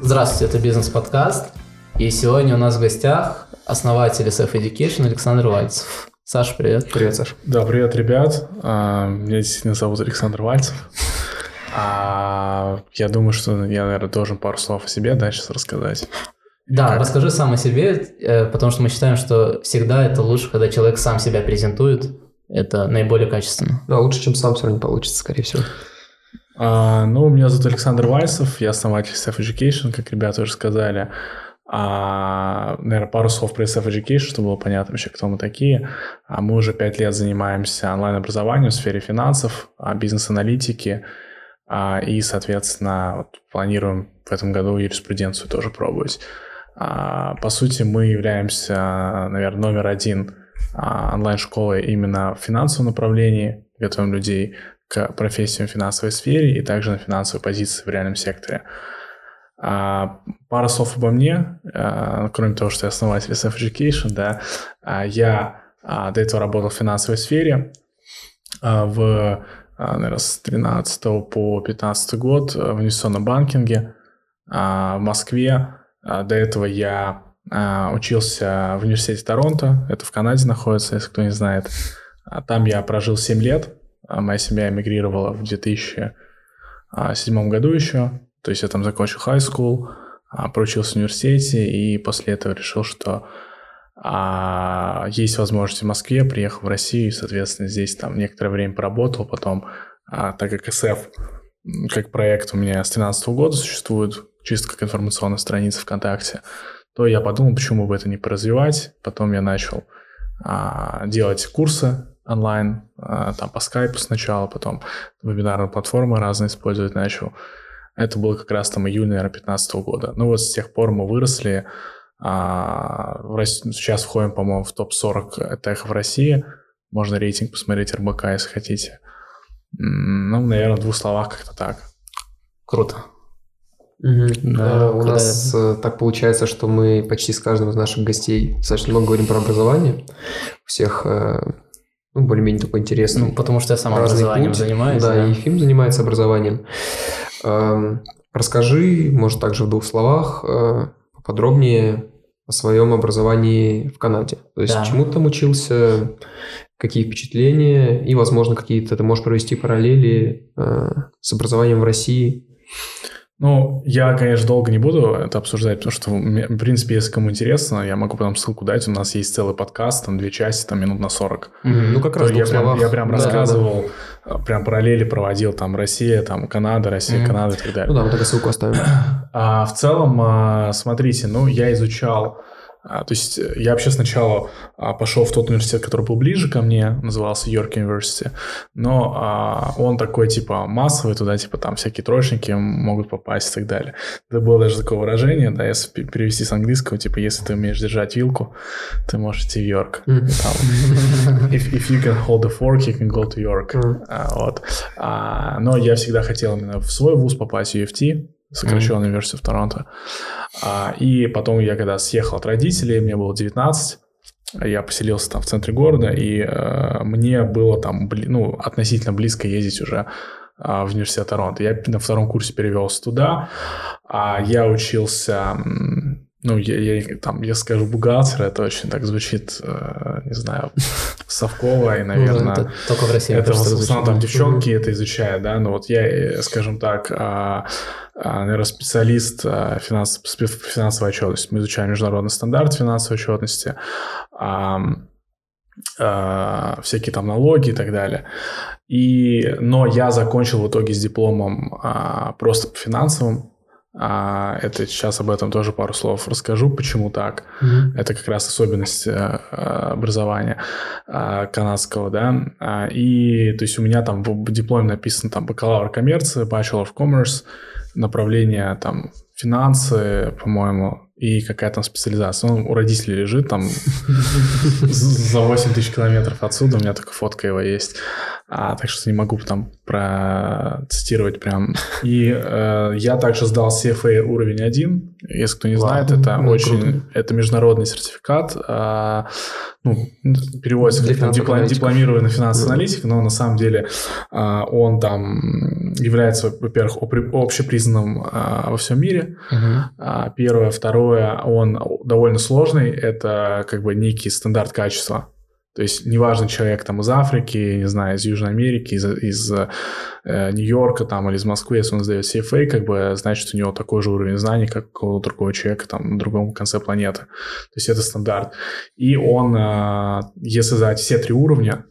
Здравствуйте, это бизнес-подкаст. И сегодня у нас в гостях основатель SF Education Александр Вальцев. Саш, привет. Привет, Саш. Да, привет, ребят. А, меня действительно зовут Александр Вальцев. А, я думаю, что я, наверное, должен пару слов о себе дальше рассказать. Да, как? расскажи сам о себе, э, потому что мы считаем, что всегда это лучше, когда человек сам себя презентует. Это наиболее качественно. Да, лучше, чем сам все равно не получится, скорее всего. А, ну, меня зовут Александр Вальцев, я основатель Self Education, как ребята уже сказали. А, наверное, пару слов про Self Education, чтобы было понятно вообще, кто мы такие. А мы уже пять лет занимаемся онлайн-образованием в сфере финансов, а, бизнес-аналитики, а, и, соответственно, вот, планируем в этом году юриспруденцию тоже пробовать. А, по сути, мы являемся, наверное, номер один а, онлайн-школой именно в финансовом направлении, готовим людей к профессиям в финансовой сфере и также на финансовой позиции в реальном секторе. А, пара слов обо мне, кроме того, что я основатель Self Education, да, я до этого работал в финансовой сфере в, наверное, с 13 по 15 год в инвестиционном банкинге в Москве. А, до этого я а, учился в университете Торонто, это в Канаде находится, если кто не знает. А, там я прожил 7 лет, моя семья эмигрировала в 2007 году еще. То есть я там закончил high school, проучился в университете и после этого решил, что а, есть возможность в Москве, приехал в Россию, и, соответственно, здесь там некоторое время поработал, потом, а, так как SF как проект у меня с 2013 года существует, чисто как информационная страница ВКонтакте, то я подумал, почему бы это не поразвивать. Потом я начал а, делать курсы онлайн, а, там по скайпу сначала, потом вебинарные платформы разные использовать начал. Это было как раз там июнь, наверное, 2015 года. Ну вот с тех пор мы выросли. А, сейчас входим, по-моему, в топ-40 техов в России. Можно рейтинг посмотреть РБК, если хотите. Ну, наверное, в двух словах как-то так. Круто. Угу. Да, у нас это? так получается, что мы почти с каждым из наших гостей достаточно много говорим про образование. У всех э, ну, более-менее такой интересный. Ну, потому что я сам образованием путь. занимаюсь. Да, да, и Фим занимается образованием. Эм, расскажи, может, также в двух словах э, подробнее о своем образовании в Канаде. То есть, да. чему ты там учился, какие впечатления, и, возможно, какие-то ты можешь провести параллели э, с образованием в России. Ну, я, конечно, долго не буду это обсуждать, потому что, в принципе, если кому интересно, я могу потом ссылку дать. У нас есть целый подкаст, там две части, там минут на 40. Mm-hmm. Ну, как раз я прям, я прям да, рассказывал, да, да. прям параллели проводил, там Россия, там Канада, Россия, mm-hmm. Канада и так далее. Ну да, мы только ссылку оставим. А, в целом, а, смотрите, ну, я изучал а, то есть э, я вообще сначала а, пошел в тот университет, который был ближе ко мне, назывался Йорк University, но а, он такой типа массовый, туда типа там всякие троечники могут попасть и так далее. Это было даже такое выражение, да, если перевести с английского, типа если ты умеешь держать вилку, ты можешь идти в Йорк. if, if you can hold a fork, you can go to York. А, вот. А, но я всегда хотел именно в свой вуз попасть, в UFT, сокращенную mm-hmm. версию в Торонто. А, и потом я когда съехал от родителей, мне было 19, я поселился там в центре города, и э, мне было там, ну, относительно близко ездить уже э, в университет Торонто. Я на втором курсе перевелся туда, а я учился ну, я, я там, я скажу бухгалтер, это очень так звучит, э, не знаю, совково, и, наверное... Ну, это только в России. Это в основном там девчонки это изучают, да, но вот я, э, скажем так, э, а, наверное, специалист а, финанс, финансовой отчетности. Мы изучаем международный стандарт финансовой отчетности, а, а, всякие там налоги и так далее. И, но я закончил в итоге с дипломом а, просто по финансовым. А, это сейчас об этом тоже пару слов расскажу, почему так. Mm-hmm. Это как раз особенность а, образования а, канадского, да. А, и то есть у меня там в дипломе написано там бакалавр коммерции, bachelor of commerce, направление там финансы, по-моему, и какая там специализация. Он у родителей лежит там за 8 тысяч километров отсюда, у меня только фотка его есть. А, так что не могу там процитировать прям. И э, я также сдал CFA уровень 1. Если кто не знает, это ну, очень... Круто. Это международный сертификат. Э, ну, переводится как там, диплом, дипломированный финансовый аналитик, но на самом деле э, он там является, во-первых, общепризнанным э, во всем мире. Uh-huh. Первое. Второе, он довольно сложный. Это как бы некий стандарт качества. То есть неважно, человек там из Африки, не знаю, из Южной Америки, из, из э, Нью-Йорка там или из Москвы, если он сдает CFA, как бы значит, у него такой же уровень знаний, как у другого человека там на другом конце планеты. То есть это стандарт. И он, э, если сдать все три уровня,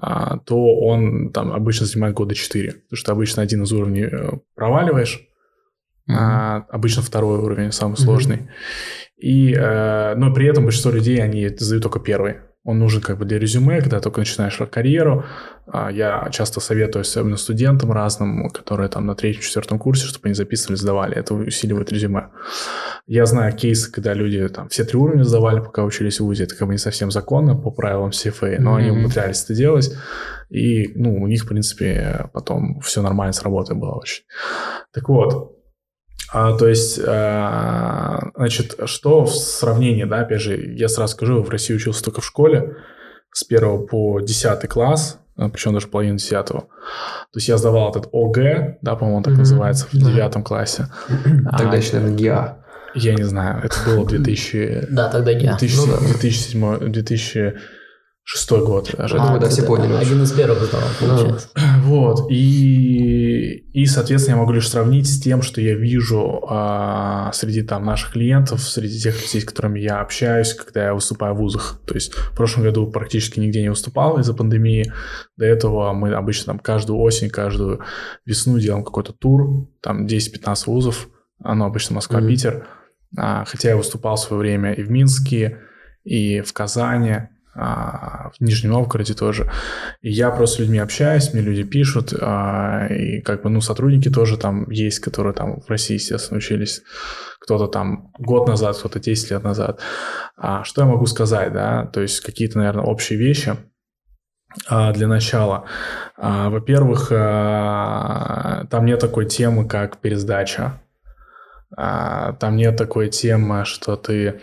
э, то он там обычно занимает года четыре. Потому что обычно один из уровней э, проваливаешь, mm-hmm. а обычно второй уровень самый mm-hmm. сложный. И, э, но при этом большинство людей, они сдают только первый он нужен как бы для резюме, когда только начинаешь карьеру. А, я часто советую, особенно студентам разным, которые там на третьем-четвертом курсе, чтобы они записывали, сдавали. Это усиливает резюме. Я знаю кейсы, когда люди там все три уровня сдавали, пока учились в ВУЗе. Это как бы не совсем законно по правилам CFA, но mm-hmm. они умудрялись это делать. И, ну, у них, в принципе, потом все нормально с работой было очень. Так вот, а, то есть, а, значит, что в сравнении, да, опять же, я сразу скажу, в России учился только в школе с 1 по 10 класс, а, причем даже половину 10 То есть я сдавал этот ОГ, да, по-моему, он так mm-hmm. называется, в девятом классе. Тогда еще, наверное, ГИА. Я не знаю, это было 2000... Да, тогда ГИА. 2007, 2000 Шестой год. Даже. А, да, все поняли. Один из первых сдавал, получается. Вот. И, и, соответственно, я могу лишь сравнить с тем, что я вижу а, среди там наших клиентов, среди тех людей, с которыми я общаюсь, когда я выступаю в вузах. То есть в прошлом году практически нигде не выступал из-за пандемии. До этого мы обычно там каждую осень, каждую весну делаем какой-то тур, там 10-15 вузов, оно обычно Москва-Питер. Mm-hmm. А, хотя я выступал в свое время и в Минске, и в Казани, а, в Нижнем Новгороде тоже. И я просто с людьми общаюсь, мне люди пишут, а, и как бы, ну, сотрудники тоже там есть, которые там в России, естественно, учились. Кто-то там год назад, кто-то 10 лет назад. А что я могу сказать, да? То есть какие-то, наверное, общие вещи для начала. Во-первых, там нет такой темы, как пересдача. Там нет такой темы, что ты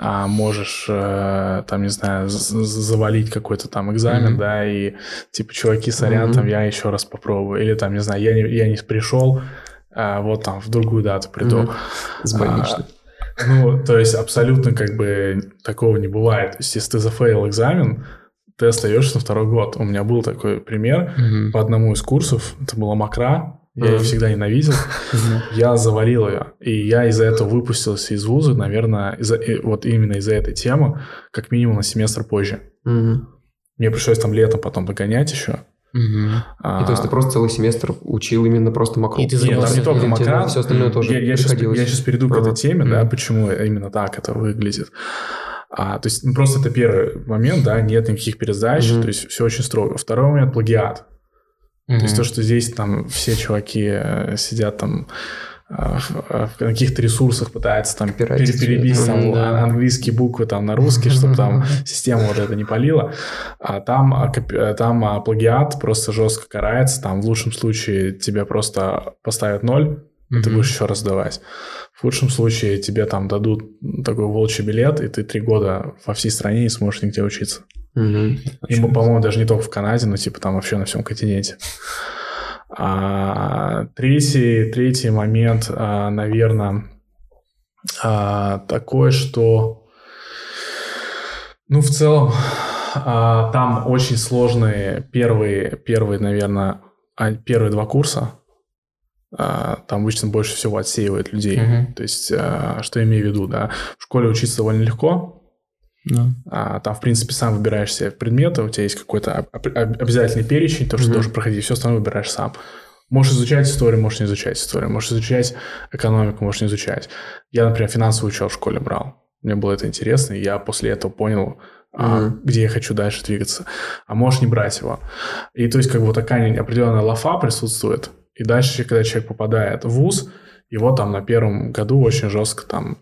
а можешь, э, там, не знаю, завалить какой-то там экзамен, mm-hmm. да, и типа, чуваки, сорян, mm-hmm. там, я еще раз попробую. Или там, не знаю, я не, я не пришел, а вот там в другую дату приду. Mm-hmm. С больничной. А, ну, то есть абсолютно как бы такого не бывает. То есть если ты зафейл экзамен, ты остаешься на второй год. У меня был такой пример mm-hmm. по одному из курсов. Это была Макра. Я ее всегда ненавидел. Я завалил ее. И я из-за этого выпустился из вуза, наверное, из вот именно из-за этой темы, как минимум на семестр позже. Мне пришлось там летом потом догонять еще. Угу. А, и то есть ты просто целый семестр учил именно просто макро. И ты Нет, там не только макро. Все остальное тоже я, я, сейчас, я сейчас перейду к этой теме, да, почему именно так это выглядит. А, то есть ну, просто это первый момент, да, нет никаких пересдач, то есть все очень строго. Второй момент – плагиат. Mm-hmm. То есть то, что здесь там все чуваки э, сидят там э, в каких-то ресурсах пытаются там перебить там да. английские буквы там на русский, чтобы там система вот это не палила. А там, а, э, там а, плагиат просто жестко карается. Там в лучшем случае тебе просто поставят ноль, и ты будешь еще раз давать. В худшем случае тебе там дадут такой волчий билет, и ты три года во всей стране не сможешь нигде учиться. Угу. Ему, по-моему, даже не только в Канаде, но типа там вообще на всем континенте. А, третий, третий момент, а, наверное, а, такой, что, ну, в целом, а, там очень сложные первые, первые, наверное, а, первые два курса. А, там обычно больше всего отсеивает людей. Угу. То есть, а, что я имею в виду, да? В школе учиться довольно легко, да. А, там, в принципе, сам выбираешь себе предметы, у тебя есть какой-то обязательный перечень, то, что mm-hmm. должен проходить, все остальное выбираешь сам. Можешь изучать историю, можешь не изучать историю, можешь изучать экономику, можешь не изучать. Я, например, финансовый учет в школе брал. Мне было это интересно, и я после этого понял, mm-hmm. а, где я хочу дальше двигаться. А можешь не брать его. И то есть, как бы такая определенная лафа присутствует. И дальше, когда человек попадает в ВУЗ, его там на первом году очень жестко там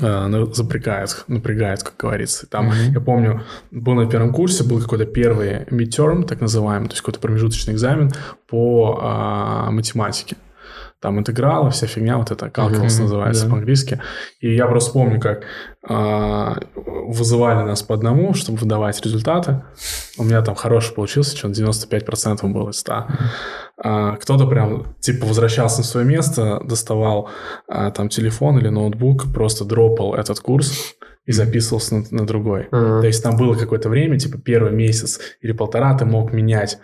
э, запрягает, напрягает, как говорится. Там, mm-hmm. я помню, был на первом курсе, был какой-то первый midterm, так называемый, то есть какой-то промежуточный экзамен по а, математике там интегралы, вся фигня, вот это calculus uh-huh, называется да. по-английски. И я просто помню, как э, вызывали нас по одному, чтобы выдавать результаты. У меня там хороший получился, что-то 95% было из 100. Uh-huh. А, кто-то прям, типа, возвращался на свое место, доставал а, там телефон или ноутбук, просто дропал этот курс и записывался на, на другой. Uh-huh. То есть там было какое-то время, типа первый месяц или полтора ты мог менять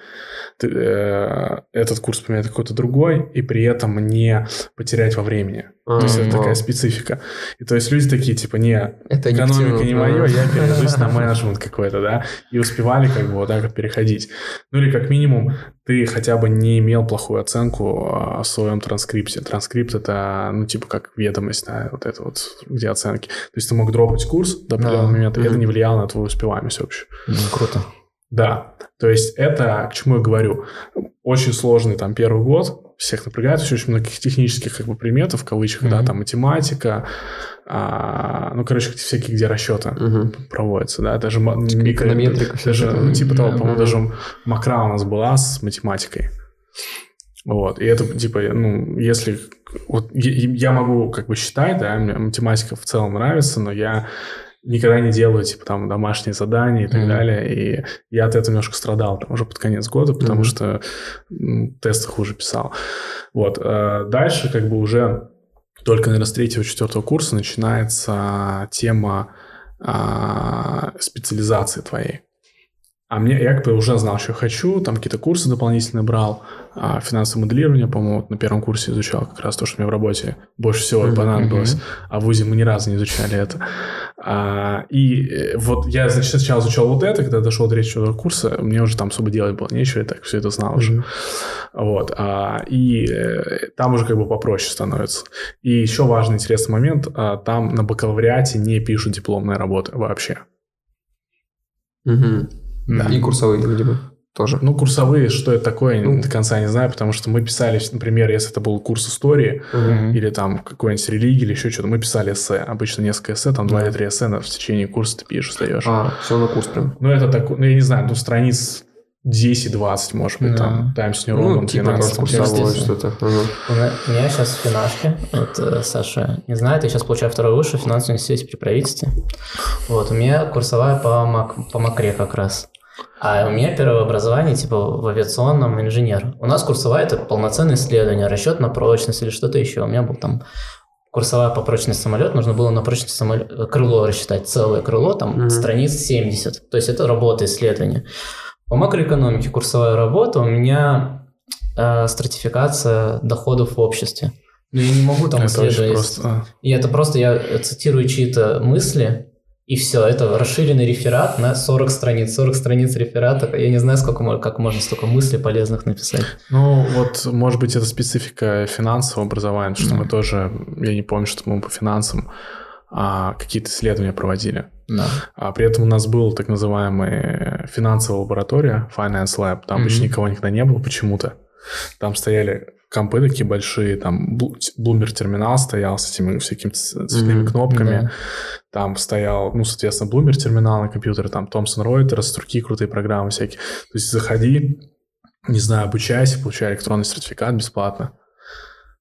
ты, э, этот курс, поменять какой-то другой, и при этом не потерять во времени. То есть это такая специфика. И то есть люди такие, типа, не, это экономика не, мое, я перевожусь на менеджмент какой-то, да, и успевали как бы вот так вот переходить. Ну или как минимум ты хотя бы не имел плохую оценку о своем транскрипте. Транскрипт это, ну, типа, как ведомость, да, вот это вот, где оценки. То есть ты мог дропать курс до определенного да. момента, и это не влияло на твою успеваемость общую. Ну, круто. Да, то есть это, к чему я говорю, очень сложный там первый год, всех напрягает, еще очень много технических как бы предметов, в кавычках, mm-hmm. да, там математика, а, ну, короче, всякие, где расчеты mm-hmm. проводятся, да, даже типа эконометрика, даже, ну, типа того, по-моему, даже макра у нас была с математикой. Вот, и это, типа, ну, если... Вот я могу как бы считать, да, мне математика в целом нравится, но я никогда не делаю, типа, там, домашние задания и так mm-hmm. далее. И я от этого немножко страдал там, уже под конец года, потому mm-hmm. что тесты хуже писал. Вот. А дальше, как бы, уже только, наверное, с третьего-четвертого курса начинается тема а, специализации твоей. А мне, я как бы уже знал, что хочу, там какие-то курсы дополнительные брал, а финансовое моделирование, по-моему, вот на первом курсе изучал как раз то, что мне в работе больше всего mm-hmm. понадобилось, а в ВУЗе мы ни разу не изучали это. А, и э, вот я, значит, сначала изучал вот это, когда дошел до третьего курса, мне уже там особо делать было нечего, я так все это знал mm-hmm. уже. Вот. А, и э, там уже как бы попроще становится. И еще важный интересный момент, а, там на бакалавриате не пишут дипломные работы вообще. Угу. Да. И курсовые, видимо, тоже. Ну, курсовые, что это такое, ну, до конца не знаю, потому что мы писали, например, если это был курс истории угу. или там какой-нибудь религии или еще что-то, мы писали эссе. Обычно несколько эссе, там два или три эссе в течение курса ты пишешь, сдаешь. А, все на курс прям. Ну, это такой, ну, я не знаю, ну, страниц 10-20, может быть, да. там, Times New Roman, ну, типа 12. курсовой что-то. Угу. У меня сейчас в финашке, вот э, Саша не знает, я сейчас получаю второй высший в финансовом институте при правительстве. Вот, у меня курсовая по, мак, по Макре как раз. А у меня первое образование типа в авиационном инженер. У нас курсовая это полноценное исследование, расчет на прочность или что-то еще. У меня был там курсовая по прочности самолет, нужно было на прочность самолет, крыло рассчитать, целое крыло, там mm-hmm. страниц 70. То есть это работа исследования. По макроэкономике курсовая работа у меня э, стратификация доходов в обществе. Но я не могу там это исследовать. Просто... И это просто я цитирую чьи-то мысли, и все, это расширенный реферат на 40 страниц. 40 страниц реферата. Я не знаю, сколько, как можно столько мыслей полезных написать. Ну, вот, может быть, это специфика финансового образования, что mm. мы тоже, я не помню, что мы по финансам а, какие-то исследования проводили. Да. А при этом у нас был так называемая финансовая лаборатория, Finance Lab. Там mm-hmm. почти никого никогда не было почему-то. Там стояли компы такие большие, там Bloomberg терминал стоял с этими всякими цветными mm-hmm. кнопками. Да. Там стоял, ну, соответственно, Bloomberg терминал на компьютере, там Thomson Reuters, другие крутые программы всякие. То есть заходи, не знаю, обучайся, получай электронный сертификат бесплатно.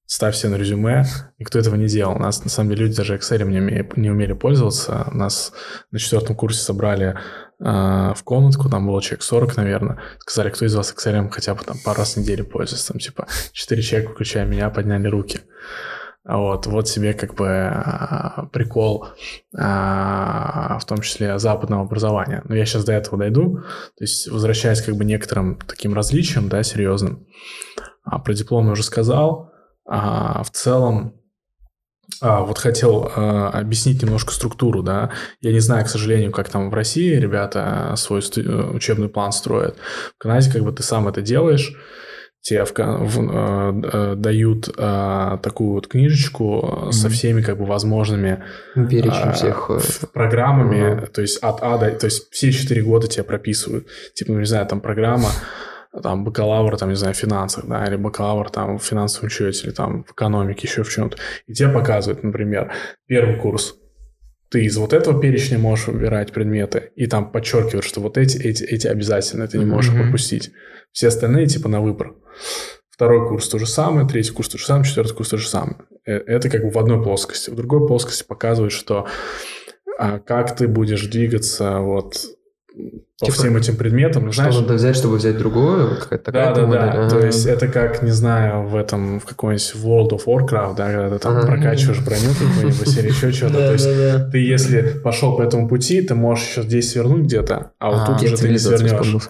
Ставь себе на резюме. Никто этого не делал. У нас, на самом деле, люди даже Excel не, умели, не умели пользоваться. Нас на четвертом курсе собрали в комнатку, там было человек 40, наверное. Сказали, кто из вас Excel хотя бы там пару раз в неделю пользуется. Там, типа, четыре человека, включая меня, подняли руки. Вот, вот себе как бы а, прикол а, в том числе западного образования. Но я сейчас до этого дойду. То есть, возвращаясь как бы некоторым таким различиям, да, серьезным. А, про диплом я уже сказал. А, в целом, а, вот хотел а, объяснить немножко структуру, да. Я не знаю, к сожалению, как там в России ребята свой сту- учебный план строят. В Канаде как бы ты сам это делаешь тебе в, в, э, э, дают э, такую вот книжечку mm-hmm. со всеми как бы возможными перечень э, всех программами, mm-hmm. то есть от А до, то есть все четыре года тебя прописывают, типа, ну, не знаю, там программа там бакалавр, там, не знаю, в финансах, да, или бакалавр там в финансовом учете, или там в экономике, еще в чем-то. И тебе показывают, например, первый курс ты из вот этого перечня можешь выбирать предметы, и там подчеркивают, что вот эти, эти, эти обязательно ты не можешь mm-hmm. пропустить. Все остальные типа на выбор. Второй курс то же самое, третий курс то же самое, четвертый курс то же самое. Э, это как бы в одной плоскости. В другой плоскости показывает, что а, как ты будешь двигаться вот по типа, всем этим предметам. Что знаешь, надо взять, чтобы взять другое? Какая-то такая да, да, модель. да. Ага. То есть это как, не знаю, в этом, в каком-нибудь World of Warcraft, да, когда ты там ага. прокачиваешь броню какую-нибудь или еще что-то. То есть ты, если пошел по этому пути, ты можешь еще здесь свернуть где-то, а вот а, тут уже ты не свернешь.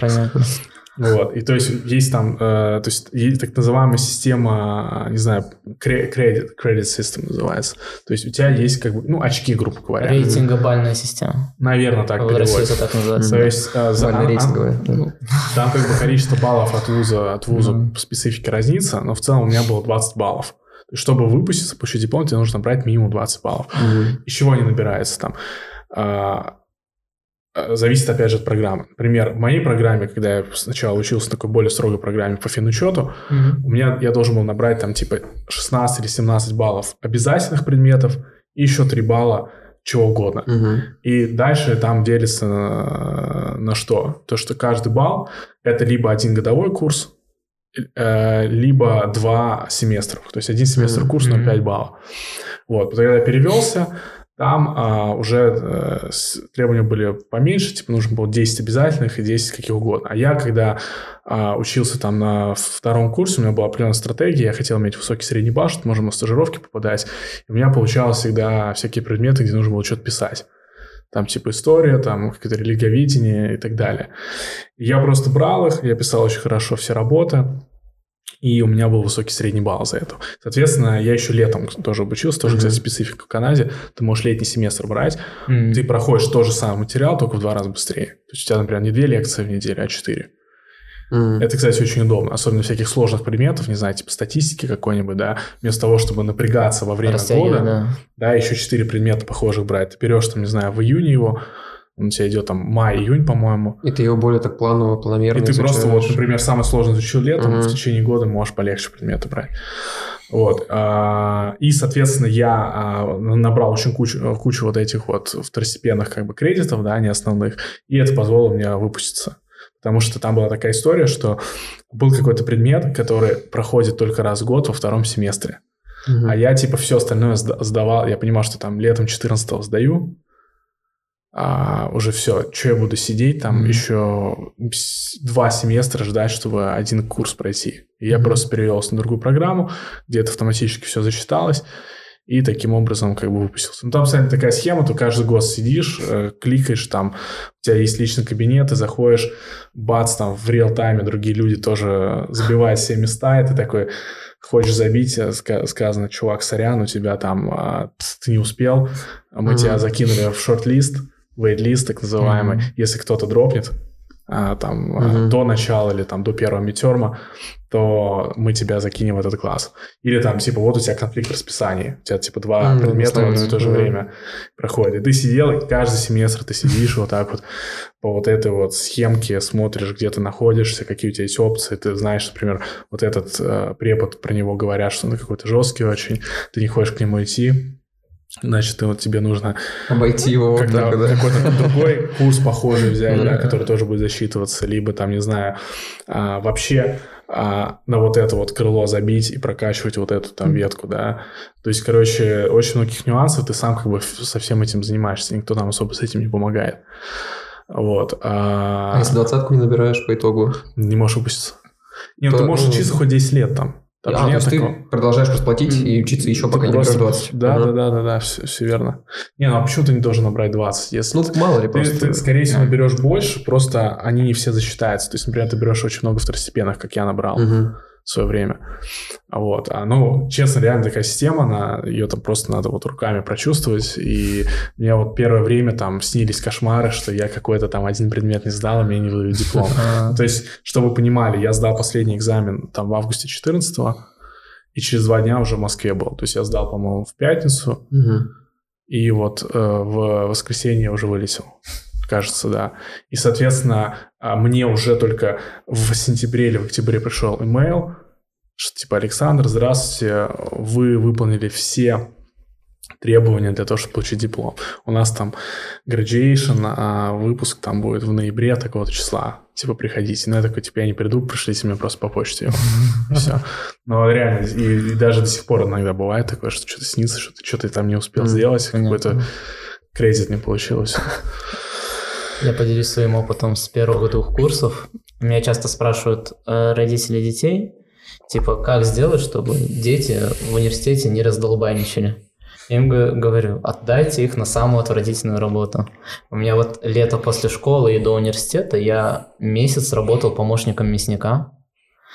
Вот, и то есть есть там, э, то есть есть так называемая система, не знаю, credit, credit system называется. То есть у тебя есть как бы, ну, очки, грубо говоря. Рейтингобальная система. Наверное, так переводится. так называется. То есть э, за, а, рейтинговая. Там как бы количество баллов от вуза, от вуза mm-hmm. специфики разнится, но в целом у меня было 20 баллов. Чтобы выпуститься, получить диплом, тебе нужно брать минимум 20 баллов. Mm-hmm. Из чего они набираются там? А, Э, зависит, опять же, от программы. Например, в моей программе, когда я сначала учился в такой более строгой программе по финучету, mm-hmm. у меня я должен был набрать там типа 16 или 17 баллов обязательных предметов и еще 3 балла чего угодно. Mm-hmm. И дальше там делится на, на что? То, что каждый балл это либо один годовой курс, э, либо два семестра. То есть один семестр mm-hmm. курс на 5 баллов. Вот. Когда я перевелся, там а, уже а, требования были поменьше, типа нужно было 10 обязательных и 10 каких угодно. А я, когда а, учился там на втором курсе, у меня была определенная стратегия, я хотел иметь высокий средний балл, чтобы можно на стажировки попадать. И у меня получалось всегда всякие предметы, где нужно было что-то писать. Там типа история, там какое-то религоведение и так далее. я просто брал их, я писал очень хорошо все работы, и у меня был высокий средний балл за это. Соответственно, я еще летом тоже обучился, тоже, mm-hmm. кстати, специфика в Канаде. Ты можешь летний семестр брать, mm-hmm. ты проходишь тот же самый материал, только в два раза быстрее. То есть у тебя, например, не две лекции в неделю, а четыре. Mm-hmm. Это, кстати, очень удобно, особенно всяких сложных предметов, не знаю, типа статистики какой-нибудь, да, вместо того, чтобы напрягаться во время года, да. да, еще четыре предмета похожих брать. Ты берешь, там, не знаю, в июне его, он у тебя идет там май-июнь, по-моему. И ты его более так планово, планомерно И ты изучаешь. просто вот, например, самый сложный изучил летом, uh-huh. в течение года можешь полегче предметы брать. Вот. А, и, соответственно, я а, набрал очень кучу, кучу вот этих вот второстепенных как бы кредитов, да, не основных, и это позволило мне выпуститься. Потому что там была такая история, что был какой-то предмет, который проходит только раз в год во втором семестре. Uh-huh. А я, типа, все остальное сдавал. Я понимал, что там летом 14 сдаю, а, уже все, что я буду сидеть там mm-hmm. еще два семестра ждать, чтобы один курс пройти. И я mm-hmm. просто перевелся на другую программу, где это автоматически все зачиталось, и таким образом как бы выпустился. Ну, там, кстати, такая схема, ты каждый год сидишь, э, кликаешь, там у тебя есть личный кабинет, ты заходишь, бац, там в реал-тайме другие люди тоже забивают все места, и ты такой хочешь забить, э, сказано, чувак, сорян, у тебя там, а, ты не успел, мы mm-hmm. тебя закинули в шорт-лист, wait-list, так называемый, mm-hmm. если кто-то дропнет а, там mm-hmm. до начала или там до первого митерма, то мы тебя закинем в этот класс. Или там, типа, вот у тебя конфликт расписаний. У тебя, типа, два mm-hmm. предмета в одно и то же mm-hmm. время проходит. И ты сидел, и каждый семестр ты сидишь вот так вот по вот этой вот схемке, смотришь, где ты находишься, какие у тебя есть опции. Ты знаешь, например, вот этот э, препод, про него говорят, что он какой-то жесткий очень. Ты не хочешь к нему идти, Значит, вот тебе нужно обойти его когда, вот так, да? какой-то другой курс похожий взять, да, который тоже будет засчитываться, либо там, не знаю, а, вообще а, на вот это вот крыло забить и прокачивать вот эту там ветку, да. То есть, короче, очень многих нюансов, ты сам как бы со всем этим занимаешься, никто там особо с этим не помогает. Вот. А, а если двадцатку не набираешь по итогу? Не можешь выпуститься. Нет, ну, ты можешь ну, учиться хоть 10 лет там. Там а, то есть такого. ты продолжаешь просто платить и учиться еще, пока не наберешь 20. Да, ага. да, да, да, да, все, все верно. Не, ну а почему ты не должен набрать 20? Если ну, мало ли ты, просто. Ты, скорее всего, наберешь больше, просто они не все засчитаются. То есть, например, ты берешь очень много второстепенных, как я набрал. Угу в свое время. Вот. А, ну, честно, реально такая система, она, ее там просто надо вот руками прочувствовать. И мне вот первое время там снились кошмары, что я какой-то там один предмет не сдал, а мне не выдают диплом. То есть, чтобы вы понимали, я сдал последний экзамен там в августе 14 и через два дня уже в Москве был. То есть я сдал, по-моему, в пятницу, и вот э, в воскресенье уже вылетел кажется, да. И, соответственно, а, мне уже только в сентябре или в октябре пришел имейл, что типа, Александр, здравствуйте, вы выполнили все требования для того, чтобы получить диплом. У нас там graduation, а выпуск там будет в ноябре такого-то числа. Типа, приходите. Ну, я такой, типа, я не приду, пришлите мне просто по почте. Все. Но реально, и, и даже до сих пор иногда бывает такое, что что-то снится, что-то что там не успел сделать, какой-то кредит не получилось. Я поделюсь своим опытом с первых двух курсов. Меня часто спрашивают э, родители детей, типа, как сделать, чтобы дети в университете не раздолбайничали. Я им говорю, отдайте их на самую отвратительную работу. У меня вот лето после школы и до университета я месяц работал помощником мясника.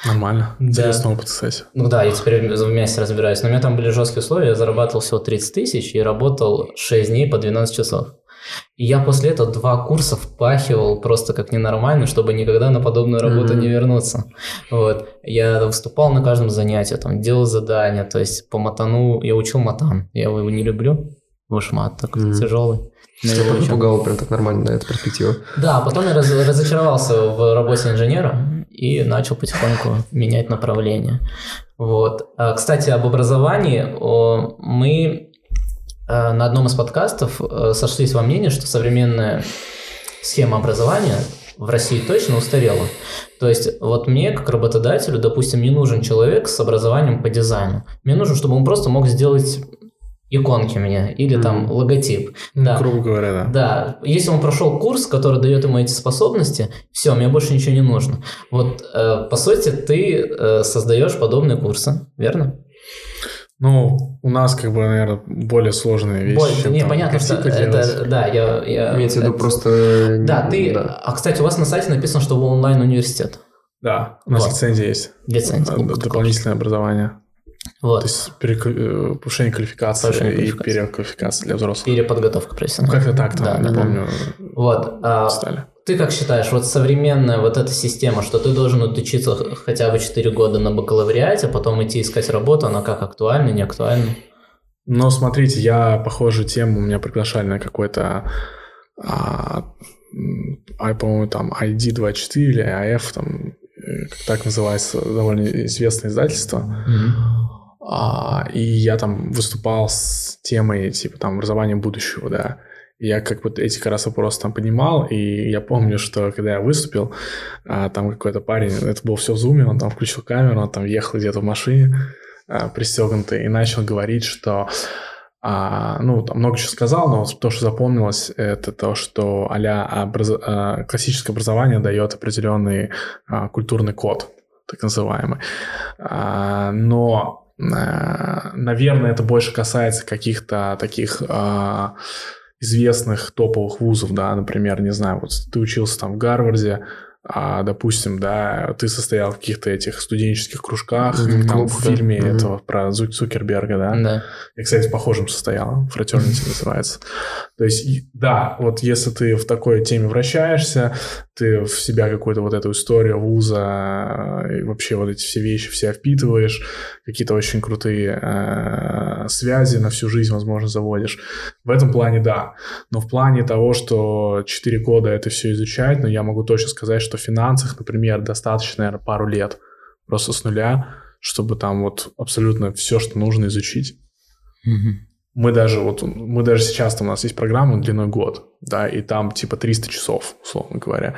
Нормально. Да. Интересный опыт, кстати. Ну да, я теперь в мясе разбираюсь. Но у меня там были жесткие условия, я зарабатывал всего 30 тысяч и работал 6 дней по 12 часов. И я после этого два курса впахивал просто как ненормально, чтобы никогда на подобную работу mm-hmm. не вернуться. Вот. Я выступал на каждом занятии, там, делал задания, то есть по матану я учил матан. Я его не люблю, вышмат такой mm-hmm. тяжелый. Тебя напугало прям так нормально, да, эта перспектива. Да, потом я раз, разочаровался в работе инженера и начал потихоньку менять направление. Вот. А, кстати, об образовании. Мы на одном из подкастов э, сошлись во мнении, что современная схема образования в России точно устарела. То есть вот мне, как работодателю, допустим, не нужен человек с образованием по дизайну. Мне нужно, чтобы он просто мог сделать иконки мне или там логотип. Ну, да. Грубо говоря, да. Да. Если он прошел курс, который дает ему эти способности, все, мне больше ничего не нужно. Вот, э, по сути, ты э, создаешь подобные курсы, верно? Ну, у нас, как бы, наверное, более сложные вещи. Более, чем не, там, понятно, что это, да, я... я Имеется в виду это, просто... Да, ты... Да. А, кстати, у вас на сайте написано, что вы онлайн-университет. Да, у нас вот. лицензия есть. Лицензия. Дополнительное образование. Вот. То есть перек... Э, повышение квалификации повышение и квалификации. переквалификация для взрослых. Переподготовка профессиональная. Ну, как-то так, там, да, не да, помню. Вот. А, ты как считаешь, вот современная вот эта система, что ты должен отучиться хотя бы 4 года на бакалавриате, потом идти искать работу, она как актуальна, не актуальна? Ну, смотрите, я похожую тему, меня приглашали на какой-то, а, а, по-моему, там ID24 или AF, там, э, как так называется, довольно известное издательство. Mm-hmm. А, и я там выступал с темой, типа, там, образования будущего, да я как бы эти как раз вопросы там понимал, и я помню, что когда я выступил, а, там какой-то парень, это было все в зуме, он там включил камеру, он там ехал где-то в машине а, пристегнутый и начал говорить, что а, ну, там много чего сказал, но то, что запомнилось, это то, что а образ... классическое образование дает определенный культурный код, так называемый. Но, наверное, это больше касается каких-то таких... известных топовых вузов, да, например, не знаю, вот ты учился там в Гарварде, а, допустим, да, ты состоял в каких-то этих студенческих кружках, mm-hmm. там в фильме mm-hmm. этого про Цукерберга, да? Да. Я, кстати, похожим состоял, Fraternity называется. То есть, да, вот если ты в такой теме вращаешься, ты в себя какую-то вот эту историю вуза и вообще вот эти все вещи все впитываешь, какие-то очень крутые э, связи на всю жизнь, возможно, заводишь. В этом плане да. Но в плане того, что 4 года это все изучать, но ну, я могу точно сказать, что в финансах, например, достаточно, наверное, пару лет просто с нуля, чтобы там вот абсолютно все, что нужно изучить. Mm-hmm. Мы даже вот, мы даже сейчас там у нас есть программа длиной год, да, и там типа 300 часов, условно говоря.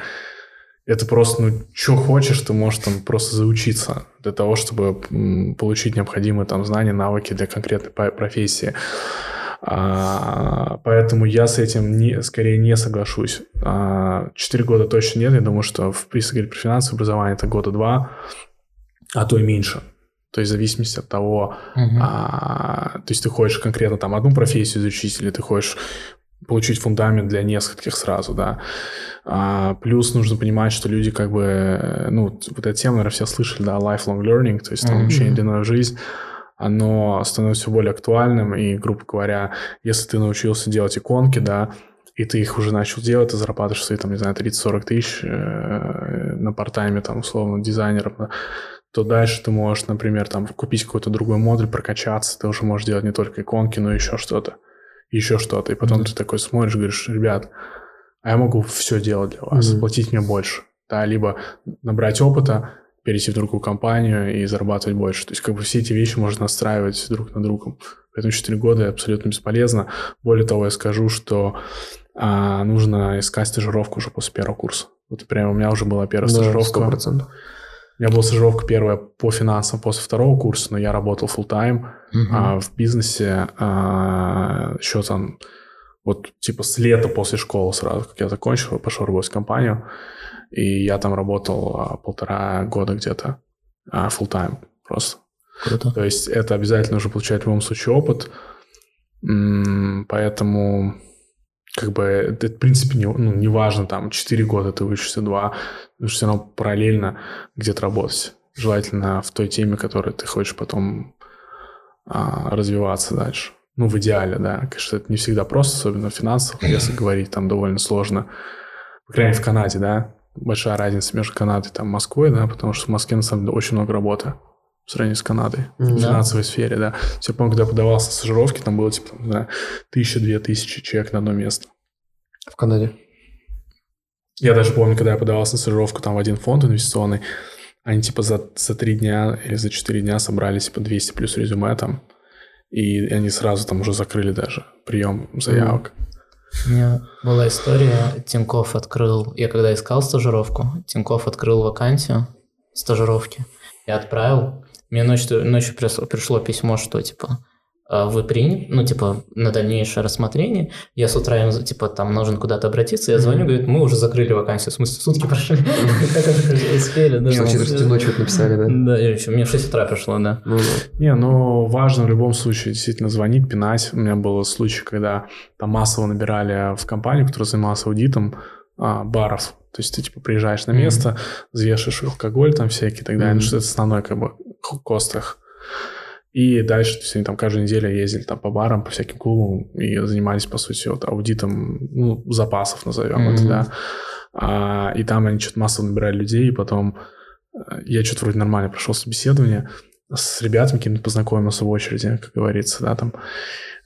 Это просто, ну, что хочешь, ты можешь там просто заучиться для того, чтобы получить необходимые там знания, навыки для конкретной профессии. А, поэтому я с этим не, скорее не соглашусь. А, четыре года точно нет. Я думаю, что в принципе про финансовое образование это года два, а то и меньше. То есть в зависимости от того, uh-huh. а, то есть ты хочешь конкретно там одну профессию изучить, или ты хочешь получить фундамент для нескольких сразу, да. А, плюс нужно понимать, что люди как бы, ну, вот эта тема, наверное, все слышали, да, lifelong learning, то есть там uh-huh. учение длиной в жизнь оно становится все более актуальным, и, грубо говоря, если ты научился делать иконки, да, и ты их уже начал делать, ты зарабатываешь свои, там, не знаю, 30-40 тысяч э, на партайме, там, условно, дизайнером, да, то дальше ты можешь, например, там, купить какой-то другой модуль, прокачаться, ты уже можешь делать не только иконки, но еще что-то, еще что-то. И потом mm-hmm. ты такой смотришь, говоришь, ребят, а я могу все делать для вас, mm-hmm. платить мне больше. Да, либо набрать опыта, перейти в другую компанию и зарабатывать больше. То есть как бы все эти вещи можно настраивать друг на другом. Поэтому 4 года абсолютно бесполезно. Более того, я скажу, что а, нужно искать стажировку уже после первого курса. Вот прямо у меня уже была первая да, стажировка. 100%. У меня была стажировка первая по финансам после второго курса, но я работал full time угу. а, в бизнесе а, еще там вот типа с лета после школы сразу, как я закончил, пошел работать в компанию, и я там работал а, полтора года где-то а, full time просто. Круто. То есть это обязательно уже получать в любом случае опыт, поэтому как бы это, в принципе, не, ну, не важно, там, 4 года ты учишься, 2, нужно все равно параллельно где-то работать. Желательно в той теме, которой ты хочешь потом а, развиваться дальше. Ну, в идеале, да. Конечно, это не всегда просто, особенно в финансах, если говорить, там довольно сложно. По крайней мере, в Канаде, да. Большая разница между Канадой и Москвой, да, потому что в Москве, на самом деле, очень много работы в сравнении с Канадой mm-hmm. в финансовой сфере, да. Я помню, когда подавался стажировки, там было, типа, не знаю, тысяча-две тысячи человек на одно место. В Канаде? Я даже помню, когда я подавался на стажировку там в один фонд инвестиционный, они типа за, за три дня или за четыре дня собрали типа 200 плюс резюме там, и они сразу там уже закрыли даже прием заявок. У меня была история, Тиньков открыл, я когда искал стажировку, Тиньков открыл вакансию стажировки и отправил. Мне ночью, ночью пришло письмо, что типа вы приняты, ну, типа, на дальнейшее рассмотрение. Я с утра им, типа, там нужен куда-то обратиться, я звоню, говорит, мы уже закрыли вакансию. В смысле, сутки прошли. Успели, да. Что, 4 ночью написали, да? Да, еще мне в 6 утра пришло, да. Ну Не, ну, важно в любом случае действительно звонить, пинать. У меня был случай, когда там массово набирали в компанию, которая занималась аудитом, а, баров. То есть ты, типа, приезжаешь на место, взвешиваешь алкоголь там всякий и так далее. Ну, что это основной, как бы, кост их. И дальше, то есть они там каждую неделю ездили там по барам, по всяким клубам и занимались, по сути, вот аудитом, ну, запасов, назовем mm-hmm. это, да. А, и там они что-то массово набирали людей, и потом э, я что-то вроде нормально прошел собеседование, с ребятами какими-то познакомился в очереди, как говорится, да, там.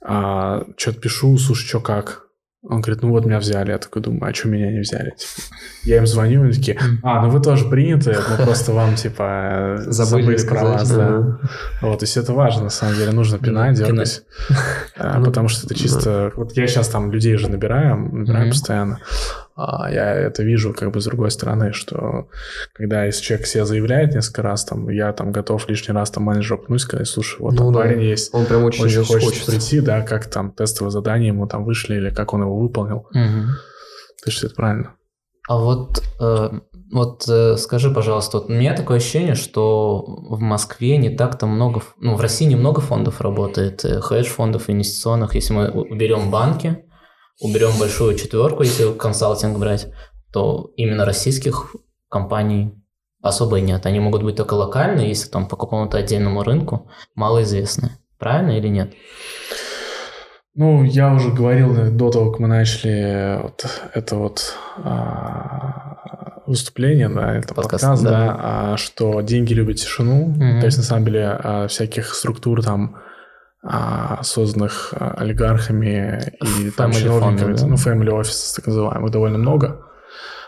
А, что-то пишу, слушай, что как? Он говорит, ну вот меня взяли. Я такой думаю, а что меня не взяли? Типа, я им звоню, они такие, а, ну вы тоже приняты, мы просто вам, типа, забыли, забыли про вас, да. Вот, то есть это важно, на самом деле, нужно пинать, дергать, а, ну, потому что это чисто... Вот я сейчас там людей же набираю, набираю постоянно. А я это вижу как бы с другой стороны, что когда если человек себя заявляет несколько раз, там, я там готов лишний раз там менеджеру пнуть, сказать, слушай, вот ну, там да. парень есть, он прям очень, очень хочет хочется. прийти, да, как там тестовое задание ему там вышли или как он его выполнил. Угу. То есть это правильно. А вот, э, вот э, скажи, пожалуйста, вот у меня такое ощущение, что в Москве не так-то много, ну, в России немного фондов работает, э, хедж-фондов инвестиционных, если мы уберем банки, уберем большую четверку, если консалтинг брать, то именно российских компаний особо и нет. Они могут быть только локальные, если там по какому-то отдельному рынку малоизвестны. Правильно или нет? Ну, я уже говорил до того, как мы начали вот это вот а, выступление, да, это подкаст, подкаст да, да а, что деньги любят тишину. Угу. То есть, на самом деле, а, всяких структур там созданных а, олигархами и там чиновниками, да? ну, family offices, так называемых, довольно много.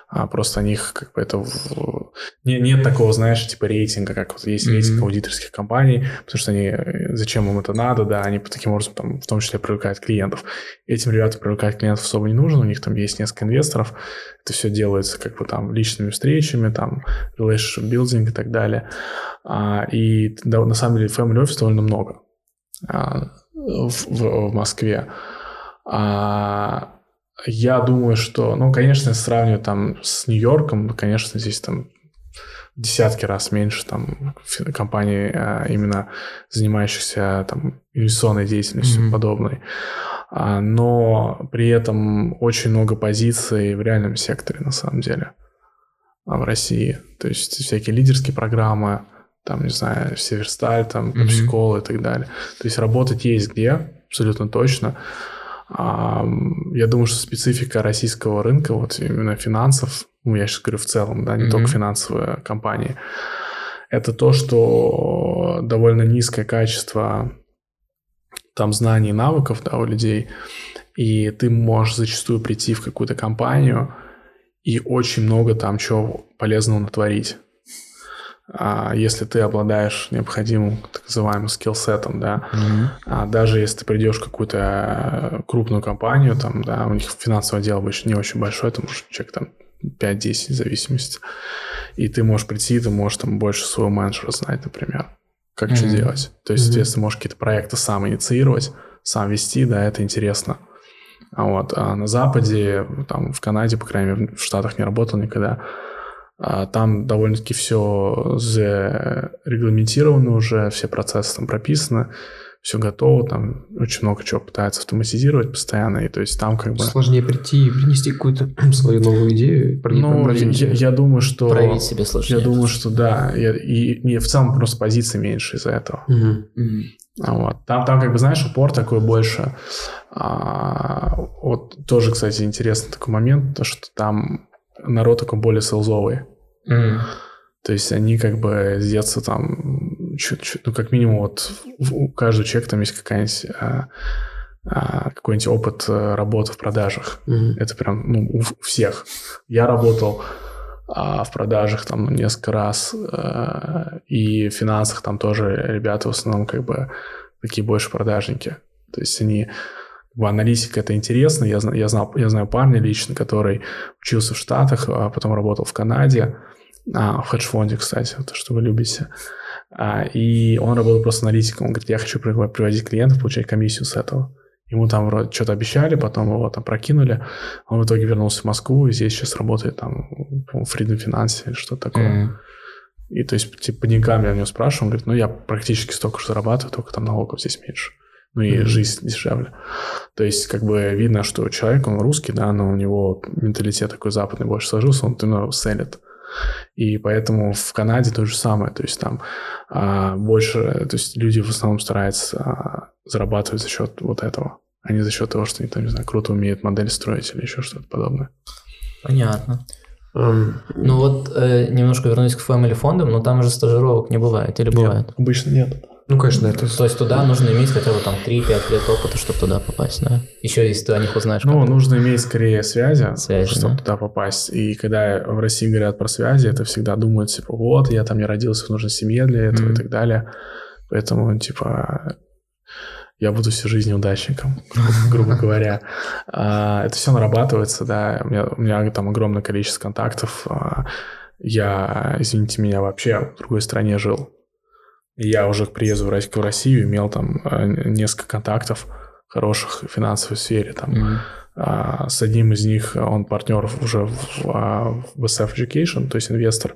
А просто о них как бы это... В... Не, нет такого, знаешь, типа рейтинга, как вот есть mm-hmm. рейтинг аудиторских компаний, потому что они... Зачем им это надо, да, они таким образом там в том числе привлекают клиентов. Этим ребятам привлекать клиентов особо не нужно, у них там есть несколько инвесторов, это все делается как бы там личными встречами, там relationship building и так далее. А, и да, на самом деле family office довольно много. А, в, в, Москве. А, я думаю, что, ну, конечно, если сравнивать там с Нью-Йорком, конечно, здесь там десятки раз меньше там компаний, а, именно занимающихся там инвестиционной деятельностью mm-hmm. подобной. А, но при этом очень много позиций в реальном секторе, на самом деле, в России. То есть всякие лидерские программы, там, не знаю, Северсталь, там, Пепсикола mm-hmm. и так далее. То есть работать есть где, абсолютно точно. А, я думаю, что специфика российского рынка, вот именно финансов, ну, я сейчас говорю в целом, да, не mm-hmm. только финансовые компании, это то, что довольно низкое качество там знаний и навыков да, у людей, и ты можешь зачастую прийти в какую-то компанию и очень много там чего полезного натворить. А, если ты обладаешь необходимым так называемым скиллсетом, да, mm-hmm. а даже если ты придешь в какую-то э, крупную компанию, там, да, у них финансовый отдел обычно не очень большой, это может человек там 5-10 в зависимости, и ты можешь прийти, ты можешь там больше своего менеджера знать, например, как mm-hmm. что делать. То есть, mm-hmm. соответственно, можешь какие-то проекты сам инициировать, сам вести, да, это интересно. А вот а на Западе, там в Канаде, по крайней мере, в Штатах не работал никогда, там довольно-таки все зарегламентировано уже, все процессы там прописаны, все готово, там очень много чего пытаются автоматизировать постоянно, и то есть там как бы... Сложнее прийти и принести какую-то свою новую идею. Ну, я, я думаю, что... Проявить себе сложнее. Я думаю, что да, я, и, и в целом просто позиции меньше из-за этого. Угу. Угу. Вот. Там, там, как бы, знаешь, упор такой больше. А, вот тоже, кстати, интересный такой момент, то, что там народ такой более селзовый. Mm. То есть они как бы с детства там, ну, как минимум, вот у каждого человека там есть какая-нибудь а, а, какой-нибудь опыт э, работы в продажах. Mm-hmm. Это прям, ну, у всех. Я работал а, в продажах там несколько раз, а, и в финансах там тоже ребята в основном как бы такие больше продажники. То есть они аналитика это интересно. Я, я, знал, я знаю парня лично, который учился в Штатах, а потом работал в Канаде, а, в хедж-фонде, кстати, то, что вы любите. А, и он работал просто аналитиком. Он говорит, я хочу приводить клиентов, получать комиссию с этого. Ему там вроде что-то обещали, потом его там прокинули. Он в итоге вернулся в Москву, и здесь сейчас работает там в Freedom Finance или что-то такое. Mm-hmm. И то есть, типа, по деньгам я у него спрашиваю, он говорит, ну, я практически столько же зарабатываю, только там налогов здесь меньше ну и mm-hmm. жизнь дешевле. То есть, как бы видно, что человек, он русский, да, но у него менталитет такой западный больше сложился, он именно селит. И поэтому в Канаде то же самое, то есть там а, больше, то есть люди в основном стараются а, зарабатывать за счет вот этого, а не за счет того, что они там, не знаю, круто умеют модель строить или еще что-то подобное. Понятно. Um, ну вот э, немножко вернусь к family фондам, но там же стажировок не бывает или бывает? Нет, обычно нет. Ну, конечно, это... То есть туда нужно иметь хотя бы там 3-5 лет опыта, чтобы туда попасть, да? Еще если ты о них узнаешь. Ну, нужно иметь скорее связи, связи чтобы да? туда попасть. И когда в России говорят про связи, это всегда думают, типа, вот, я там не родился в нужной семье для этого mm-hmm. и так далее. Поэтому, типа, я буду всю жизнь неудачником, грубо говоря. А, это все нарабатывается, да. У меня, у меня там огромное количество контактов. А, я, извините меня, вообще в другой стране жил. Я уже к приезду в Россию имел там э, несколько контактов хороших в финансовой сфере. Там, mm-hmm. а, с одним из них он партнер уже в, в, в SF Education, то есть инвестор.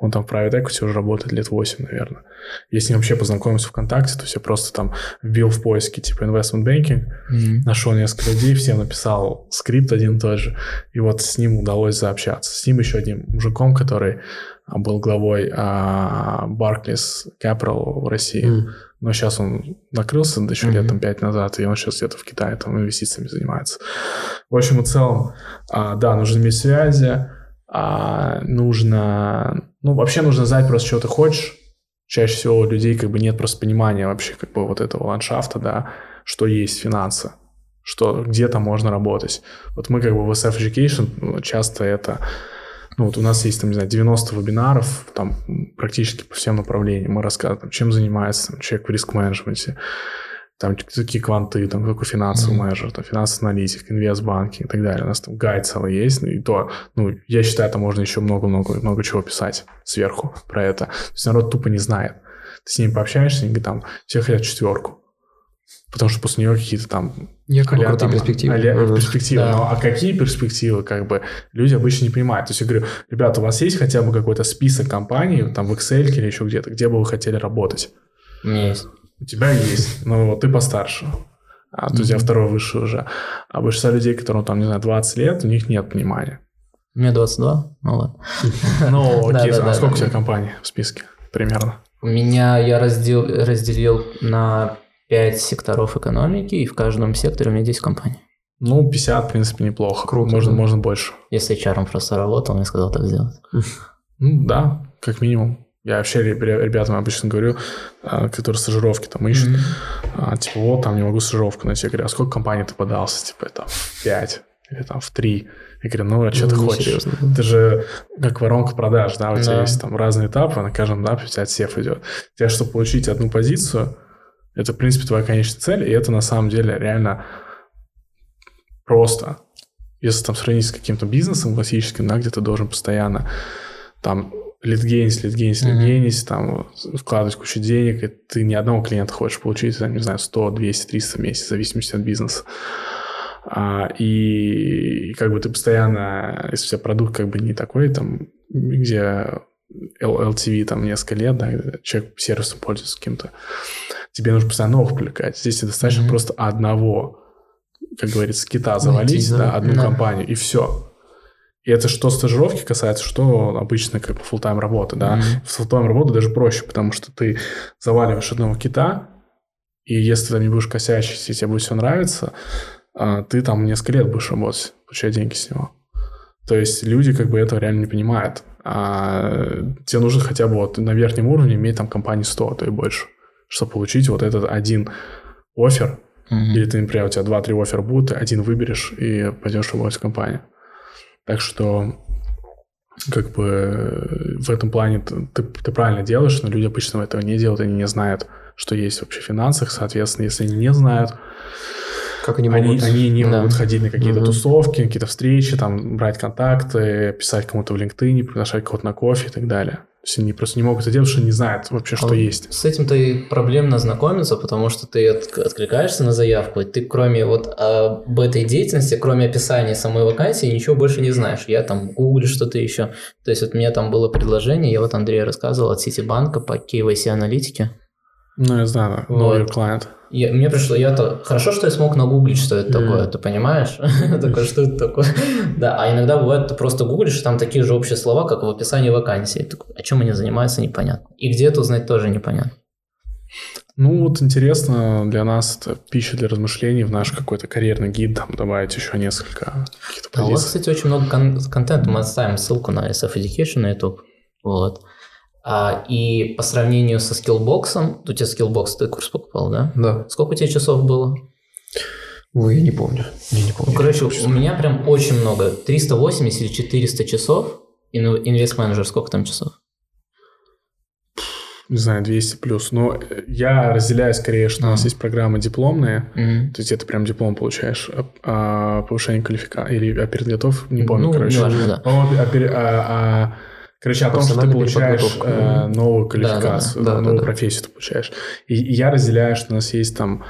Он там в private equity уже работает лет 8, наверное. Я с ним вообще познакомился ВКонтакте, то есть я просто там вбил в поиске типа investment banking, mm-hmm. нашел несколько людей, всем написал скрипт один и тот же, и вот с ним удалось заобщаться. С ним еще одним мужиком, который а, был главой а, Barclays Capital в России. Mm. Но сейчас он накрылся еще mm-hmm. лет там пять назад, и он сейчас где-то в Китае там инвестициями занимается. В общем и целом, а, да, нужно иметь связи, а, нужно... Ну, вообще нужно знать просто, что ты хочешь. Чаще всего у людей как бы нет просто понимания вообще как бы вот этого ландшафта, да, что есть финансы, что где-то можно работать. Вот мы как бы в SF Education ну, часто это ну, вот у нас есть, там, не знаю, 90 вебинаров, там, практически по всем направлениям. Мы рассказываем, чем занимается там, человек в риск-менеджменте, там, какие кванты, там, какой финансовый mm-hmm. менеджер, там, финансовый аналитик, инвестбанки и так далее. У нас там гайд целый есть, ну, и то, ну, я считаю, там можно еще много-много-много чего писать сверху про это. То есть народ тупо не знает. Ты с ними пообщаешься, они говорят, там, все хотят четверку. Потому что после нее какие-то там... Якобы а там, перспективы. А, перспективы. Да. Ну, а какие перспективы, как бы, люди обычно не понимают. То есть я говорю, ребята, у вас есть хотя бы какой-то список компаний, там в Excel или еще где-то, где бы вы хотели работать? У меня есть. У тебя есть, но ты постарше. А то есть я второй выше уже. А большинство людей, которым там, не знаю, 20 лет, у них нет понимания. Меня 22, ну ладно. Ну, окей, а сколько у тебя компаний в списке примерно? У меня я разделил на 5 секторов экономики, и в каждом секторе у меня 10 компаний. Ну, 50, в принципе, неплохо. Круто. Можно, да. можно больше. Если HR просто работал, он сказал так сделать. Ну, да, как минимум. Я вообще ребятам обычно говорю, а, которые стажировки там ищут, mm-hmm. типа, вот, там не могу стажировку найти. Я говорю, а сколько компаний ты подался? Типа, это 5. или там в 3. Я говорю, ну, а что ну, ты хочешь? Серьезно. Ты же как воронка продаж, да, у да. тебя есть там разные этапы, на каждом этапе у тебя отсев идет. Тебе, чтобы получить одну позицию, это, в принципе, твоя конечная цель, и это на самом деле реально просто. Если там сравнить с каким-то бизнесом классическим, да, где ты должен постоянно там литгейнить, литгейнить, литгейнить, там вкладывать кучу денег, и ты ни одного клиента хочешь получить, там, не знаю, 100, 200, 300 в месяц, в зависимости от бизнеса. А, и, и как бы ты постоянно, если у тебя продукт как бы не такой, там, где LTV там несколько лет, да, человек сервисом пользуется каким-то, тебе нужно постоянно новых привлекать. Здесь достаточно mm-hmm. просто одного, как говорится, кита завалить, Найти, да, одну да. компанию, и все. И это что стажировки касается, что обычно как бы full-time работы, да. Mm-hmm. В full-time работы даже проще, потому что ты заваливаешь одного кита, и если ты там не будешь косячить, и тебе будет все нравиться, а, ты там несколько лет будешь работать, получать деньги с него. То есть люди как бы этого реально не понимают. А тебе нужно хотя бы вот на верхнем уровне иметь там компании 100, а то и больше, чтобы получить вот этот один офер. Mm-hmm. Или ты, например, у тебя 2-3 оффера будут, ты один выберешь и пойдешь работать в компанию. Так что как бы в этом плане ты, ты правильно делаешь, но люди обычно этого не делают, они не знают, что есть вообще в финансах. Соответственно, если они не знают, как они могут? Они, они не да. могут ходить на какие-то угу. тусовки, какие-то встречи, там, брать контакты, писать кому-то в LinkedIn, приглашать кого-то на кофе и так далее. Есть они просто не могут это делать, что не знают вообще, что а есть. С этим-то и проблемно знакомиться, потому что ты от, откликаешься на заявку, и ты кроме вот об этой деятельности, кроме описания самой вакансии, ничего больше не знаешь. Я там гуглю что-то еще. То есть вот у меня там было предложение, я вот Андрей рассказывал от Ситибанка по KYC-аналитике. Ну, я знаю, вот. Know Your Я, мне пришло, я-то... Хорошо, что я смог нагуглить, что это mm. такое, ты понимаешь? Такое, что это такое? Да, а иногда бывает, ты просто гуглишь, там такие же общие слова, как в описании вакансии. О чем они занимаются, непонятно. И где это узнать, тоже непонятно. Ну, вот интересно для нас это пища для размышлений в наш какой-то карьерный гид, там добавить еще несколько каких-то позиций. А у вас, кстати, очень много кон- контента, мы оставим ссылку на SF Education на YouTube, вот. А, и по сравнению со Skillbox'ом, у тебя Skillbox, ты курс покупал, да? Да. Сколько у тебя часов было? Ой, я не помню. Я не помню. Ну, короче, у меня прям очень много. 380 или 400 часов. Инвест менеджер, сколько там часов? Не знаю, 200 плюс. Но я разделяю скорее, что а. у нас есть программы дипломные. Mm. То есть это прям диплом получаешь. А, а повышение квалификации. Или а перед готов, не помню, ну, короче. Не важно, да. А, а, а Короче, о том, что ты получаешь э, новую квалификацию, да, да, да. новую да, профессию ты получаешь. И, и я разделяю, что у нас есть там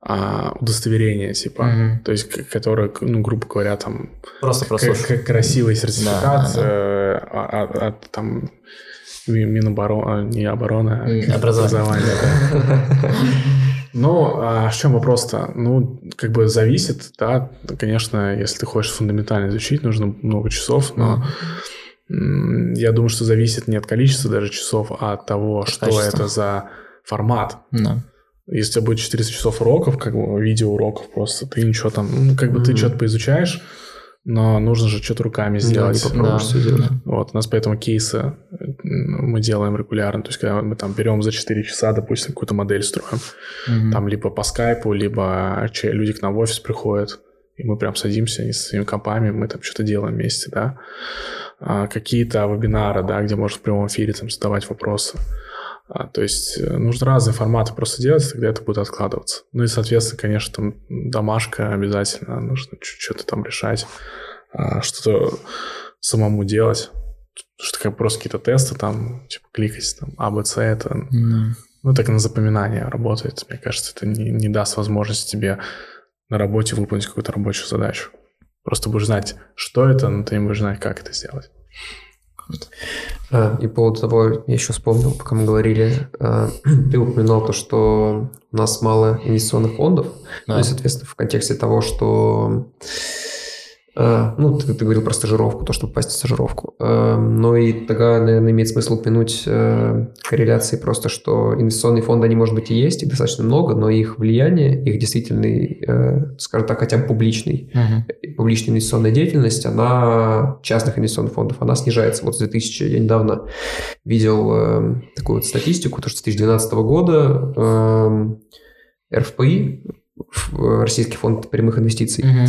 а, удостоверение, типа, mm-hmm. то есть, которое, ну, грубо говоря, там... Просто к- красивый сертификат да, да, да. От, а, а, от, там Миноборона, не оборона, а образование. Ну, а в чем вопрос-то? Ну, как бы зависит, да, конечно, если ты хочешь фундаментально изучить, нужно много часов, но я думаю, что зависит не от количества даже часов, а от того, от что качества. это за формат. Да. Если у тебя будет 400 часов уроков, как бы видео уроков просто, ты ничего там, ну, как бы mm-hmm. ты что-то поизучаешь, но нужно же что-то руками сделать. Да, попробуешь да. все сделать. Вот, у нас поэтому кейсы мы делаем регулярно. То есть, когда мы там берем за 4 часа, допустим, какую-то модель строим, mm-hmm. там либо по скайпу, либо люди к нам в офис приходят, и мы прям садимся они со своими компами, мы там что-то делаем вместе, да. А, какие-то вебинары, да, где можно в прямом эфире там задавать вопросы. А, то есть э, нужно разные форматы просто делать, тогда это будет откладываться. Ну и, соответственно, конечно, там домашка обязательно, нужно что-то там решать, а, что-то самому делать. Что как просто какие-то тесты там, типа кликать там А, Б, С, это... Mm. Ну, так на запоминание работает. Мне кажется, это не, не даст возможности тебе на работе выполнить какую-то рабочую задачу. Просто будешь знать, что это, но ты не будешь знать, как это сделать. А, и по поводу того, я еще вспомнил, пока мы говорили, а, ты упоминал то, что у нас мало инвестиционных фондов, да. ну и, соответственно, в контексте того, что Э, ну, ты, ты говорил про стажировку, то, чтобы попасть в стажировку. Э, но и тогда, наверное, имеет смысл упомянуть э, корреляции просто, что инвестиционные фонды, они, может быть, и есть, их достаточно много, но их влияние, их действительный, скажем так, хотя бы публичный, uh-huh. публичная инвестиционная деятельность, она частных инвестиционных фондов, она снижается. Вот с 2000, я недавно видел такую вот статистику, то, что с 2012 года РФПИ, Российский фонд прямых инвестиций, uh-huh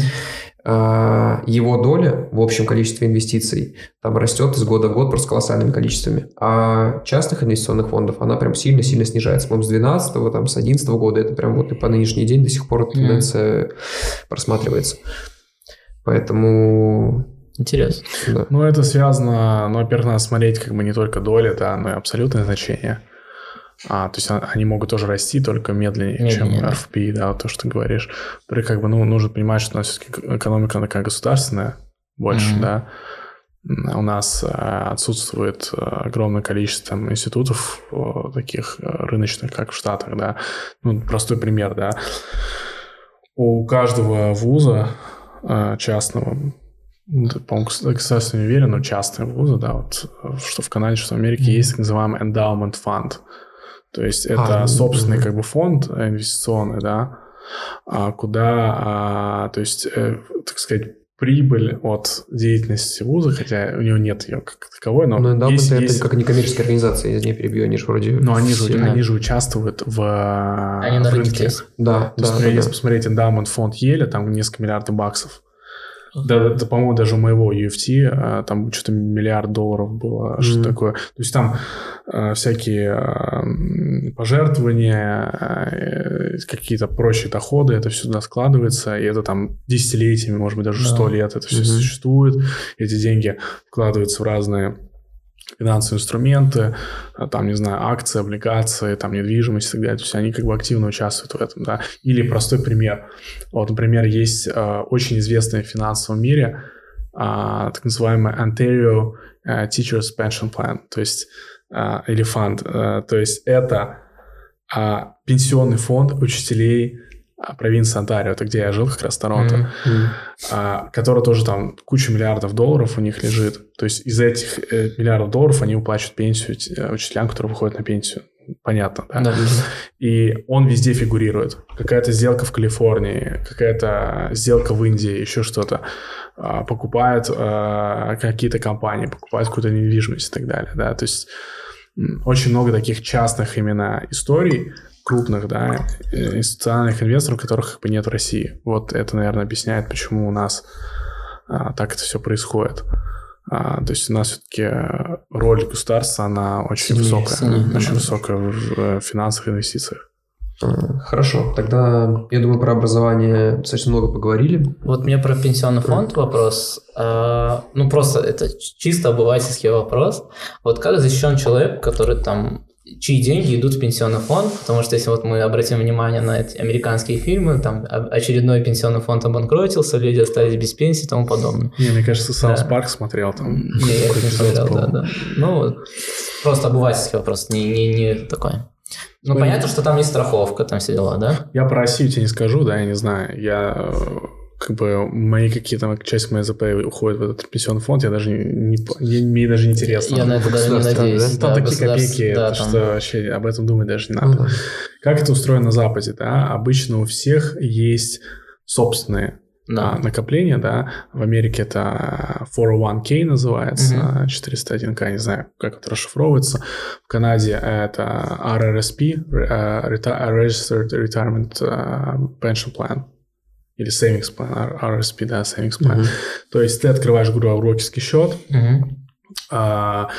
его доля в общем количестве инвестиций там растет из года в год просто колоссальными количествами. А частных инвестиционных фондов она прям сильно-сильно снижается. По-моему, с 12 там, с 11 года это прям вот и по нынешний день до сих пор тенденция mm. просматривается. Поэтому Интересно. Да. Ну, это связано, ну, во-первых, надо смотреть как бы не только доли, да, но и абсолютное значение. А, то есть а, они могут тоже расти, только медленнее, медленнее чем да. RFP, да, то, что ты говоришь. При как бы, ну, нужно понимать, что у нас все-таки экономика такая государственная больше, mm-hmm. да. У нас а, отсутствует а, огромное количество там, институтов таких рыночных, как в Штатах, да. Ну, простой пример, да. У каждого вуза частного по-моему, государственно не уверен, но частные вузы, да, вот, что в Канаде, что в Америке mm-hmm. есть так называемый endowment fund. То есть это а, собственный как бы фонд инвестиционный, да, а, куда, а, то есть, э, так сказать, прибыль от деятельности вуза, хотя у него нет ее как таковой, но, но есть, это есть... как некоммерческая организация, я не перебью, они же вроде... Но они же, они же участвуют в, они на рынке. рынке. Да, То да, есть, да, если да. посмотреть эндаумент фонд Еля, там несколько миллиардов баксов. Да, да, по-моему, даже у моего UFC а, там что-то миллиард долларов было, mm-hmm. что такое. То есть там а, всякие а, пожертвования, а, какие-то прочие доходы, это все туда складывается, и это там десятилетиями, может быть, даже сто лет это все mm-hmm. существует. Эти деньги вкладываются в разные финансовые инструменты, а, там, не знаю, акции, облигации, там, недвижимость и так далее. То есть они как бы активно участвуют в этом, да. Или простой пример. Вот, например, есть э, очень известный в финансовом мире э, так называемый Ontario э, Teachers Pension Plan, то есть э, или фонд. Э, то есть это э, пенсионный фонд учителей а, провинции Онтарио, это где я жил, как раз Торонто, mm-hmm. а, который тоже там куча миллиардов долларов у них лежит. То есть из этих э, миллиардов долларов они уплачивают пенсию э, учителям, которые выходят на пенсию. Понятно, да? да. И он везде фигурирует. Какая-то сделка в Калифорнии, какая-то сделка в Индии, еще что-то. А, покупают а, какие-то компании, покупают какую-то недвижимость и так далее, да. То есть очень много таких частных именно историй, крупных, да, э, институциональных инвесторов, которых как бы нет в России. Вот это, наверное, объясняет, почему у нас а, так это все происходит. А, то есть у нас все-таки роль государства, она очень сильнее, высокая, сильнее, очень да. высокая в э, финансовых инвестициях. Хорошо, тогда я думаю про образование достаточно много поговорили. Вот мне про пенсионный фонд вопрос. А, ну просто это чисто обывательский вопрос. Вот как защищен человек, который там чьи деньги идут в пенсионный фонд, потому что если вот мы обратим внимание на эти американские фильмы, там очередной пенсионный фонд обанкротился, люди остались без пенсии и тому подобное. Не, мне кажется, South да. Парк смотрел там. Не, я не смотрел, да, да. Ну, просто обывательский вопрос, не, не, не такой. Ну, понятно, что там есть страховка, там все дела, да? Я про Россию тебе не скажу, да, я не знаю. Я э, как бы мои какие-то часть моей ЗП уходит в этот пенсионный фонд, я даже не, не мне даже не интересно. Я на это даже не надеюсь. Да? Там такие копейки, да, там... что вообще об этом думать даже не надо. Угу. Как это устроено на Западе, да? Обычно у всех есть собственные да. а, накопления, да. В Америке это 401k называется, угу. 401k, не знаю, как это расшифровывается. В Канаде это RRSP, Registered Retirement Pension Plan или savings plan, RSP, да, savings plan. Uh-huh. То есть ты открываешь, грубо брокерский счет, uh-huh. а,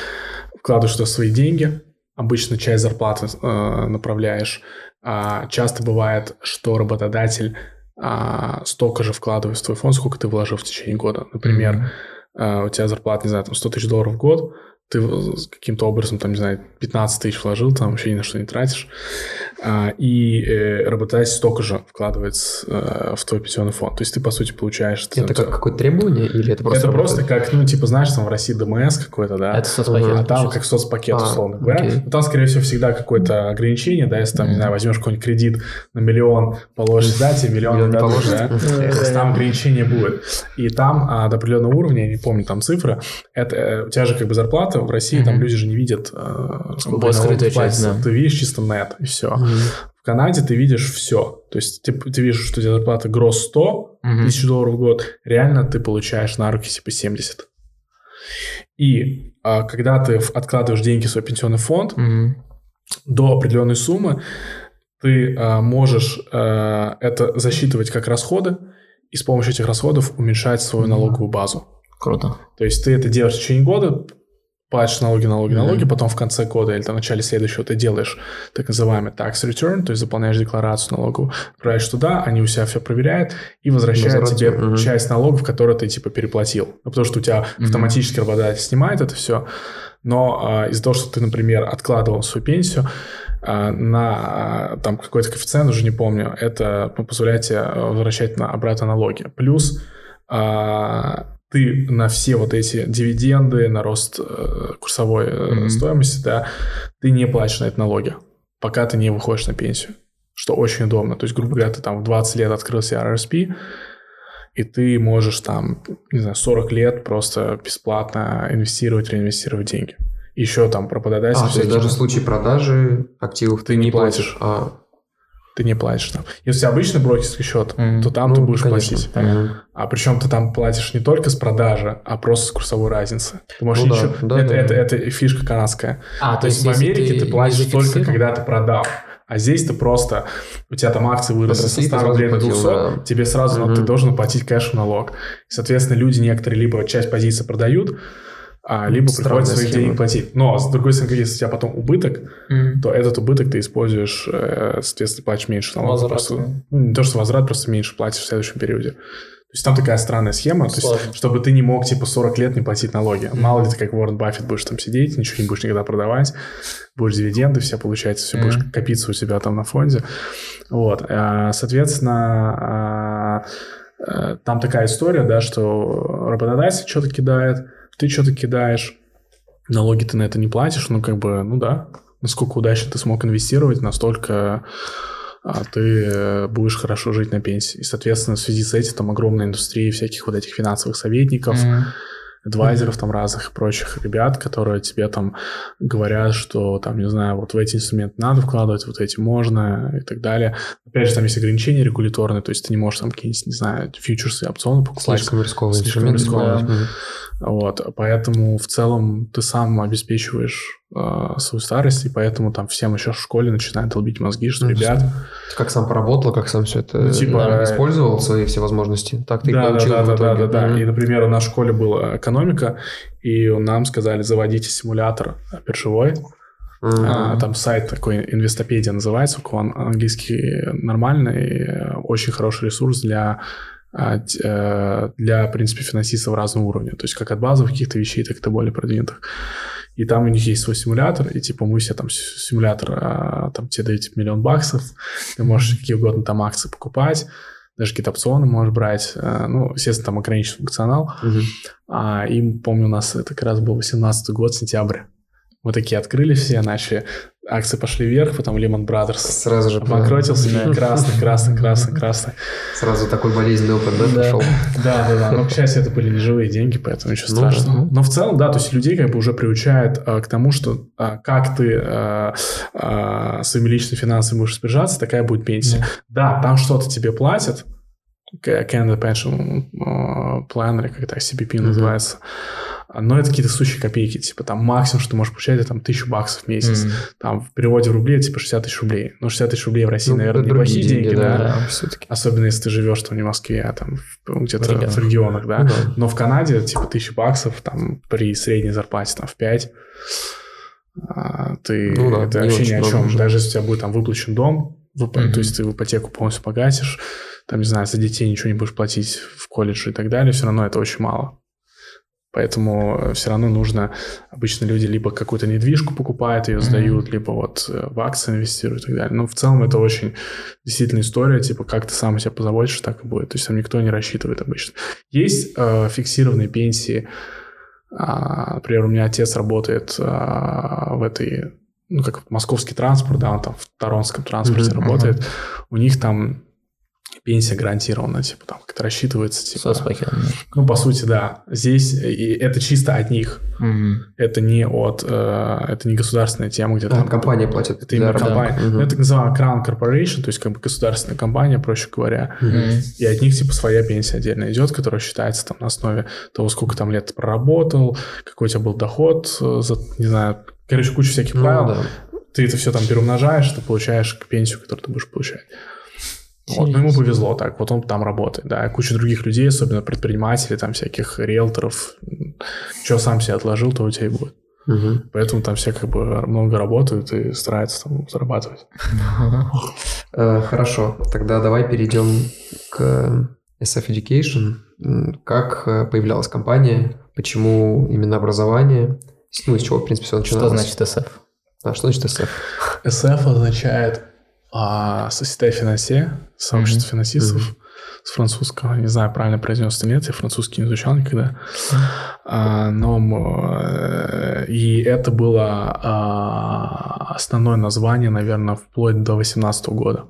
вкладываешь туда свои деньги, обычно часть зарплаты а, направляешь. А, часто бывает, что работодатель а, столько же вкладывает в твой фонд, сколько ты вложил в течение года. Например, uh-huh. а, у тебя зарплата, не знаю, там 100 тысяч долларов в год, ты каким-то образом, там, не знаю, 15 тысяч вложил, там вообще ни на что не тратишь, и э, работодатель столько же вкладывает э, в твой пенсионный фонд. То есть ты, по сути, получаешь... Это, это как какое-то требование или это просто Это просто как, ну, типа, знаешь, там в России ДМС какой-то, да? Это соцпакет. А там как соцпакет, а, условно говоря. Ну, там, скорее всего, всегда какое-то ограничение, да, если там, не знаю, возьмешь какой-нибудь кредит на миллион, положишь, да, тебе миллион не положишь, да? Там ограничение будет. И там а, до определенного уровня, я не помню там цифры, это, э, у тебя же как бы зарплата в России, там люди же не видят сколько скрытая часть, да. Ты видишь чисто нет, и все. В Канаде ты видишь все. То есть ты, ты видишь, что у тебя зарплата гросс 100 mm-hmm. тысяч долларов в год, реально ты получаешь на руки типа 70. И а, когда ты откладываешь деньги в свой пенсионный фонд mm-hmm. до определенной суммы, ты а, можешь а, это засчитывать как расходы, и с помощью этих расходов уменьшать свою налоговую базу. Круто. То есть ты это делаешь в течение года, платишь налоги, налоги, налоги, mm-hmm. потом в конце года или там, в начале следующего ты делаешь так называемый tax return, то есть заполняешь декларацию налоговую, отправляешь туда, они у себя все проверяют и возвращают тебе mm-hmm. часть налогов, которые ты типа переплатил. Ну, потому что у тебя mm-hmm. автоматически работодатель снимает это все, но а, из-за того, что ты, например, откладывал свою пенсию, а, на а, там какой-то коэффициент, уже не помню, это позволяет тебе возвращать на, обратно налоги. Плюс ты на все вот эти дивиденды, на рост э, курсовой mm-hmm. стоимости, да, ты не платишь на это налоги, пока ты не выходишь на пенсию, что очень удобно. То есть, грубо говоря, ты там в 20 лет открыл себе RSP, и ты можешь там, не знаю, 40 лет просто бесплатно инвестировать, реинвестировать деньги. Еще там пропадать. А, то есть даже в случае продажи активов ты, ты не платишь, платишь а ты не платишь там. Если обычный брокерский счет, mm-hmm. то там ну, ты будешь конечно, платить. Понятно. А причем ты там платишь не только с продажи, а просто с курсовой разницы. Ты можешь ну, ничего... да, это, да, это, да. это, это фишка канадская. А, то, то есть в Америке ты, ты платишь только, когда ты продал. А здесь ты просто, у тебя там акции выросли со 100 рублей до 200, да. тебе сразу угу. ты должен платить кэш налог. И, соответственно, люди некоторые либо часть позиции продают, а, либо Странная приходится своих денег платить. Но, с другой стороны, если у тебя потом убыток, mm. то этот убыток ты используешь, э, соответственно, платишь меньше налогов. Просто, ну, не то, что возврат, просто меньше платишь в следующем периоде. То есть там такая странная схема, Сложно. то есть, чтобы ты не мог типа 40 лет не платить налоги. Mm. Мало ли ты как Уоррен Баффет будешь там сидеть, ничего не будешь никогда продавать, будешь дивиденды все получать, все mm. будешь копиться у себя там на фонде. Вот, а, соответственно, а, а, там такая история, да, что работодатель что-то кидает, ты что-то кидаешь, налоги ты на это не платишь, ну, как бы, ну да, насколько удачно ты смог инвестировать, настолько а, ты э, будешь хорошо жить на пенсии. И, соответственно, в связи с этим там огромная индустрия всяких вот этих финансовых советников, mm-hmm адвайзеров mm-hmm. там разных и прочих ребят, которые тебе там говорят, что там, не знаю, вот в эти инструменты надо вкладывать, вот эти можно и так далее. Опять же, там есть ограничения регуляторные, то есть ты не можешь там какие-нибудь, не знаю, фьючерсы, опционы покупать. Слишком рисковые инструменты. Рисковые. Mm-hmm. Вот, поэтому в целом ты сам обеспечиваешь свою старость, и поэтому там всем еще в школе начинают долбить мозги, что, ну, ребят... Как сам поработал, как сам все это ну, типа, использовал, свои все возможности, так ты да, и получил да, да, да, да, да, да. И, например, у нас в школе была экономика, и нам сказали, заводите симулятор биржевой, Uh-huh. А, там сайт такой, Инвестопедия называется, кого английский нормальный, очень хороший ресурс для а, э, для, в принципе, финансистов разного уровня. То есть как от базовых каких-то вещей, так и до более продвинутых. И там у них есть свой симулятор, и типа мы все там симулятор, а, там тебе дают типа, миллион баксов, ты можешь какие угодно там акции покупать, даже какие-то опционы можешь брать. А, ну, естественно, там ограничен функционал. Угу. А, и помню, у нас это как раз был 18 год, сентябрь. Мы такие открыли все, начали акции пошли вверх, потом Lehman Brothers сразу же покрутился, да. красный, красный, красный, красный. Сразу такой болезненный опыт, да, пошел? Да, да, да. Но, к счастью, это были не живые деньги, поэтому ничего ну, страшного. Но в целом, да, то есть людей как бы уже приучают а, к тому, что а, как ты а, своими личными финансами будешь распоряжаться, такая будет пенсия. Да, там что-то тебе платят, Canada Pension Plan, или как это CBP mm-hmm. Но это какие-то сущие копейки, типа там максимум, что ты можешь получать, это там тысячу баксов в месяц. Mm-hmm. Там в переводе в рубли типа 60 тысяч рублей. Но 60 тысяч рублей в России, ну, наверное, неплохие деньги, деньги да, да, все-таки. Особенно если ты живешь там не в Москве, а там где-то в, регионах. в регионах, да. Ну, да. Но в Канаде типа тысяча баксов там при средней зарплате там в 5 а, ты ну, да, это вообще ни о чем. Уже. Даже если у тебя будет там выплачен дом, вып... mm-hmm. то есть ты в ипотеку полностью погасишь, там, не знаю, за детей ничего не будешь платить в колледже и так далее, все равно это очень мало. Поэтому э, все равно нужно, обычно люди либо какую-то недвижку покупают, ее сдают, mm-hmm. либо вот э, в акции инвестируют и так далее. Но в целом это очень действительно история, типа как ты сам о себе позаботишься, так и будет. То есть там никто не рассчитывает обычно. Есть э, фиксированные пенсии. А, например, у меня отец работает а, в этой, ну как московский транспорт, да, он там в Торонском транспорте mm-hmm. работает. У них там пенсия гарантирована, типа там как-то рассчитывается. Типа, Соцпакет. Ну, по сути, да. Здесь и это чисто от них. Угу. Это не от, э, это не государственная тема, где а, там... компания платит. Это именно компания. Угу. Ну, это так называемая Crown Corporation, то есть как бы государственная компания, проще говоря. Угу. И от них типа своя пенсия отдельно идет, которая считается там на основе того, сколько там лет проработал, какой у тебя был доход, э, за, не знаю, короче, куча всяких ну, правил. Да. Ты это все там переумножаешь, ты получаешь пенсию, которую ты будешь получать. Вот, ну, ему повезло так, вот он там работает, да, куча других людей, особенно предпринимателей, там всяких риэлторов, что сам себе отложил, то у тебя и будет. Угу. Поэтому там все как бы много работают и стараются там зарабатывать. Э, хорошо, тогда давай перейдем к SF Education. Как э, появлялась компания, почему именно образование, ну, из чего, в принципе, все начиналось. Что значит SF? А, что значит SF? SF означает а, Société Financière, сообщество mm-hmm. финансистов. Mm-hmm с французского. Не знаю, правильно произнес или нет, я французский не изучал никогда. А, но э, и это было а, основное название, наверное, вплоть до 18 года.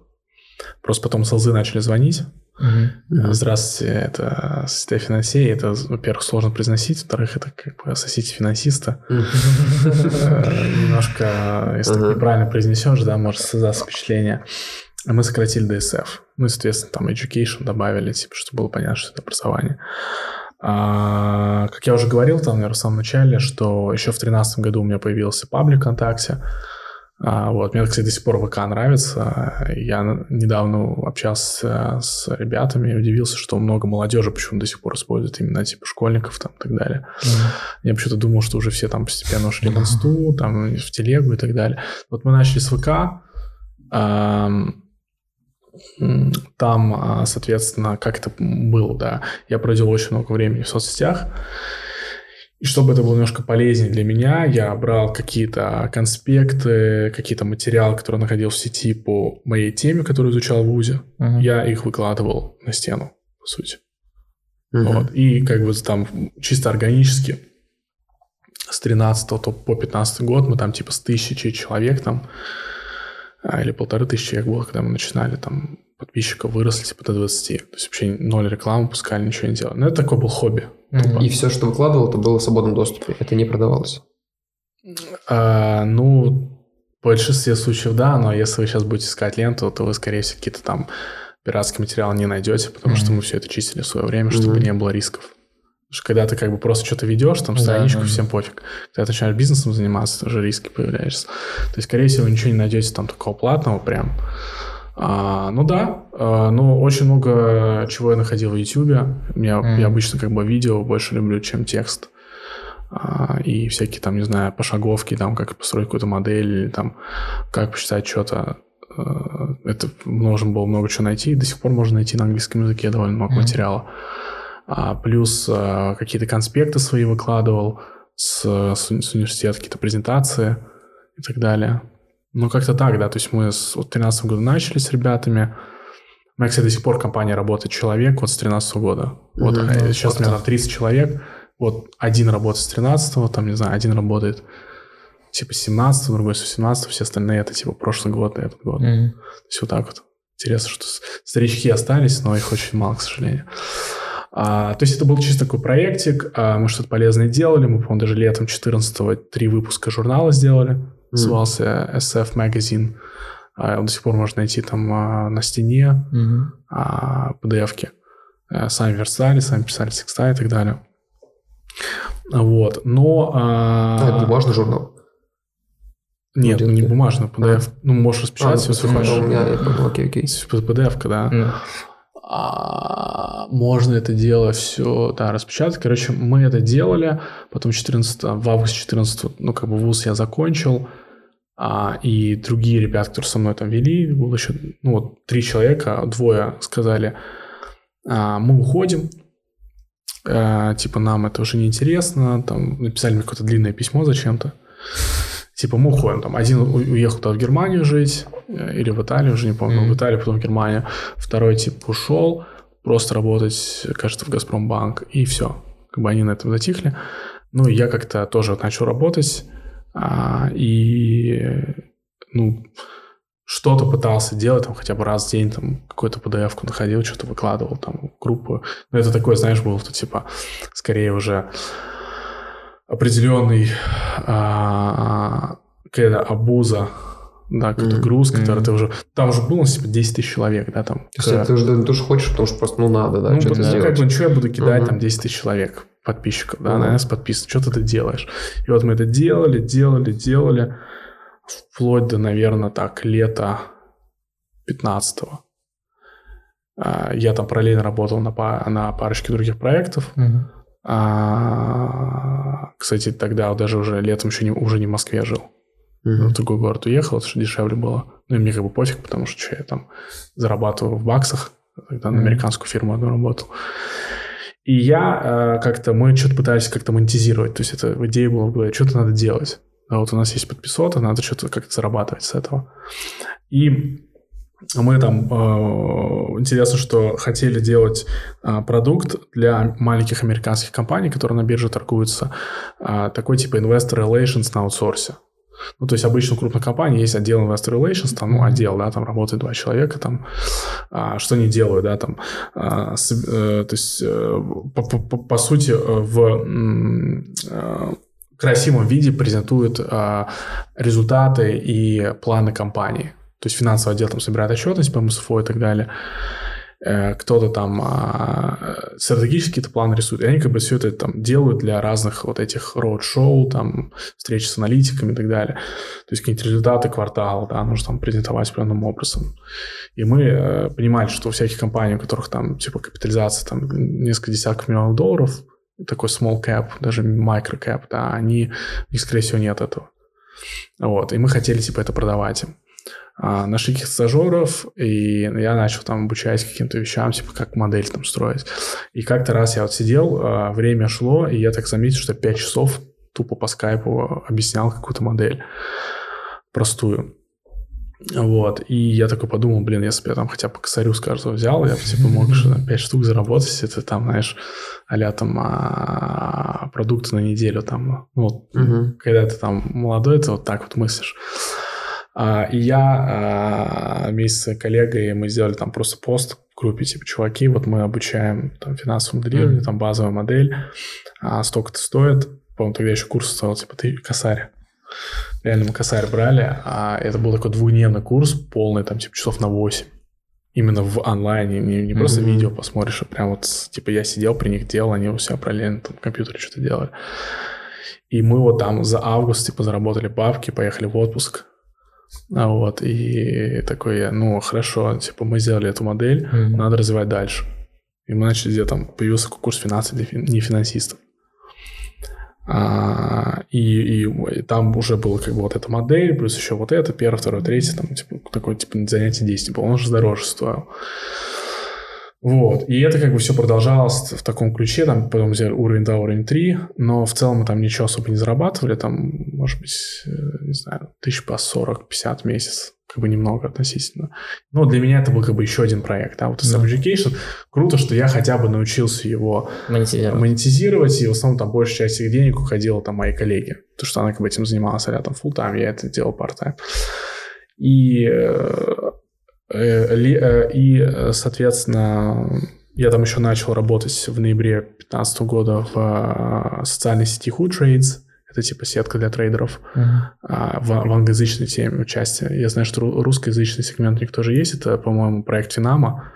Просто потом солзы начали звонить. Uh-huh. Здравствуйте, это состояние финансей. Это, во-первых, сложно произносить, во-вторых, это как бы сосите финансиста. Uh-huh. Немножко, если uh-huh. неправильно произнесешь, да, может создаться впечатление. Мы сократили DSF. Ну и, соответственно, там education добавили, типа, чтобы было понятно, что это образование. А, как я уже говорил там, наверное, в самом начале, что еще в 2013 году у меня появился паблик ВКонтакте. А, вот, мне, кстати, до сих пор ВК нравится. Я недавно общался с ребятами и удивился, что много молодежи почему до сих пор используют именно типа школьников там и так далее. Mm-hmm. Я почему-то думал, что уже все там постепенно ушли в инсту, там в телегу и так далее. Вот мы начали с ВК, там, а, соответственно, как это было, да, я проводил очень много времени в соцсетях, и чтобы это было немножко полезнее для меня, я брал какие-то конспекты, какие-то материалы, которые находил в сети по моей теме, которую изучал в ВУЗе. Uh-huh. Я их выкладывал на стену, по сути. Uh-huh. Вот. И как бы там чисто органически с 13 по 15 год мы там типа с тысячи человек там а, или полторы тысячи человек было, когда мы начинали, там подписчиков выросли типа до 20. То есть вообще ноль рекламы пускали, ничего не делали. Но это такой был хобби. Mm-hmm. И все, что выкладывал, это было в свободном доступе, это не продавалось? А, ну, в большинстве случаев да, но если вы сейчас будете искать ленту, то вы, скорее всего, какие-то там пиратские материалы не найдете, потому mm-hmm. что мы все это чистили в свое время, чтобы mm-hmm. не было рисков. Потому что когда ты как бы просто что-то ведешь, там страничку, да, да. всем пофиг. Когда ты начинаешь бизнесом заниматься, тоже риски появляются. То есть, скорее всего, вы ничего не найдете там такого платного прям. А, ну да, а, но очень много чего я находил в YouTube. Я, mm. я обычно как бы видео больше люблю, чем текст. А, и всякие там, не знаю, пошаговки, там, как построить какую-то модель, или там, как посчитать что-то. А, это нужно было много чего найти. До сих пор можно найти на английском языке довольно много mm. материала а, плюс а, какие-то конспекты свои выкладывал с, с, с университета, какие-то презентации и так далее. Ну, как-то так, да, то есть мы с вот, 13 года начали с ребятами, у меня, кстати, до сих пор компания работает человек вот с 13 года. Вот mm-hmm. сейчас у меня там 30 человек, вот один работает с 13 там, не знаю, один работает типа с 17 другой с 18 все остальные это типа прошлый год и этот год. Mm-hmm. То есть вот так вот. Интересно, что старички остались, но их очень мало, к сожалению. А, то есть это был чисто такой проектик, а, мы что-то полезное делали, мы, по-моему, даже летом 14-го три выпуска журнала сделали. Назывался SF Magazine. А, его до сих пор можно найти там а, на стене, а, PDF-ки. А, сами верстали, сами писали текста и так далее. Вот, но... А, это бумажный журнал? Нет, ну, не бумажный, PDF. Ну, можешь распечатать, если хочешь. У меня, окей, окей. PDF, да. А, можно это дело все, да, распечатать. Короче, мы это делали, потом 14, в августе 14, ну, как бы вуз я закончил, а, и другие ребята, которые со мной там вели, было еще, ну, вот три человека, двое сказали, а, мы уходим, а, типа, нам это уже не интересно, там, написали мне какое-то длинное письмо зачем-то, типа, мы уходим, там, один уехал туда в Германию жить, Э, или в Италию, уже не помню, mm-hmm. в Италию, потом в Германию. Второй тип ушел, просто работать, кажется, в Газпромбанк, и все. Как бы они на этом затихли. Ну, я как-то тоже начал работать, а, и, ну, что-то пытался делать, там, хотя бы раз в день, там, какую-то PDF-ку находил, что-то выкладывал, там, в группу. Но это такое, знаешь, было, что, типа, скорее уже определенный а, какая-то абуза да, какой-то mm-hmm. груз, который mm-hmm. ты уже... Там уже было, типа, 10 тысяч человек, да, там. То есть ты уже ты тоже хочешь, потому что просто, ну, надо, да, ну, что-то да, сделать. как бы, что я буду кидать, mm-hmm. там, 10 тысяч человек, подписчиков, да, на нас подписывают, что ты делаешь. И вот мы это делали, делали, делали, вплоть до, наверное, так, лета 15-го. А, я там параллельно работал на, на парочке других проектов. Мгм. А, кстати, тогда даже уже летом еще не, уже не в Москве жил. Мгм. В другой город уехал, это что дешевле было. Ну и мне как бы пофиг, потому что, что я там зарабатываю в баксах. Тогда на Мгм. американскую фирму одну работал. И я э, как-то, мы что-то пытались как-то монетизировать. То есть это идея была в голове, что-то надо делать. А вот у нас есть подписота, надо что-то как-то зарабатывать с этого. И мы там, э, интересно, что хотели делать э, продукт для маленьких американских компаний, которые на бирже торгуются, э, такой типа investor relations на аутсорсе. Ну, то есть обычно в крупных компаниях есть отдел investor relations, там, ну, отдел, да, там работает два человека, там, а, что они делают, да, там, а, с- э, то есть, э, по, по- по- сути, э, в красивом виде презентуют а, результаты и планы компании. То есть финансовый отдел там собирает отчетность по МСФО и так далее. Э, Кто-то там а, стратегические какие-то планы рисует. И они как бы все это там делают для разных вот этих роуд-шоу, там, встреч с аналитиками и так далее. То есть какие-то результаты квартала, да, нужно там презентовать определенным образом. И мы э, понимали, что у всяких компаний, у которых там типа капитализация там несколько десятков миллионов долларов, такой small cap, даже micro cap, да, они, скорее всего, нет этого. Вот, и мы хотели, типа, это продавать им. А, нашли каких-то стажеров, и я начал там обучать каким-то вещам, типа, как модель там строить. И как-то раз я вот сидел, а, время шло, и я так заметил, что 5 часов тупо по скайпу объяснял какую-то модель простую. Вот, и я такой подумал, блин, если бы я там хотя бы косарю с каждого взял, я бы, типа, мог что там 5 штук заработать, это там, знаешь, а там а, продукты на неделю там, ну, вот, когда ты там молодой, ты вот так вот мыслишь. А, и я а, вместе с коллегой, мы сделали там просто пост в группе, типа, чуваки, вот мы обучаем там финансовому моделированию, Мгм. там базовая модель, а столько-то стоит. По-моему, тогда еще курс стоил, типа, ты косарь. Реально мы косарь брали, а это был такой двухдневный курс, полный, там, типа, часов на 8. Именно в онлайне, не, не просто Мгм. видео посмотришь, а прям вот, типа, я сидел при них делал, они у себя параллельно там в компьютере что-то делали. И мы вот там за август, типа, заработали бабки, поехали в отпуск. А вот, и такой ну, хорошо, типа, мы сделали эту модель, Мгм. надо развивать дальше. И мы начали делать, там, появился курс финансов для фин- нефинансистов. А, и, и, и там уже была как бы вот эта модель, плюс еще вот это, первое, второе, третье, там, типа, такое, типа, занятие 10 было. Он же дороже стоил. Вот. И это как бы все продолжалось в таком ключе, там, потом взяли уровень 2, уровень 3, но в целом мы там ничего особо не зарабатывали, там, может быть, э, не знаю, тысяч по 40-50 в месяц, как бы немного относительно. Но для меня это был как бы еще один проект, да, вот. SF Education. Круто, что я хотя бы научился его Монетизировать. монетизировать, и в основном там большая часть их денег уходила там моей коллеге, потому что она как бы этим занималась, а я там full time, я это делал part-time. И, э, и, э, соответственно, я там еще начал работать в ноябре 2015 года в э, социальной сети Who Trades, это типа сетка для трейдеров а, в, в англоязычной теме участия. Я знаю, что ру- русскоязычный сегмент у них тоже есть. Это, по-моему, проект Финама.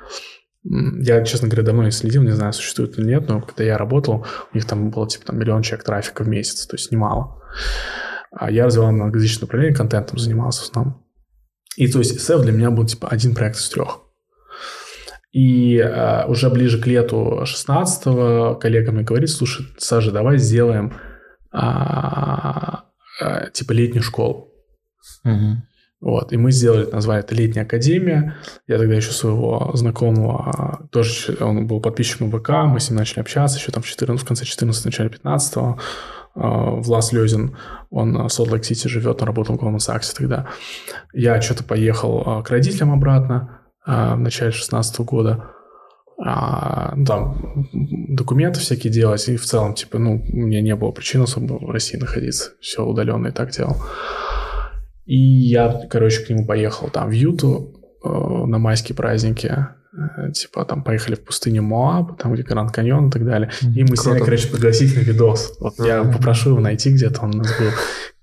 Я, честно говоря, давно не следил, не знаю, существует или нет, но когда я работал, у них там было типа там, миллион человек трафика в месяц, то есть немало. А я развивал на англоязычное направление, контентом занимался в основном. И то есть SF для меня был типа один проект из трех. И э, уже ближе к лету 16-го коллега мне говорит, слушай, Саша, давай сделаем а, а, типа летнюю школу. Мгм. Вот, и мы сделали, назвали это «Летняя академия». Я тогда еще своего знакомого, тоже он был подписчиком ВК, мы с ним начали общаться еще там в, 14, в конце 14 начале 15 Влас Лезин, он в Солт-Лейк-Сити живет, он работал в Goldman Sachs тогда. Я что-то поехал а, к родителям обратно в начале 16 года. А, ну, там документы всякие делать, и в целом, типа, ну, у меня не было причин особо в России находиться. Все удаленно и так делал. И я, короче, к нему поехал там в Юту э, на майские праздники. Э, типа там поехали в пустыню Моаб, там где Гранд Каньон и так далее. И мы сняли, короче, пригласительный видос. Вот я попрошу его найти где-то, он у нас был.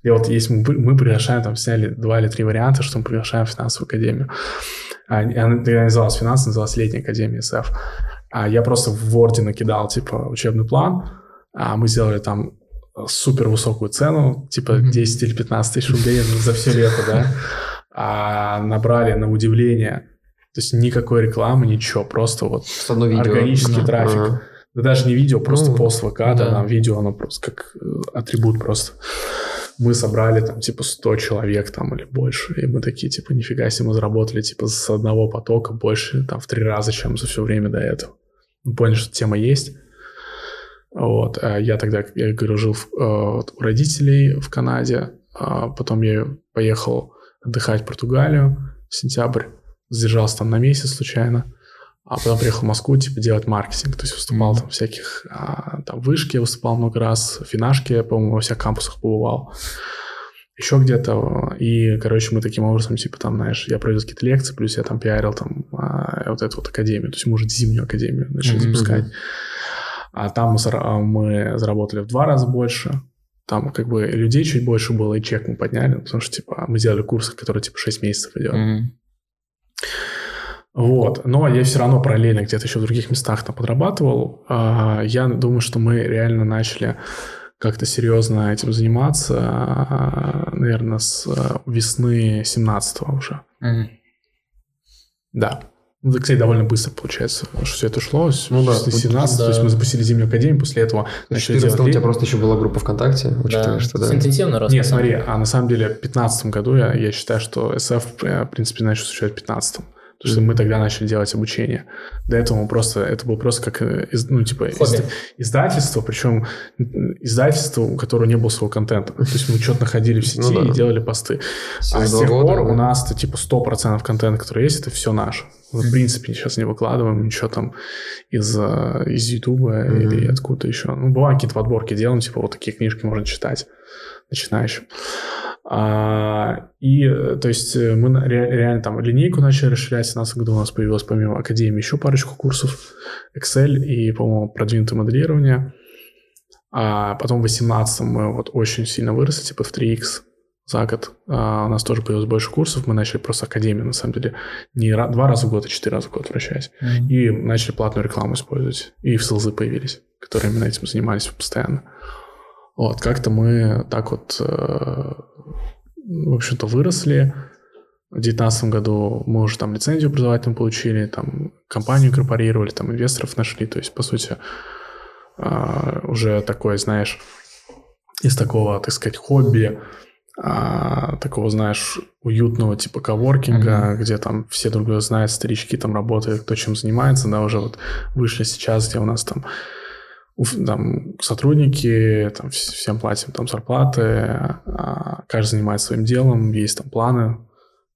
И вот есть мы, мы приглашаем, там сняли два или три варианта, что мы приглашаем в финансовую академию. А, она тогда называлась финанс, называлась летняя академия СФ. А я просто в Word накидал, типа, учебный план, а мы сделали там супер высокую цену, типа Мгм. 10 или 15 тысяч рублей за все лето, да. А набрали на удивление То есть никакой рекламы, ничего, просто вот органический да. трафик. Ага. Да даже не видео, просто ну, пост ВК, да. да, там видео, оно просто как э, атрибут просто. Мы собрали там типа 100 человек там или больше, и мы такие типа нифига себе мы заработали типа с одного потока больше там в три раза, чем за все время до этого. Мы поняли, что тема есть. Вот, а я тогда, я говорю, жил в, э, у родителей в Канаде, а потом я поехал отдыхать в Португалию, в сентябрь, задержался там на месяц случайно, а потом приехал в Москву, типа, делать маркетинг, то есть выступал mm-hmm. там всяких, а, там, вышки выступал много раз, в финашке, по-моему, во всех кампусах побывал, еще где-то, и, короче, мы таким образом, типа, там, знаешь, я провел какие-то лекции, плюс я там пиарил там а, вот эту вот академию, то есть мы уже зимнюю академию начали mm-hmm. запускать, а там мы, мы заработали в два раза больше, там как бы людей чуть больше было, и чек мы подняли, потому что, типа, мы сделали курс, который, типа, 6 месяцев идет. Mm-hmm. Вот. Но я все равно параллельно где-то еще в других местах там подрабатывал. А, я думаю, что мы реально начали как-то серьезно этим заниматься, наверное, с весны 17 уже. Mm-hmm. Да. Ну, кстати, довольно быстро получается, что все это шло. Ну да. 17, да. то есть мы запустили зимнюю академию, после этого В 14 у тебя просто еще была группа ВКонтакте, учитывая, да. что да. Интенсивно рос. Нет, смотри, а на самом деле в 2015 году я, я считаю, что SF, э, в принципе, начал существовать в 2015. Потому что мы тогда начали делать обучение. До этого мы просто, это было просто как, э, ну, типа, из, издательство, причем издательство, у которого не было своего контента. То есть мы что-то находили в сети ну, да. и делали посты. а с тех пор да. у нас-то, типа, 100% контента, который есть, это все наше. Мы, в принципе, сейчас не выкладываем ничего там из, э, из Ютуба mm-hmm. или откуда-то еще. Ну, бывают какие-то подборки делаем, типа, вот такие книжки можно читать начинающим. А, и, то есть, мы реально там линейку начали расширять. В 2017 году у нас появилась помимо Академии еще парочку курсов. Excel и, по-моему, продвинутое моделирование. А потом в 2018 мы вот очень сильно выросли, типа в 3x за год. А у нас тоже появилось больше курсов. Мы начали просто Академию, на самом деле, не два раза в год, а четыре раза в год вращаясь. Mm-hmm. И начали платную рекламу использовать. И в селзы появились, которые именно этим занимались постоянно. Вот, как-то мы так вот, э, в общем-то, выросли. В 2019 году мы уже там лицензию образовательную получили, там компанию корпорировали, там инвесторов нашли. То есть, по сути, э, уже такое, знаешь, из такого, так сказать, хобби, а, такого, знаешь, уютного типа коворкинга, mm-hmm. где там все друг друга знают, старички там работают, кто чем занимается, да, уже вот вышли сейчас, где у нас там там сотрудники, там всем платим там зарплаты, а каждый занимается своим делом, есть там планы,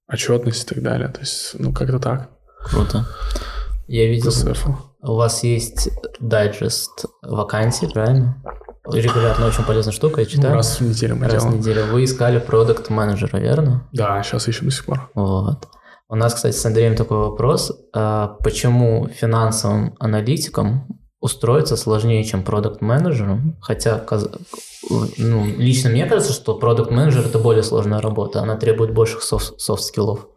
отчетность и так далее. То есть, ну, как-то так. Круто. Я видел, у вас есть дайджест вакансий, правильно? Регулярно очень полезная штука, я читаю. Ну, раз в неделю мы Раз делаем. в неделю. Вы искали продукт менеджера верно? Да, сейчас ищем до сих пор. Вот. У нас, кстати, с Андреем такой вопрос. А почему финансовым аналитикам устроиться сложнее, чем продукт менеджером хотя ну, лично мне кажется, что продукт менеджер это более сложная работа, она требует больших софт-скиллов.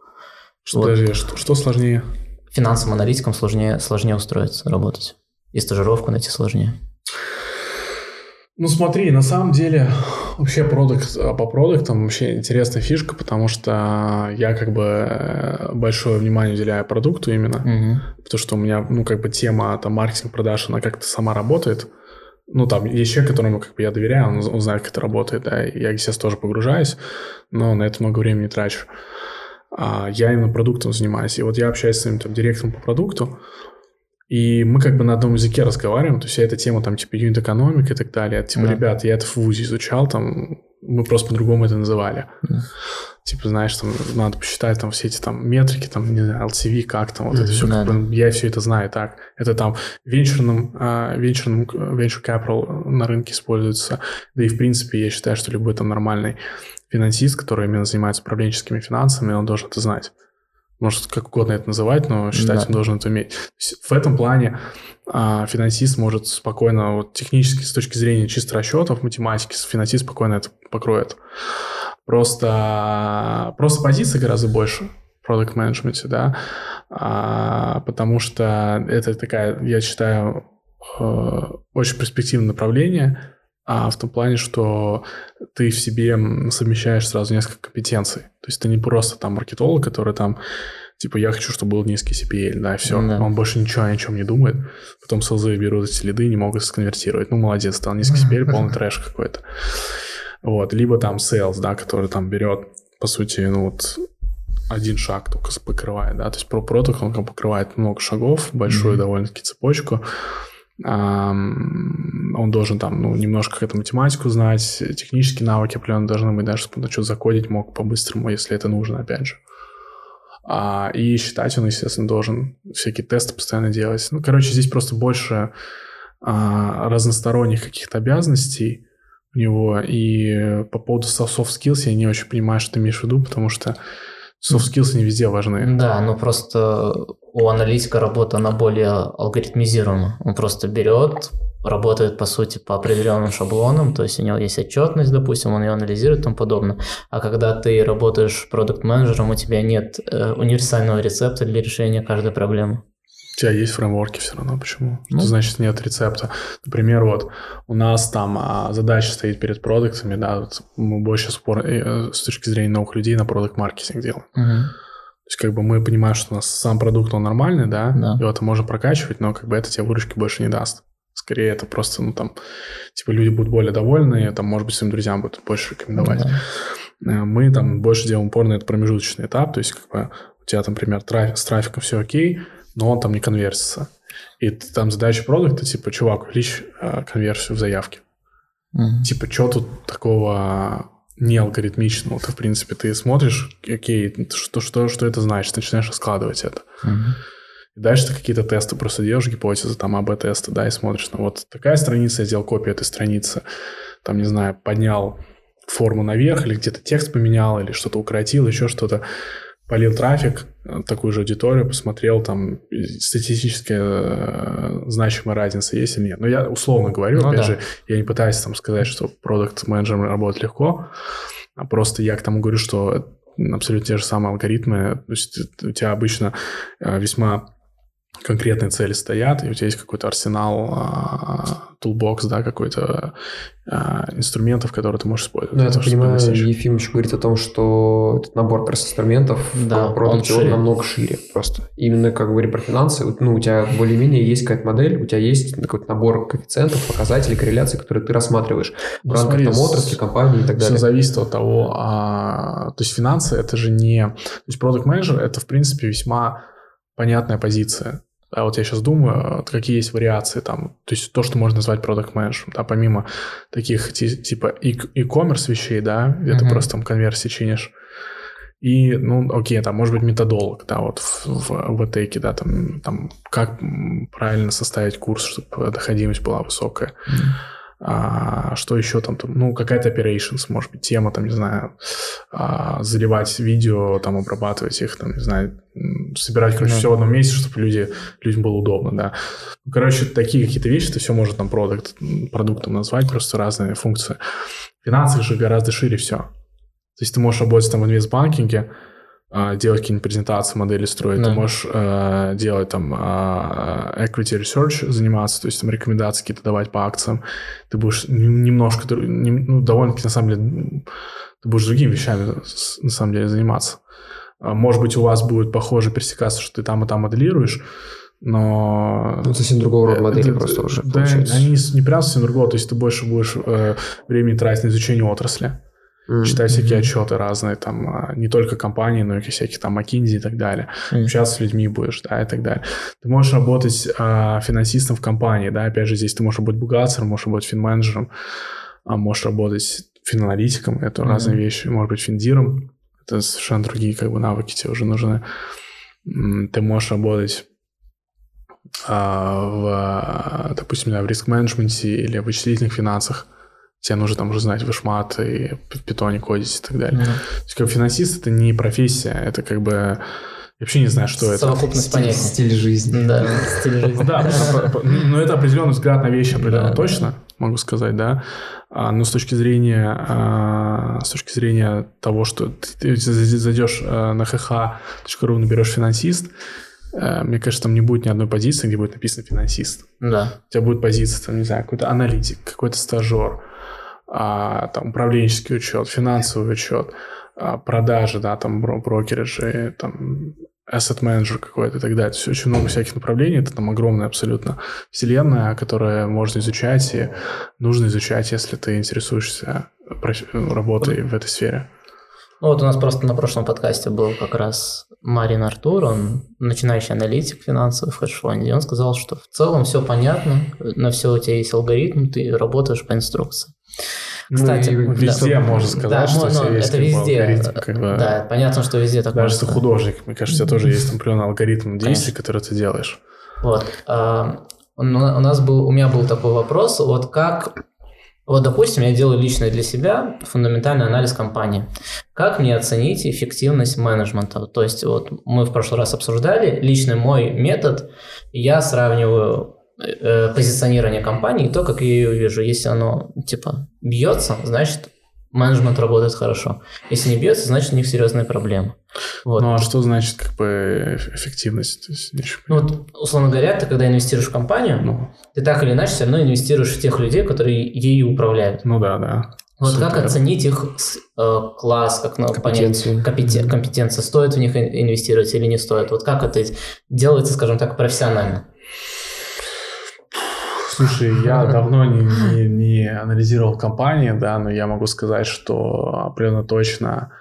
Что, вот. подожди, что, что сложнее? Финансовым аналитикам сложнее, сложнее устроиться, работать. И стажировку найти сложнее. Ну смотри, на самом деле вообще продукт, а, по продуктам вообще интересная фишка, потому что я как бы э, большое внимание уделяю продукту именно, угу. потому что у меня, ну, как бы тема там маркетинг, продаж, она как-то сама работает. Ну, там есть человек, которому как бы я доверяю, он, он знает, как это работает, да, я, естественно, тоже погружаюсь, но на это много времени трачу. А я именно продуктом занимаюсь. И вот я общаюсь с своим там директором по продукту, и мы как бы на одном языке разговариваем, то есть вся эта тема там типа юнит экономика и так далее. Типа, да. ребят, я это в ВУЗе изучал, там мы просто по-другому это называли. Да. Типа, знаешь, там надо посчитать там все эти там метрики, там, не знаю, LCV, как там, вот это все, как бы, я все это знаю так. Это там венчурным, а, венчурным, venture capital на рынке используется. Да и, в принципе, я считаю, что любой там нормальный финансист, который именно занимается управленческими финансами, он должен это знать может как угодно это называть, но считать да. он должен это уметь. в этом плане а, финансист может спокойно, вот технически, с точки зрения чисто расчетов, математики, финансист спокойно это покроет. Просто, просто позиций гораздо больше в продукт менеджменте, да, а, потому что это такая, я считаю, э, очень перспективное направление, а в том плане, что ты в себе совмещаешь сразу несколько компетенций. То есть ты не просто там маркетолог, который там Типа, я хочу, чтобы был низкий CPL, да, и все. Да. Он больше ничего о чем не думает. Потом селзы берут эти лиды и не могут сконвертировать. Ну, молодец, стал низкий CPL, полный трэш какой-то. Вот. Либо там sales, да, который там берет, по сути, ну вот один шаг только покрывает, да, то есть про протокол он покрывает много шагов, большую mm-hmm. довольно-таки цепочку, он должен там, ну, немножко эту математику знать, технические навыки определенно должны быть, даже чтобы он что-то закодить мог по-быстрому, если это нужно, опять же. А, и считать он, естественно, должен всякие тесты постоянно делать. Ну, короче, здесь просто больше а, разносторонних каких-то обязанностей у него. И по поводу soft skills я не очень понимаю, что ты имеешь в виду, потому что soft skills не везде важны. Да, но просто у аналитика работа, она более алгоритмизирована. Он просто берет, работает, по сути, по определенным шаблонам, то есть у него есть отчетность, допустим, он ее анализирует и тому подобное. А когда ты работаешь продукт-менеджером, у тебя нет э, универсального рецепта для решения каждой проблемы. У тебя есть фреймворки все равно. Почему? Ну, Что значит нет рецепта? Например, вот у нас там а, задача стоит перед продуктами, да, вот мы больше спор э, с точки зрения новых людей на продукт-маркетинг делаем. Угу. То есть как бы мы понимаем, что у нас сам продукт, он нормальный, да, да. его это можно прокачивать, но как бы это тебе выручки больше не даст. Скорее это просто, ну там, типа люди будут более довольны, там, может быть, своим друзьям будут больше рекомендовать. Да. Э, мы там больше делаем упор на этот промежуточный этап, то есть как бы у тебя, там, например, трафик, с трафиком все окей, но он там не конвертится. И там задача продукта, типа, чувак, увеличь э, конверсию в заявке. Mm-hmm. Типа, что тут такого не алгоритмичного? Ты, в принципе, ты смотришь, окей, что, что, что это значит, начинаешь складывать это. И дальше ты какие-то тесты просто делаешь, гипотезы, там, АБ-тесты, да, и смотришь, ну, вот такая страница, я сделал копию этой страницы, там, не знаю, поднял форму наверх, или где-то текст поменял, или что-то укоротил, еще что-то полил трафик, э, такую же аудиторию, посмотрел, там статистически э, значимая разница есть или нет. Но я условно говорю, ну, опять да. же, я не пытаюсь там сказать, что продукт менеджером работать легко, а просто я к тому говорю, что абсолютно те же самые алгоритмы. То есть у тебя обычно э, весьма конкретные цели стоят, и у тебя есть какой-то арсенал, toolbox, да, какой-то а, инструментов, которые ты можешь использовать. Ну, я так понимаю, Ефимович говорит о том, что этот набор как раз инструментов да, в продукте он, он намного шире просто. Именно как говорим про финансы, ну, у тебя более-менее есть какая-то модель, у тебя есть какой-то набор коэффициентов, показателей, корреляций, которые ты рассматриваешь ну, в рамках там, отрасли, компании и так далее. Все зависит от того, а, то есть финансы это же не... То есть продукт менеджер это, в принципе, весьма понятная позиция. А вот я сейчас думаю, какие есть вариации там, то есть то, что можно назвать продукт менеджером, да, помимо таких типа e-commerce вещей, да, где uh-huh. ты просто там конверсии чинишь, и, ну, окей, там, может быть, методолог, да, вот в, в, в этеке, да, там, там, как правильно составить курс, чтобы доходимость была высокая. Mm-hmm а, что еще там, там, ну, какая-то operations, может быть, тема, там, не знаю, а, заливать видео, там, обрабатывать их, там, не знаю, собирать, короче, mm-hmm. все в одном месте, чтобы люди, людям было удобно, да. Короче, такие какие-то вещи, это все может там продукт, продуктом назвать, просто разные функции. Финансы же гораздо шире все. То есть ты можешь работать там в инвестбанкинге, а, делать какие-нибудь презентации, модели строить, да. ты можешь э, делать там э, equity research, заниматься, то есть там рекомендации какие-то давать по акциям, ты будешь немножко, ну, довольно-таки на самом деле, ты будешь другими вещами на самом деле заниматься. А, может быть, у вас будет похоже пересекаться, что ты там и там моделируешь, но... Ну, совсем другого рода модели это, просто уже, Да, получается. они не, не прям совсем другого, то есть ты больше будешь э, времени тратить на изучение отрасли mm-hmm. читать всякие отчеты разные, там, а, не только компании, но и всякие там McKinsey и так далее. Mm-hmm. Общаться с людьми будешь, да, и так далее. Ты можешь работать а, финансистом в компании, да, опять же, здесь ты можешь работать бухгалтером, можешь работать финменеджером, а можешь работать финаналитиком, это mm-hmm. разные вещи, может быть, финдиром, это совершенно другие как бы навыки тебе уже нужны. Ты можешь работать а, в, допустим, в риск-менеджменте или в вычислительных финансах, тебе нужно там уже знать вышмат и в питоне кодить и так далее. Mm-hmm. То есть как финансист это не профессия, это как бы я вообще не знаю, что это. Совокупность понятий. Стиль жизни. Да, стиль жизни. Да, но это определенный взгляд на вещи определенно точно, могу сказать, да. А, но с точки зрения а, с точки зрения того, что ты зайдешь а, на hh.ru, наберешь финансист, мне кажется, там не будет ни одной позиции, где будет написано финансист. Да. У тебя будет позиция, там, не знаю, какой-то аналитик, какой-то стажер, а, там, управленческий учет, финансовый учет, а, продажи, да, там брокериджи, там asset manager какой-то и так далее. То есть очень много всяких направлений. Это там огромная абсолютно вселенная, которая можно изучать и нужно изучать, если ты интересуешься работой в этой сфере. Ну вот у нас просто на прошлом подкасте был как раз Марин Артур, он начинающий аналитик финансовый в хедж-фонде, и он сказал, что в целом все понятно, на все у тебя есть алгоритм, ты работаешь по инструкции. Ну Кстати, ну, везде да, можно сказать, да, что но, есть это везде. Алгоритм, как бы, да, понятно, что везде так Даже если ты художник, мне кажется, у тебя тоже есть определенный алгоритм действий, который ты делаешь. Вот. А, у нас был, у меня был такой вопрос, вот как вот, допустим, я делаю лично для себя фундаментальный анализ компании. Как мне оценить эффективность менеджмента? То есть, вот мы в прошлый раз обсуждали, личный мой метод, я сравниваю позиционирование компании и то, как я ее вижу. Если оно, типа, бьется, значит, менеджмент работает хорошо. Если не бьется, значит, у них серьезные проблемы. Вот. Ну а что значит как бы эффективность? То есть, ну вот, условно говоря, ты когда инвестируешь в компанию, ну. ты так или иначе все равно инвестируешь в тех людей, которые ею управляют. Ну да, да. Вот Супер. как оценить их э, класс, как ну, понять компетен, компетенция, стоит в них инвестировать или не стоит? Вот как это делается, скажем так, профессионально? Слушай, я давно не, не, не анализировал компании, да, но я могу сказать, что определенно точно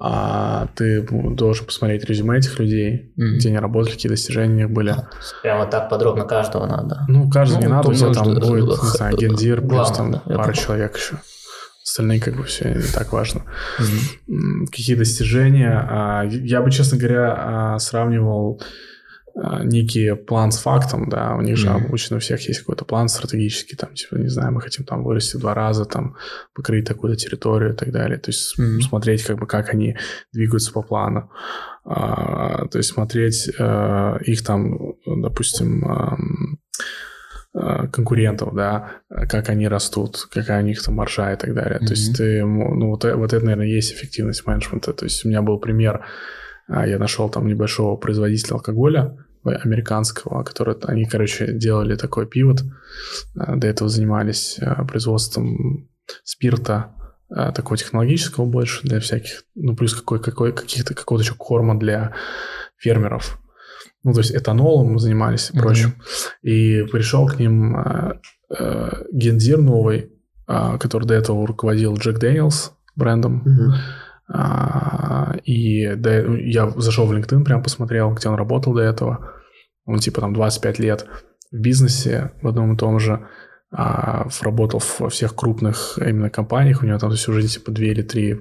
а, ты должен посмотреть резюме этих людей, mm-hmm. где они работали, какие достижения у них были. Прямо так подробно каждого надо. Ну, каждого ну, не надо, у тебя там будет, не знаю, гендир, плюс там да, пара человек еще. Остальные как бы все не так важно. Mm-hmm. Какие достижения? А, я бы, честно говоря, а, сравнивал некий план с фактом, да, у них же mm-hmm. обычно у всех есть какой-то план стратегический, там, типа, не знаю, мы хотим там вырасти в два раза, там, покрыть такую-то территорию и так далее, то есть mm-hmm. смотреть, как бы, как они двигаются по плану, а, то есть смотреть а, их там, допустим, а, конкурентов, да, как они растут, какая у них там маржа и так далее. Mm-hmm. То есть ты, ну, вот, вот это, наверное, есть эффективность менеджмента. То есть у меня был пример, я нашел там небольшого производителя алкоголя, американского, который они, короче, делали такой пивот. Э, до этого занимались э, производством спирта э, такого технологического больше для всяких, ну, плюс какой, какой, каких-то, какого-то еще корма для фермеров. Ну, то есть этанолом занимались и mm-hmm. прочим. И пришел к ним э, э, гендир новый, э, который до этого руководил Джек Дэниелс брендом. Mm-hmm. Uh, и до, я зашел в LinkedIn, прям посмотрел, где он работал до этого. Он типа там 25 лет в бизнесе в одном и том же, а, работал во всех крупных именно компаниях, у него там есть уже типа 2 или 3,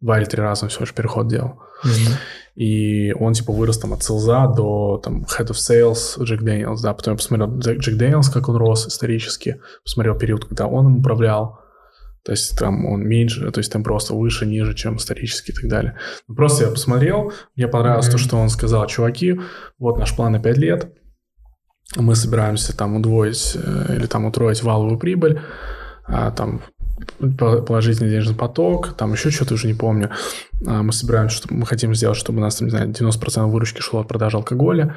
2 или 3 раза он все же переход делал. Mm-hmm. И он типа вырос там от sales а до там head of sales Jack Daniel's, да, потом я посмотрел Jack Daniel's, как он рос исторически, посмотрел период, когда он им управлял, то есть там он меньше, то есть там просто выше, ниже, чем исторически и так далее. Ну, просто я посмотрел, мне понравилось mm-hmm. то, что он сказал, чуваки, вот наш план на 5 лет, мы собираемся там удвоить э, или там утроить валовую прибыль, а, там положительный денежный поток, там еще что-то уже не помню. А, мы собираемся, что мы хотим сделать, чтобы у нас, там, не знаю, 90% выручки шло от продажи алкоголя.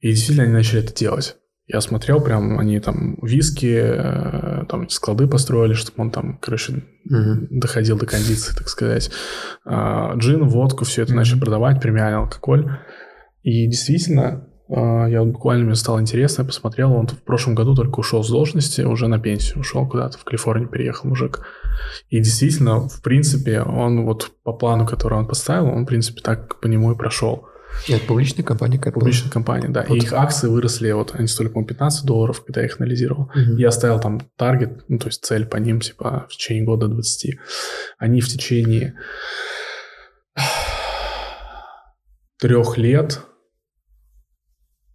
И действительно они начали это делать. Я смотрел, прям они там виски, э, там склады построили, чтобы он там, короче, угу. доходил до кондиции, так сказать. А, джин, водку, все это угу. начали продавать, премиальный алкоголь. И действительно, а, я буквально мне стало интересно, я посмотрел, он в прошлом году только ушел с должности, уже на пенсию ушел куда-то, в Калифорнию переехал мужик. И действительно, в принципе, он вот по плану, который он поставил, он, в принципе, так по нему и прошел. Это публичная компания какая Публичная компания, да. Вот. И их акции выросли, вот они стоили, по 15 долларов, когда я их анализировал. Угу. Я ставил там таргет, ну, то есть цель по ним, типа, в течение года 20. Они в течение трех лет,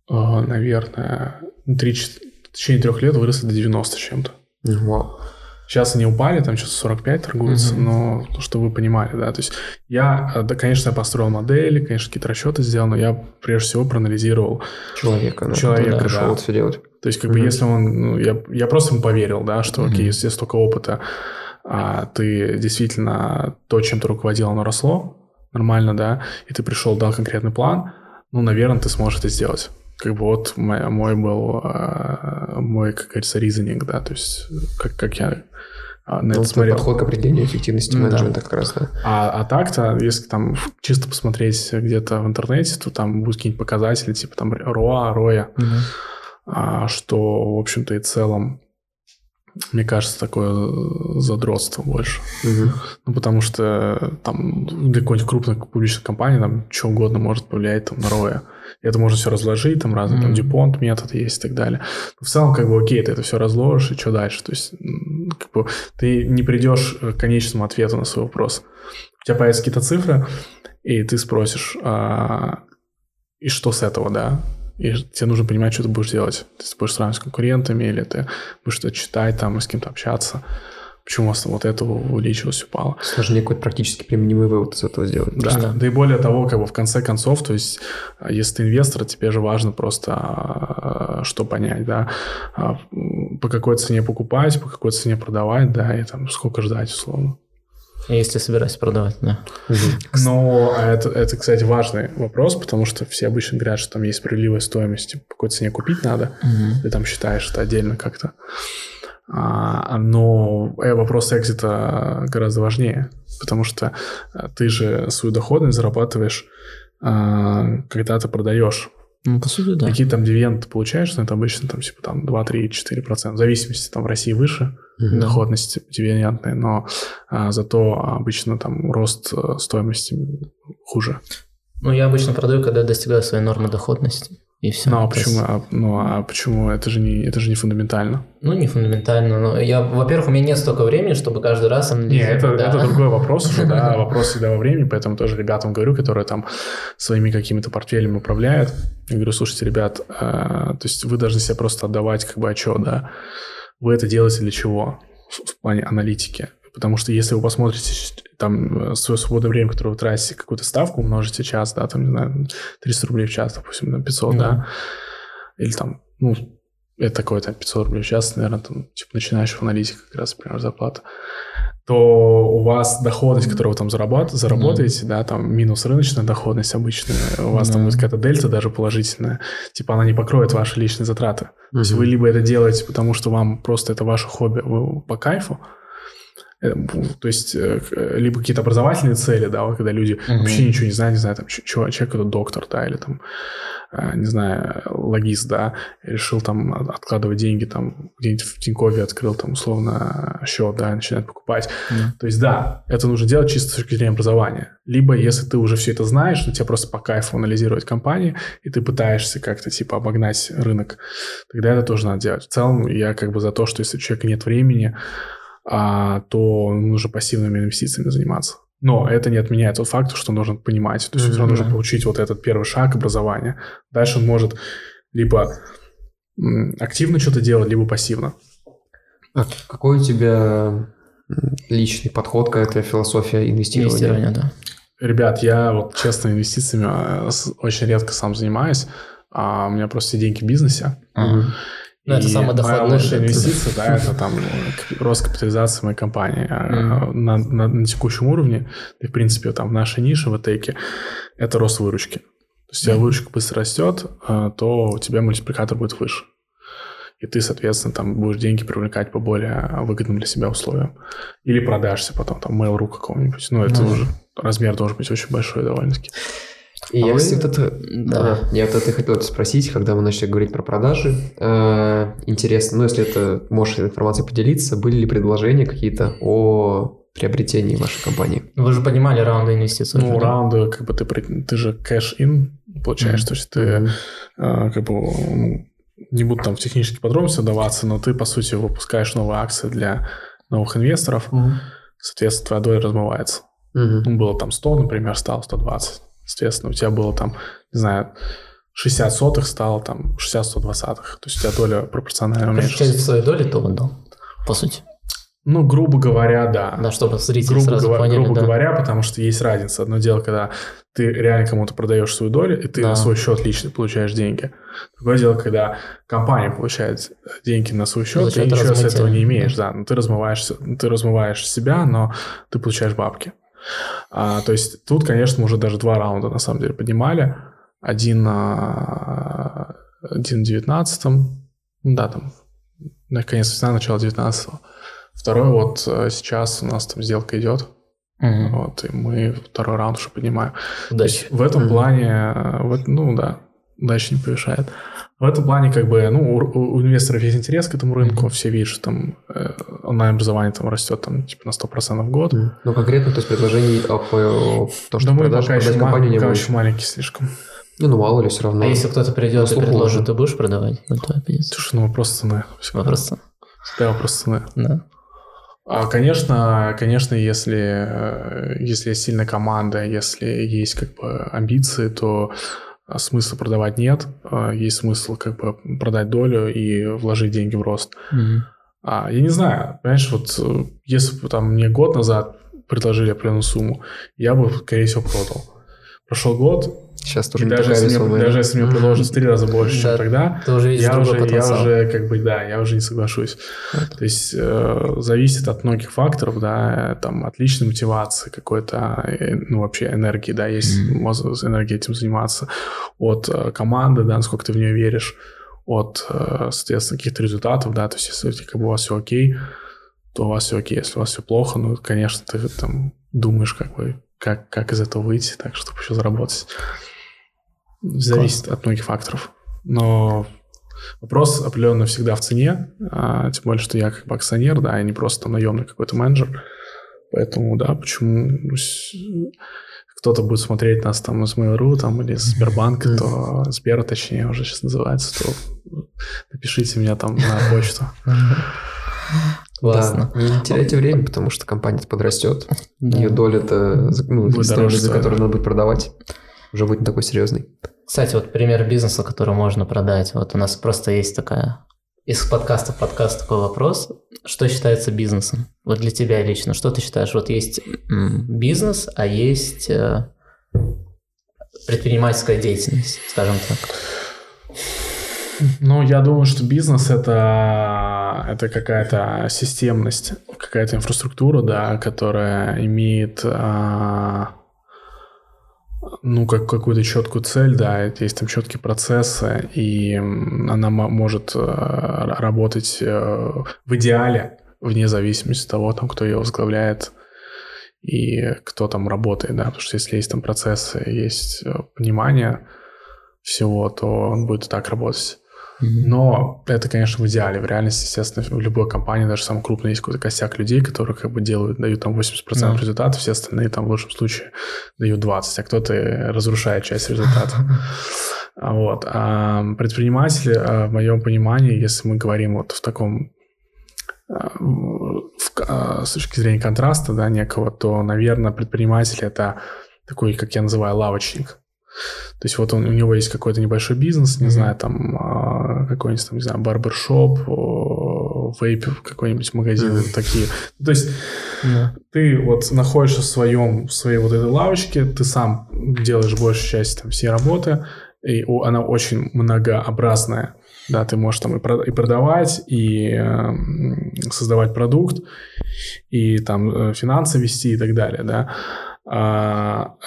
а, наверное, 3, в течение трех лет выросли до 90 чем-то. Вау. Сейчас они упали, там что-то 45 торгуются, mm-hmm. но ну, чтобы вы понимали, да, то есть я, э, да, конечно, я построил модели, конечно, какие-то расчеты сделал, но я прежде всего проанализировал человека, да, человека, пришел да. это все делать. То есть как mm-hmm. бы если он, ну, я, я просто ему поверил, да, что mm-hmm. окей, если столько опыта, а ты действительно то, чем ты руководил, оно росло нормально, да, и ты пришел, дал конкретный план, ну, наверное, ты сможешь это сделать как бы вот мой, мой был, а, мой, как говорится, reasoning, да, то есть как, как я а, на ну, это смотрел. подход к определению эффективности менеджмента да. как раз, да. А, а так-то, если там чисто посмотреть где-то в интернете, то там будут какие-нибудь показатели, типа там ROA, ROA, угу. а, что, в общем-то, и целом мне кажется, такое задротство больше. Угу. Ну, потому что там для какой-нибудь крупной публичной компании там что угодно может повлиять там, на роя. Это можно все разложить, там разные, mm там, Дюпонт метод есть и так далее. Но в целом, как бы, окей, ты это все разложишь, и что дальше? То есть, как бы, ты не придешь к конечному ответу на свой вопрос. У тебя появятся какие-то цифры, и ты спросишь, а, и что с этого, да? и тебе нужно понимать, что ты будешь делать. Ты будешь сравнивать с конкурентами, или ты будешь что-то читать, там, с кем-то общаться. Почему у вас вот это увеличилось, упало. Сложнее какой-то практически применимый вывод из этого сделать. Да. да, да и более того, как бы в конце концов, то есть, а, если ты инвестор, тебе же важно просто а, что понять, да, а, по какой цене покупать, по какой цене продавать, да, и там сколько ждать, условно. Если собираюсь продавать, да. Но это, это, кстати, важный вопрос, потому что все обычно говорят, что там есть справедливая стоимость, по какой цене купить надо, угу. ты там считаешь это отдельно как-то. А, но э, вопрос экзита гораздо важнее, потому что э, ты же свою доходность зарабатываешь, а, когда ты продаешь ну, по сути, да. Какие там дивиденды получаешь, но это обычно там типа там 2, 3, 4 процента. В зависимости там в России выше mm-hmm. доходность дивидендная, но а, зато обычно там рост э, стоимости хуже. Ну, я обычно продаю, когда достигаю своей нормы доходности. И все. Ну, а почему, а, ну, а почему? Это же, не, это же не фундаментально. Ну, не фундаментально. Но я, во-первых, у меня нет столько времени, чтобы каждый раз анализировать. Нет, это, да. это другой вопрос уже, да, вопрос всегда во времени, поэтому тоже ребятам говорю, которые там своими какими-то портфелями управляют. Я говорю, слушайте, ребят, э, то есть вы должны себе просто отдавать как бы отчет, да, вы это делаете для чего в плане аналитики. Потому что если вы посмотрите там э, свое свободное время, которое вы тратите, какую-то ставку умножите час, да, там, не знаю, 300 рублей в час, допустим, на 500, mm-hmm. да, или там, ну, это такое там 500 рублей в час, наверное, там, типа, начинающего аналитика как раз, например, зарплата, то у вас доходность, которую вы там зарабат, заработаете, mm. да, там минус рыночная доходность обычная, у вас mm. там будет какая-то дельта даже положительная, типа она не покроет ваши личные затраты. Mm-hmm. То есть вы либо это делаете, потому что вам просто это ваше хобби, вы по кайфу, то есть э, э, либо какие-то образовательные цели, да, вот когда люди mm-hmm. вообще ничего не знают, не знаю, там, человек это доктор, да, или там, не знаю, логист, да, решил там откладывать деньги, там, где-нибудь в Тинькове открыл там условно счет, да, начинает покупать. Mm-hmm. То есть, да, это нужно делать чисто с точки зрения образования. Либо, если ты уже все это знаешь, но тебе просто по кайфу анализировать компании, и ты пытаешься как-то, типа, обогнать рынок, тогда это тоже надо делать. В целом, я как бы за то, что если у человека нет времени, а, то нужно пассивными инвестициями заниматься. Но это не отменяет тот факт, что нужно понимать. То есть mm-hmm. равно нужно получить вот этот первый шаг образования. Дальше он может либо активно что-то делать, либо пассивно. А какой у тебя личный подход, какая-то философия инвестирования? Инвестирование, да. Ребят, я вот честно инвестициями а, очень редко сам занимаюсь. А у меня просто все деньги в бизнесе. Uh-huh. Ну, это самая доходная. лучшая инвестиция, да, это там рост капитализации моей компании. Mm. На, на, на текущем уровне, и, в принципе, там в нашей нише, в Атеке, это рост выручки. То есть, тебя выручка быстро растет, а, то у тебя мультипликатор будет выше. И ты, соответственно, там будешь деньги привлекать по более выгодным для себя условиям. Или продашься потом, там, Mail.ru какого-нибудь. Ну, это уже размер должен быть очень большой довольно-таки. И а я, вы... кстати, вот это, да. я вот это хотел спросить, когда мы начали говорить про продажи. Э, интересно, ну, если это можешь информацией поделиться, были ли предложения какие-то о приобретении вашей компании? Ну, вы же понимали раунды инвестиций. Ну, да? раунды, как бы ты, ты же кэш-ин получаешь, mm-hmm. то есть ты mm-hmm. э, как бы ну, не буду там в технические подробности вдаваться, но ты, по сути, выпускаешь новые акции для новых инвесторов, mm-hmm. соответственно, твоя доля размывается. Mm-hmm. Было там 100, например, стало 120. Соответственно, у тебя было там, не знаю, 60 сотых стало там 60 120 То есть у тебя доля пропорционально уменьшилась. Часть своей доли ты отдал, по сути. Ну, грубо говоря, да. Да, чтобы зрители грубо сразу говоря, поняли, Грубо да. говоря, потому что есть разница. Одно дело, когда ты реально кому-то продаешь свою долю, и ты да. на свой счет лично получаешь деньги. Другое дело, когда компания получает деньги на свой счет, ты ничего размытие. с этого не имеешь, да. Но ты размываешься, ты размываешь себя, но ты получаешь бабки. А, то есть тут, конечно, мы уже даже два раунда на самом деле поднимали. Один на один в 19 да, там, на конец 18 начало 19 -го. Второй вот э, сейчас у нас там сделка идет. Угу. Вот, и мы второй раунд уже поднимаем. Удачи. В этом угу. плане, э, вот, ну да, удача не повышает. В этом плане, как бы, ну, у, у инвесторов есть интерес к этому рынку, mm-hmm. все видят, что там э, онлайн-образование там растет там типа на 100% в год. Mm-hmm. Ну, конкретно, то есть предложений о, о, то, что да продаж, пока, еще, компанию не пока еще маленький слишком. Ну, ну, мало ли, все равно. А если кто-то придет и предложит, уже. ты будешь продавать? Ну, то Слушай, ну, вопрос цены. Всегда. Вопрос цены. Всегда вопрос цены. Да. А, конечно, конечно, если, э, если есть сильная команда, если есть как бы амбиции, то а смысла продавать нет. А, есть смысл как бы продать долю и вложить деньги в рост. Mm-hmm. А, я не знаю, понимаешь, вот э, если бы там мне год назад предложили определенную сумму, я бы, скорее всего, продал. Прошел год, Сейчас тоже и даже, если мне, даже если мне предложат в три раза больше, чем тогда, ты уже я, уже, я уже как бы, да, я уже не соглашусь. Вот. То есть э, зависит от многих факторов, да, там, от личной мотивации какой-то, э, ну, вообще энергии, да, есть mm-hmm. возможность энергией этим заниматься, от э, команды, да, насколько ты в нее веришь, от, э, соответственно, каких-то результатов, да, то есть если как бы у вас все окей, то у вас все окей, если у вас все плохо, ну, конечно, ты там думаешь, как бы, как, как из этого выйти, так, чтобы еще заработать. Зависит Класс. от многих факторов. Но вопрос определенно всегда в цене, а, тем более, что я как бы акционер, да, я не просто там наемный какой-то менеджер. Поэтому, да, почему ну, кто-то будет смотреть нас там из Mail.ru там, или из Сбербанка, то Сбера, точнее, уже сейчас называется, то напишите меня там на почту. Классно. Да, не теряйте время, потому что компания подрастет. Да. Ее доля-то, ну, за которую надо будет продавать, уже будет не такой серьезный. Кстати, вот пример бизнеса, который можно продать. Вот у нас просто есть такая из подкаста в подкаст такой вопрос. Что считается бизнесом? Вот для тебя лично, что ты считаешь? Вот есть бизнес, а есть э, предпринимательская деятельность, скажем так. Ну, я думаю, что бизнес это, это какая-то системность, какая-то инфраструктура, да, которая имеет а, ну, как какую-то четкую цель, да, есть там четкие процессы, и она может э, работать э, в идеале, вне зависимости от того, там, кто ее возглавляет и кто там работает, да, потому что если есть там процессы, есть э, понимание всего, то он будет так работать. Но это, конечно, в идеале. В реальности, естественно, в любой компании, даже самой крупной, есть какой-то косяк людей, которые как бы делают, дают там 80% yeah. результатов, все остальные там в лучшем случае дают 20%, а кто-то разрушает часть результата. Вот. А предприниматели, а, в моем понимании, если мы говорим вот в таком а, в, с точки зрения контраста, да, некого, то, наверное, предприниматель это такой, как я называю, лавочник. То есть вот он, у него есть какой-то небольшой бизнес, не mm-hmm. знаю, там а, какой-нибудь, там, не знаю, барбершоп, вейп, какой-нибудь магазин, mm-hmm. такие. То есть yeah. ты вот находишься в своем, в своей вот этой лавочке, ты сам делаешь большую часть там всей работы, и она очень многообразная. Да, ты можешь там и продавать, и э, создавать продукт, и там э, финансы вести и так далее, да. А,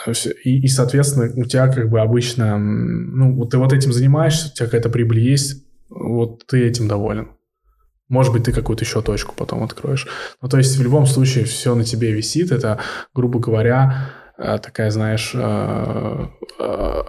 и, и, соответственно, у тебя как бы обычно, ну, вот ты вот этим занимаешься, у тебя какая-то прибыль есть, вот ты этим доволен. Может быть, ты какую-то еще точку потом откроешь. Ну, то есть, в любом случае, все на тебе висит. Это, грубо говоря, э, такая, знаешь, э, э,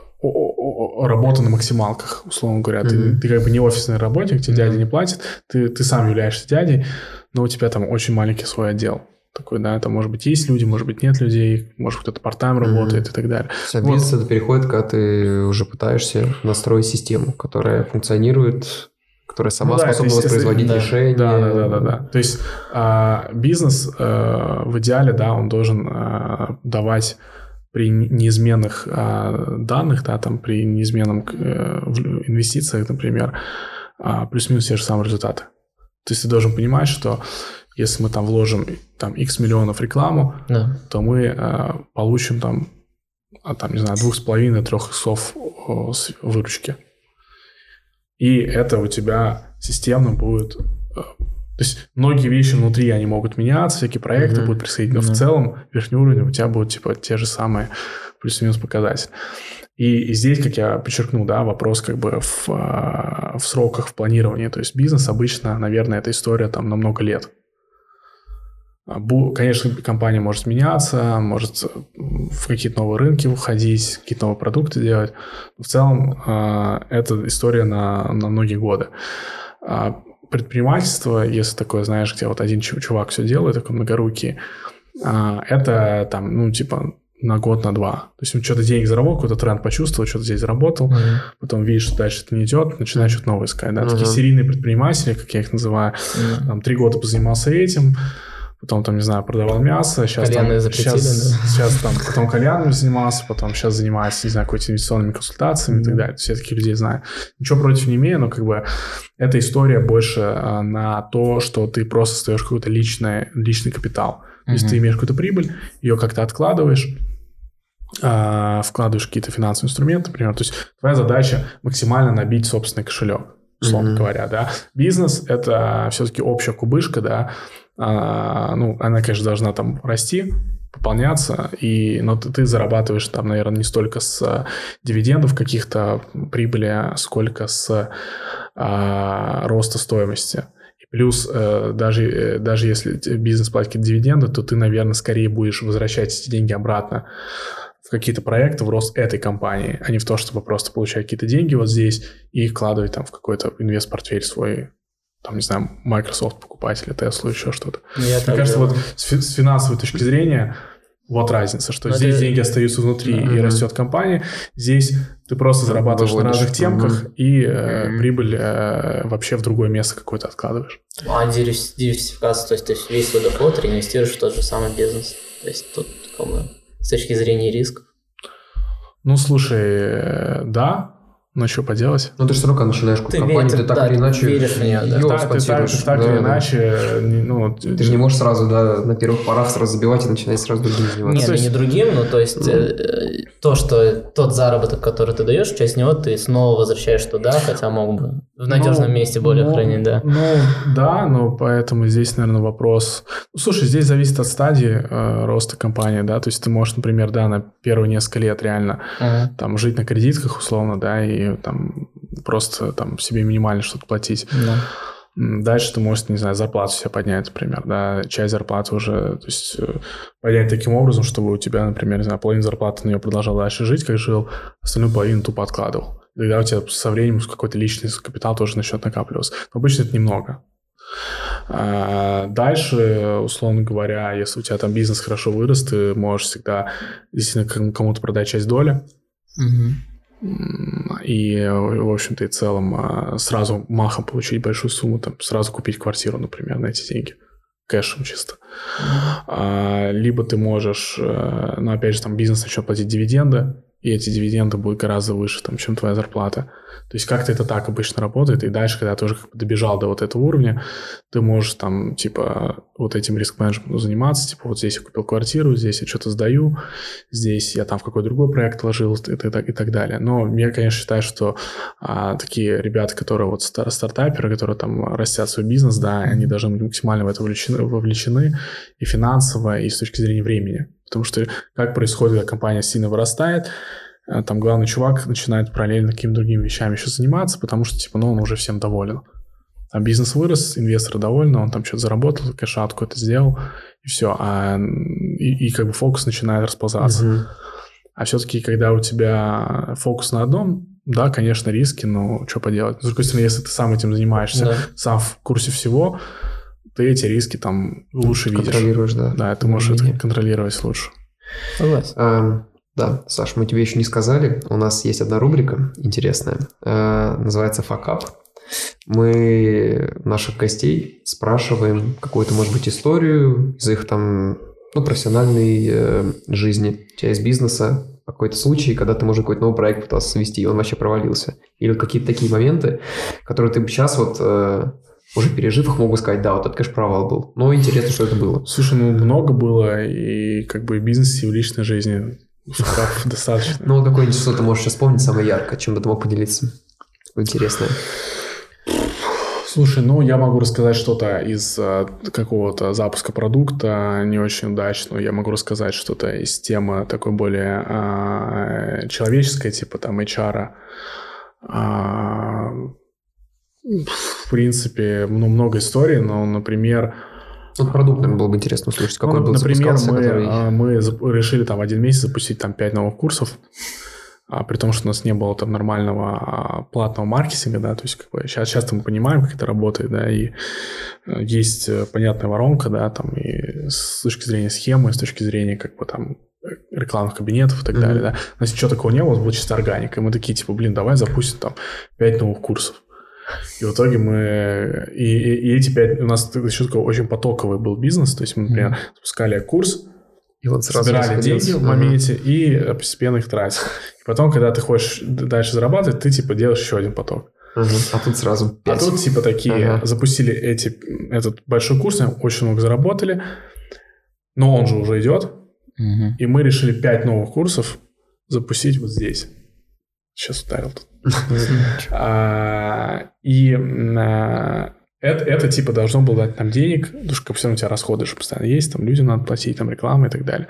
работа на максималках, условно говоря. Mm-hmm. Ты, ты как бы не офисный работник, тебе mm-hmm. дядя не платит, ты, ты сам являешься дядей, но у тебя там очень маленький свой отдел такой, да, это может быть есть люди, может быть нет людей, может кто-то работает mm-hmm. и так далее. Вся вот. бизнес это переходит, когда ты уже пытаешься настроить систему, которая функционирует, которая сама ну, способна да, воспроизводить да, решения. Да, да, да, да, да. То есть а, бизнес а, в идеале, да, он должен а, давать при неизменных а, данных, да, там при неизменном а, инвестициях, например, а, плюс-минус те же самые результаты. То есть ты должен понимать, что если мы там вложим там X миллионов рекламу, да. то мы э, получим там, а, там, не знаю, двух с половиной, трех иксов выручки. И это у тебя системно будет... Э, то есть многие вещи внутри, они могут меняться, всякие проекты mm-hmm. будут происходить, но mm-hmm. в целом верхний уровень у тебя будут типа те же самые плюс-минус показатели. И, и здесь, как я подчеркнул, да, вопрос как бы в, э, в сроках, в планировании. То есть бизнес обычно, наверное, эта история там на много лет. А, конечно, компания может меняться, может в какие-то новые рынки выходить, какие-то новые продукты делать. В целом, а, это история на, на многие годы. А, предпринимательство, если такое, знаешь, где вот один чувак все делает, такой многорукий, это там, ну, типа, на год, на два. То есть он что-то денег заработал, какой-то тренд почувствовал, что-то здесь заработал, mm-hmm. потом видишь, что дальше это не идет, начинаешь что-то новое искать. Да? Mm-hmm. Такие серийные предприниматели, как я их называю, mm-hmm. там три года позанимался этим, потом там, не знаю, продавал мясо, сейчас там, запретили, сейчас, да? сейчас там, потом кальянами занимался, потом сейчас занимаюсь, не знаю, какой-то инвестиционными консультациями mm-hmm. и так далее. Все таких людей знаю. Ничего против не имею, но как бы эта история больше а, на то, что ты просто остаешь какой-то личный, личный капитал. То есть mm-hmm. ты имеешь какую-то прибыль, ее как-то откладываешь, а, вкладываешь какие-то финансовые инструменты, например. То есть твоя задача максимально набить собственный кошелек, условно mm-hmm. говоря, да. Бизнес – это все-таки общая кубышка, да. А, ну, она, конечно, должна там расти, пополняться, и, но ты, ты зарабатываешь там, наверное, не столько с дивидендов каких-то прибыли, сколько с а, роста стоимости. Плюс э, даже, э, даже если бизнес платит дивиденды, то ты, наверное, скорее будешь возвращать эти деньги обратно в какие-то проекты, в рост этой компании, а не в то, чтобы просто получать какие-то деньги вот здесь и вкладывать там в какой-то инвест-портфель свой, там, не знаю, Microsoft покупать или Tesla, еще что-то. Мне кажется, вот с, с финансовой точки зрения вот разница, что Но здесь это... деньги остаются внутри mm-hmm. и растет компания. Здесь ты просто зарабатываешь Выводишь. на разных темках mm-hmm. и э, mm-hmm. прибыль э, вообще в другое место какое-то откладываешь. А диверсификация, то есть ты весь свой доход реинвестируешь в тот же самый бизнес. То есть тут как бы, с точки зрения рисков. Ну, слушай, э, да, ну, что поделать? Ну, ты же все равно, начинаешь ты компанию, веришь, ты так да, или иначе веришь в нее, да. Ее так, ты так, ты так да, или иначе, ну... Ты же не можешь сразу, да, на первых порах сразу забивать и начинать сразу другим заниматься. Нет, ну, есть... не другим, но то есть mm. то, что тот заработок, который ты даешь, часть него ты снова возвращаешь туда, хотя мог бы в надежном ну, месте более ну, хранить, да. Ну, да, но поэтому здесь, наверное, вопрос... Ну, слушай, здесь зависит от стадии э, роста компании, да, то есть ты можешь, например, да, на первые несколько лет реально uh-huh. там жить на кредитках условно, да, и там просто там себе минимально что-то платить. Да. Дальше ты можешь, не знаю, зарплату себе поднять, например, да, часть зарплаты уже, то есть э, поднять таким образом, чтобы у тебя, например, не знаю, половина зарплаты на нее продолжал дальше жить, как жил, остальную половину тупо откладывал. Тогда у тебя со временем какой-то личный капитал тоже начнет накапливаться. Но обычно это немного. А дальше, условно говоря, если у тебя там бизнес хорошо вырос, ты можешь всегда действительно кому-то продать часть доли. Угу. И, в общем-то, и целом а, сразу махом получить большую сумму, там, сразу купить квартиру, например, на эти деньги. Кэшем чисто. А, либо ты можешь, э, ну, опять же, там бизнес начнет платить дивиденды, и эти дивиденды будут гораздо выше, там, чем твоя зарплата. То есть как-то это так обычно работает, и дальше, когда ты уже как бы добежал до вот этого уровня, ты можешь там, типа, вот этим риск-менеджментом заниматься, типа, вот здесь я купил квартиру, здесь я что-то сдаю, здесь я там в какой-то другой проект вложил и, и, и так далее. Но я, конечно, считаю, что а, такие ребята, которые вот стар стартаперы, которые там растят свой бизнес, да, они должны быть максимально в это вовлечены, вовлечены и финансово, и с точки зрения времени. Потому что как происходит, когда компания сильно вырастает, Э, там главный чувак начинает параллельно какими-то другими вещами еще заниматься, потому что, типа, ну, он уже всем доволен. А бизнес вырос, инвесторы довольны, он там что-то заработал, кэшатку это сделал, и все. А, и, и как бы фокус начинает расползаться. Угу. А все-таки, когда у тебя фокус на одном, да, конечно, риски, но что поделать. С другой стороны, если ты сам этим занимаешься, да. сам в курсе всего, ты эти риски там лучше видишь. Контролируешь, да. Да, ты можешь это контролировать лучше. Согласен. Да, Саш, мы тебе еще не сказали. У нас есть одна рубрика интересная. Э, называется «Факап». Мы наших гостей спрашиваем какую-то, может быть, историю из их там, ну, профессиональной э, жизни, часть бизнеса, какой-то случай, когда ты, может, какой-то новый проект пытался свести, и он вообще провалился. Или какие-то такие моменты, которые ты бы сейчас вот э, уже пережив их, могу сказать, да, вот это, конечно, провал был. Но интересно, что это было. Слушай, ну много было и как бы в бизнесе, и в личной жизни. Достаточно. Ну, какое-нибудь что ты можешь вспомнить самое яркое, чем бы ты мог поделиться? Интересное. Слушай, ну я могу рассказать что-то из э, какого-то запуска продукта не очень удачного. Я могу рассказать что-то из темы такой более э, человеческой, типа там HR. А, в принципе, ну, много историй, но, например, Вот продукт, наверное, было бы интересно услышать, какой ну, был Например, мы, который... А, мы решили там один месяц запустить там 5 новых курсов, а, при том, что у нас не было там нормального а, платного маркетинга, да, то есть как бы сейчас, сейчас мы понимаем, как это работает, да, и э, есть э, понятная воронка, да, там и с точки зрения схемы, с точки зрения как бы там рекламных кабинетов и так mm-hmm. далее, да. У нас ничего такого не было, было чисто органика. И мы такие, типа, блин, давай запустим там 5 новых курсов. И в итоге мы... И, и, и эти пять... У нас еще такой очень потоковый был бизнес. То есть мы, например, mm-hmm. запускали курс, и вот сразу собирали деньги в моменте uh-huh. и постепенно их тратили. И потом, когда ты хочешь дальше зарабатывать, ты типа делаешь еще один поток. Uh-huh. А тут сразу 5. А тут типа такие uh-huh. запустили эти, этот большой курс, очень много заработали, но он же уже идет. Uh-huh. И мы решили 5 новых курсов запустить вот здесь. Сейчас ударил тут. А, и а, это, это типа должно было дать нам денег, потому что все равно у тебя расходы же постоянно есть, там людям надо платить, там реклама и так далее.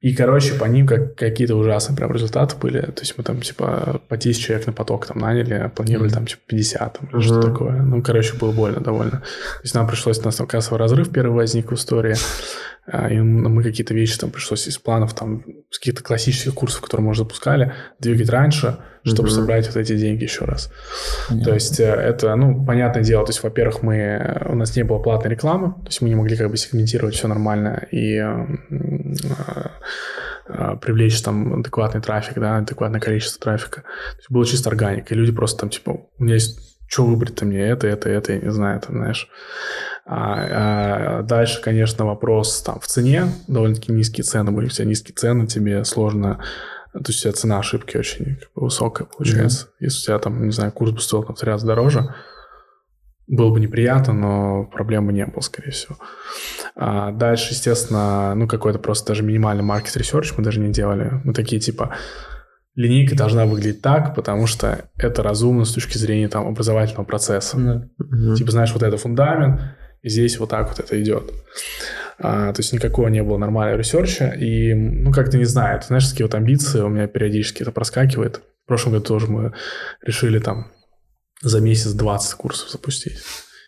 И, короче, по ним как, какие-то ужасные прям результаты были. То есть мы там, типа, по 10 человек на поток там наняли, а планировали mm-hmm. там, типа, 50, там, mm-hmm. что такое. Ну, короче, было больно довольно. То есть нам пришлось, у нас там кассовый разрыв первый возник в истории. А, и мы какие-то вещи там пришлось из планов, там, с каких-то классических курсов, которые мы уже запускали, двигать раньше, чтобы mm-hmm. собрать вот эти деньги еще раз. Понятно. То есть э, это, ну, понятное дело, то есть, во-первых, мы, у нас не было платной рекламы, то есть мы не могли как бы сегментировать все нормально и э, э, привлечь там адекватный трафик, да, адекватное количество трафика. То есть было чисто органика, и люди просто там, типа, у меня есть что выбрать-то мне, это, это, это, я не знаю, там, знаешь. А, а дальше, конечно, вопрос там в цене, довольно-таки низкие цены были, у тебя низкие цены, тебе сложно, то есть у тебя цена ошибки очень как бы, высокая получается. Mm-hmm. Если у тебя там, не знаю, курс бы стоил там в три раза дороже, было бы неприятно, но проблемы не было, скорее всего. А дальше, естественно, ну, какой-то просто даже минимальный market research мы даже не делали. Мы такие, типа, линейка должна выглядеть так, потому что это разумно с точки зрения там образовательного процесса. Mm-hmm. Типа, знаешь, вот это фундамент, и здесь вот так вот это идет. А, то есть никакого не было нормального research а, и, ну, как-то не знаю, это, знаешь, такие вот амбиции у меня периодически это проскакивает. В прошлом году тоже мы решили там за месяц 20 курсов запустить.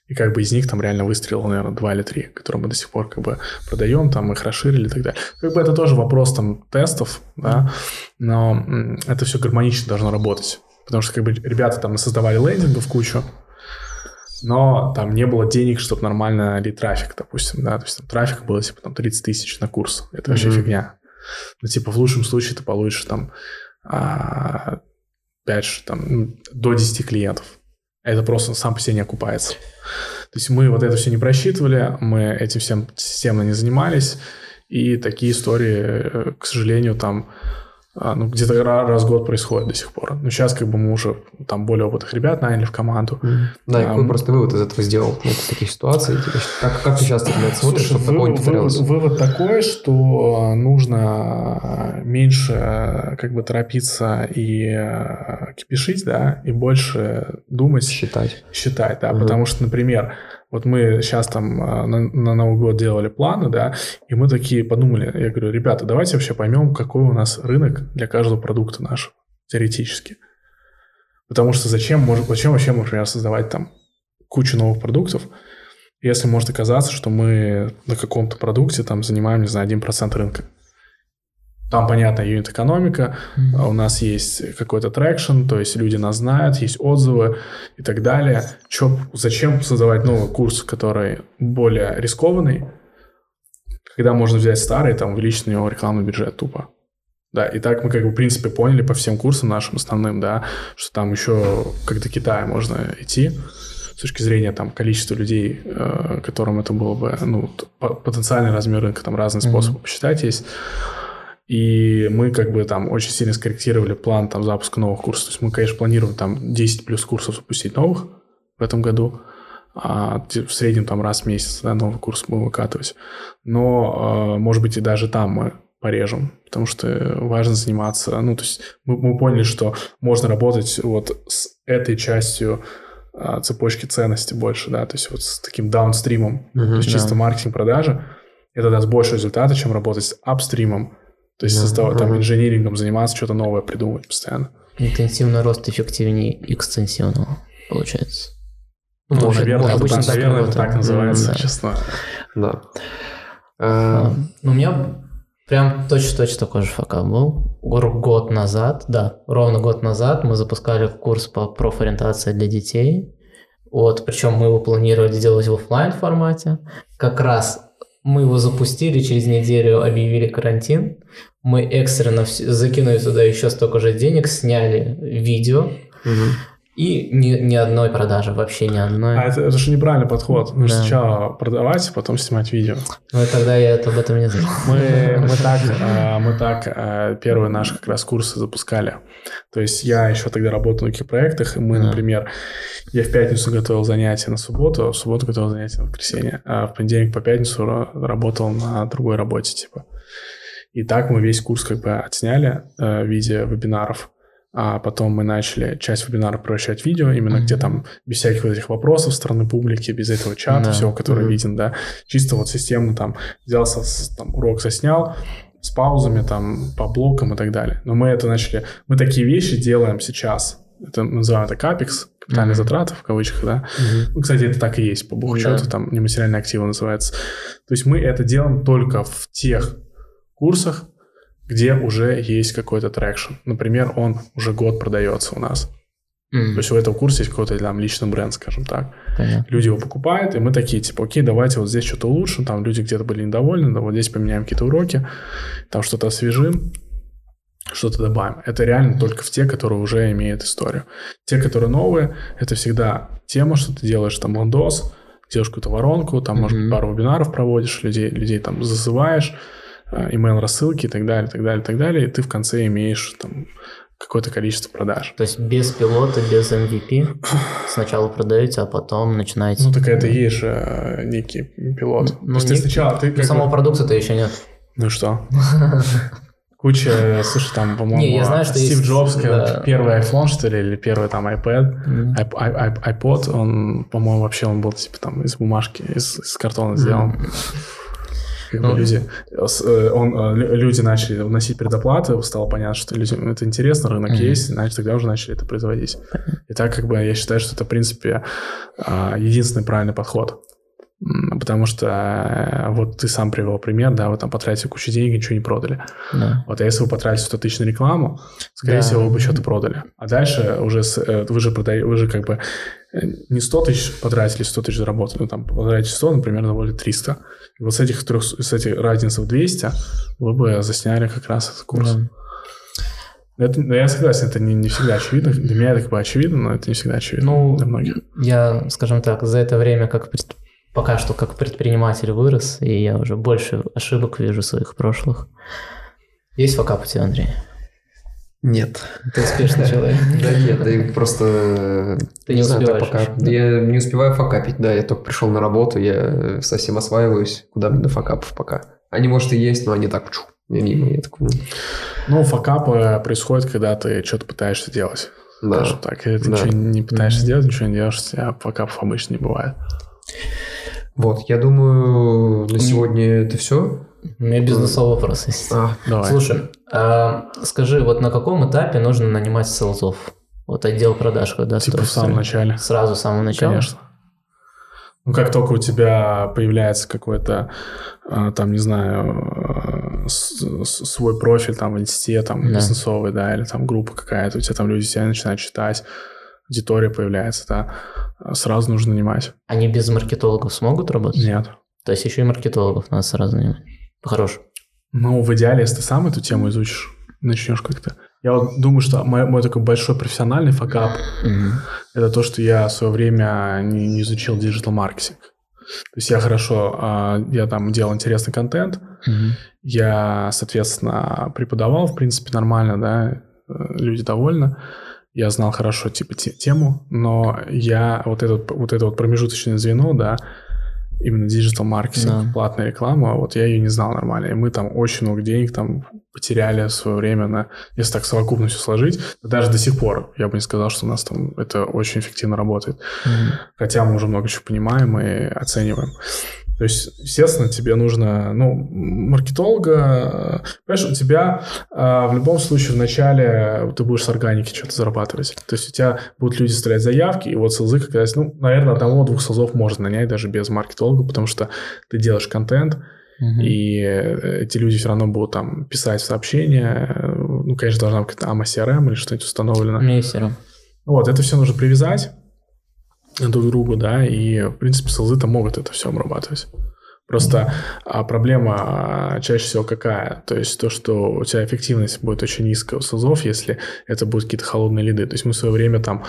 И как бы из них там реально выстрелило, наверное, два или три, которые мы до сих пор как бы продаем, там их расширили и так далее. Как бы это тоже вопрос там тестов, да, но это все гармонично должно работать. Потому что как бы ребята там создавали лендингов кучу, но там не было денег, чтобы нормально ли трафик, допустим, да, то есть там трафик было, типа, там 30 тысяч на курс, это вообще mm-hmm. фигня. Ну, типа, в лучшем случае ты получишь там а, 5, там, ну, до 10 клиентов. Это просто сам по себе не окупается. То есть мы вот это все не просчитывали, мы этим всем системно не занимались, и такие истории, э, к сожалению, там ну, где-то раз в год происходит до сих пор. Но сейчас как бы мы уже там более опытных ребят наняли в команду. Mm. Да, а, и какой просто вывод из этого сделал вот из таких ситуаций? Типа, как, как ты часто на это смотришь, чтобы такое не повторялось? Вывод, вывод такой, что нужно меньше как бы торопиться и э, кипишить, да, и больше думать. Считать. Считать, да, mm потому что, например, вот мы сейчас там а, на, на Новый год делали планы, да, и мы такие подумали, я говорю, ребята, давайте вообще поймем, какой у нас рынок для каждого продукта нашего, теоретически. Потому что зачем, может, зачем вообще, например, создавать там кучу новых продуктов, если может оказаться, что мы на каком-то продукте там занимаем, не знаю, 1% рынка. Там, понятно, юнит-экономика, mm-hmm. у нас есть какой-то traction, то есть люди нас знают, есть отзывы и так далее. Чё, зачем создавать новый курс, который более рискованный, когда можно взять старый, там, увеличить на него рекламный бюджет тупо. Да, и так мы, как бы, в принципе, поняли по всем курсам нашим основным, да, что там еще, как до Китая, можно идти с точки зрения там количества людей, э, которым это было бы, ну, потенциальный размер рынка, там разные mm-hmm. способы посчитать есть. И мы как бы там очень сильно скорректировали план там запуска новых курсов. То есть мы, конечно, планируем там 10 плюс курсов запустить новых в этом году. А в среднем там раз в месяц да, новый курс будем выкатывать. Но, а, может быть, и даже там мы порежем, потому что важно заниматься. Ну, то есть мы, мы поняли, что можно работать вот с этой частью а, цепочки ценности больше, да, то есть вот с таким даунстримом, uh-huh, то есть да. чисто маркетинг продажи, это даст больше результата, чем работать с апстримом, то есть создавать, там, инжинирингом заниматься, что-то новое придумывать постоянно. Интенсивный рост эффективнее экстенсивного, получается. Ну, может, наверное, может, обычно так, наверное, это так называется, mm, честно. Да. А, ну, у меня прям точно-точно такой же факап был. Год назад, да, ровно год назад мы запускали курс по профориентации для детей. Вот, причем мы его планировали сделать в офлайн формате. Как раз мы его запустили, через неделю объявили карантин. Мы экстренно закинули туда еще столько же денег, сняли видео. Мгм. И ни, ни одной продажи, вообще ни одной. А это, это же неправильный подход. Да. сначала продавать, потом снимать видео. Ну, тогда я об этом не знал. Мы, мы так, э, мы так э, первые наши как раз курсы запускали. То есть я еще тогда работал на проектах, и мы, Да. например, я в пятницу готовил занятия на субботу, а в субботу готовил занятия на воскресенье, а в понедельник по пятницу ра- работал на другой работе, типа. И так мы весь курс как бы отсняли э, в виде вебинаров. А потом мы начали часть вебинаров превращать в видео, именно Мгм. где там без всяких вот этих вопросов со стороны публики, без этого чата, Да. всего, который Мгм. виден, да. Чисто вот системно там взял, со- с- там, урок заснял, с паузами там по блокам и так далее. Но мы это начали, мы такие вещи делаем сейчас. Это мы называем это капекс, капитальные Мгм. затраты в кавычках, да. Мгм. Ну, кстати, это так и есть по бухучету, Да. там нематериальные активы называется. То есть мы это делаем только в тех курсах, где уже есть какой-то traction. Например, он уже год продается у нас. М, То есть у этого курса есть какой-то там личный бренд, скажем так. понятно. Люди его покупают, и мы такие, типа, окей, давайте вот здесь что-то улучшим, там люди где-то были недовольны, да, вот здесь поменяем какие-то уроки, там что-то освежим, что-то добавим. Это реально только в те, которые уже имеют историю. Те, которые новые, это всегда тема, что ты делаешь там ландос, делаешь какую-то воронку, там, может быть, Мгм. пару вебинаров проводишь, людей, людей там зазываешь, email рассылки и так далее, так далее, так далее, и ты в конце имеешь там какое-то количество продаж. То есть без пилота, без MVP сначала продаете, а потом начинаете... Ну, так это и есть же э, некий пилот. Ну, То есть ты не- сначала... Ты как бы- Самого продукта-то еще нет. Ну что? Куча, слушай, там, по-моему, Не, я знаю, что Стив есть, Джобс, да. первый iPhone, что ли, или первый там iPad, iP- iPod, он, по-моему, вообще он был, типа, там, из бумажки, из, из картона сделан. Как бы Ну. люди, с- э, он, э, лю- люди начали вносить предоплаты, стало понятно, что людям это интересно, рынок Мгм. есть, значит, тогда уже начали это производить. И так, как бы, я считаю, что это, в принципе, а, единственный правильный подход. Потому что э, вот ты сам привел пример, да, вы там потратили кучу денег, ничего не продали. Да. Вот, а если вы потратили 100 тысяч на рекламу, скорее Да. всего, вы бы что-то продали. А дальше уже с- э, вы же продаете, вы же как бы э, не 100 тысяч потратили, 100 тысяч заработали, ну, там, потратили 100, например, заработали 300. И вот с этих трех, с этих разницы в 200 вы бы засняли как раз этот курс. Да. Это, ну, я согласен, это не, не всегда очевидно. Для меня это как бы очевидно, но это не всегда очевидно Ну, для многих. я, скажем так, за это время как пред- пока что как предприниматель вырос, и я уже больше ошибок вижу своих прошлых. Есть факап у тебя, Андрей? Нет. Ты успешный человек. Да нет, да просто... Ты не успеваешь пока. Я не успеваю факапить, да, я только пришел на работу, я совсем осваиваюсь, куда мне до факапов пока. Они, может, и есть, но они так, чу, мимо, я такой, ну, Ну, факап э, происходит, когда ты что-то пытаешься делать. да. Скажем так. Если ты Да. ничего не пытаешься делать, ничего не делаешь, у тебя факапов обычно не бывает. Вот, я думаю, на сегодня это все. У меня бизнесовый вопрос есть. А, Давай. Слушай, а, скажи, вот на каком этапе нужно нанимать селзов? Вот отдел продаж, когда Типа стоит в самом начале. Сразу с самого начала? Конечно. Ну, как только у тебя появляется какой-то, э, там, не знаю, с- свой профиль там в инсте, там, Да. бизнесовый, да, или там группа какая-то, у тебя там люди тебя начинают читать, аудитория появляется, да, сразу нужно нанимать. Они без маркетологов смогут работать? Нет. То есть еще и маркетологов надо сразу нанимать. По-хорошему. Ну, в идеале, если ты сам эту тему изучишь, начнешь как-то. Я вот думаю, что мой, мой такой большой профессиональный факап это то, что я в свое время не, не изучил digital-маркетинг. То есть я хорошо, а, я там делал интересный контент, я, соответственно, преподавал, в принципе, нормально, да, э, люди довольны. Я знал хорошо, типа, те- тему, но я вот это, вот это вот промежуточное звено, да, именно digital-маркетинг, Да. платная реклама, вот я ее не знал нормально. И мы там очень много денег там потеряли в свое время на... Если так совокупно все сложить, даже до сих пор я бы не сказал, что у нас там это очень эффективно работает. Мгм. Хотя мы уже много чего понимаем и оцениваем. То есть, естественно, тебе нужно, ну, маркетолога, понимаешь, у тебя э, в любом случае в начале ты будешь с органики что-то зарабатывать. То есть у тебя будут люди оставлять заявки, и вот селзы как раз, ну, наверное, одного-двух селзов можно нанять даже без маркетолога, потому что ты делаешь контент, и э, эти люди все равно будут там писать сообщения. Ну, конечно, должна быть какая-то AMA CRM или что-нибудь установлено. CRM. Вот, это все нужно привязать друг другу, да, и, в принципе, селзы-то могут это все обрабатывать. Просто а, проблема а, чаще всего какая? То есть то, что у тебя эффективность будет очень низкая у СОЗов, если это будут какие-то холодные лиды. То есть мы в свое время там,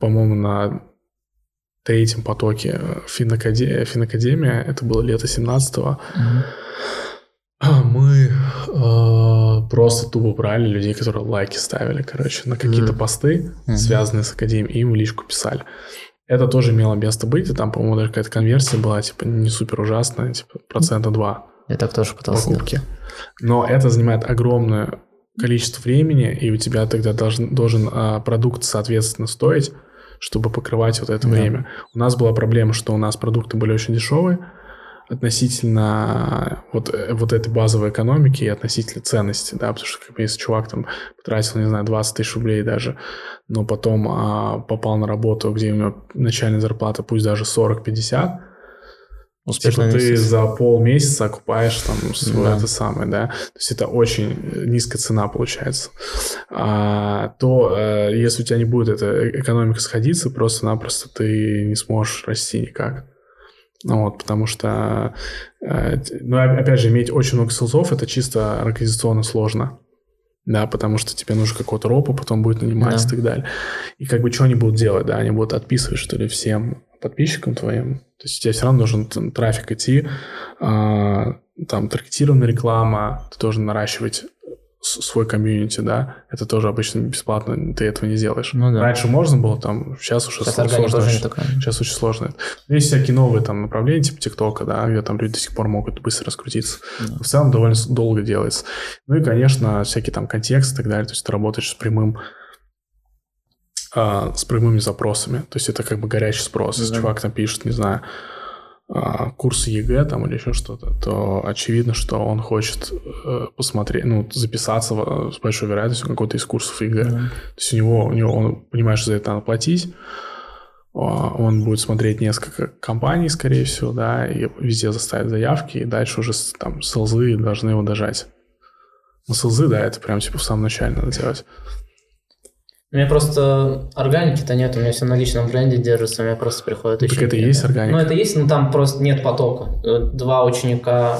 по-моему, на третьем потоке Финакадемия, Финакадемия это было лето 17-го, mm-hmm. мы э, просто тупо брали людей, которые лайки ставили, короче, на какие-то mm-hmm. посты, связанные с Академией, и им в личку писали. Это тоже имело место быть, и там, по-моему, даже какая-то конверсия была, типа, не супер ужасная, типа, процента 2. Я так тоже пытался. Покупки. Но это занимает огромное количество времени, и у тебя тогда должен, должен а, продукт, соответственно, стоить, чтобы покрывать вот это да. время. У нас была проблема, что у нас продукты были очень дешевые, относительно вот, э, вот этой базовой экономики и относительно ценности, да, потому что как бы, если чувак там потратил, не знаю, 20 тысяч рублей даже, но потом а, попал на работу, где у него начальная зарплата, пусть даже 40-50, Успешно типа ты за полмесяца окупаешь там свое да. это самое, да, то есть это очень низкая цена получается. А, то э, если у тебя не будет эта экономика сходиться, просто-напросто ты не сможешь расти никак. Ну вот, потому что, э, ну, опять же, иметь очень много селзов, это чисто организационно сложно. Да, потому что тебе нужно какого-то ропа потом будет нанимать да. и так далее. И как бы что они будут делать, да, они будут отписывать, что ли, всем подписчикам твоим. То есть тебе все равно должен трафик идти, а, там таргетированная реклама, ты должен наращивать свой комьюнити, да, это тоже обычно бесплатно, ты этого не сделаешь. Ну, да. Раньше можно было, там, сейчас уже сейчас сложно. Очень, сейчас очень сложно. Есть всякие новые там направления, типа ТикТока, да, где там люди до сих пор могут быстро раскрутиться. Да. В целом довольно долго делается. Ну и, конечно, всякие там контексты и так далее, то есть ты работаешь с прямым а, с прямыми запросами. То есть это как бы горячий спрос. Если да. чувак там пишет, не знаю, а, курсы ЕГЭ там или еще что-то, то очевидно, что он хочет э, посмотреть, ну, записаться с большой вероятностью какой-то из курсов ЕГЭ. Да. То есть у него, у него, он понимает, что за это надо платить, а, он будет смотреть несколько компаний, скорее всего, да, и везде заставить заявки, и дальше уже там sales ы должны его дожать. Ну, sales ы, да, это прям типа в самом начале надо делать. У меня просто органики-то нет, у меня все на личном бренде держится, у меня просто приходит ну, Так это и есть органика? Ну, это есть, но там просто нет потока. Два ученика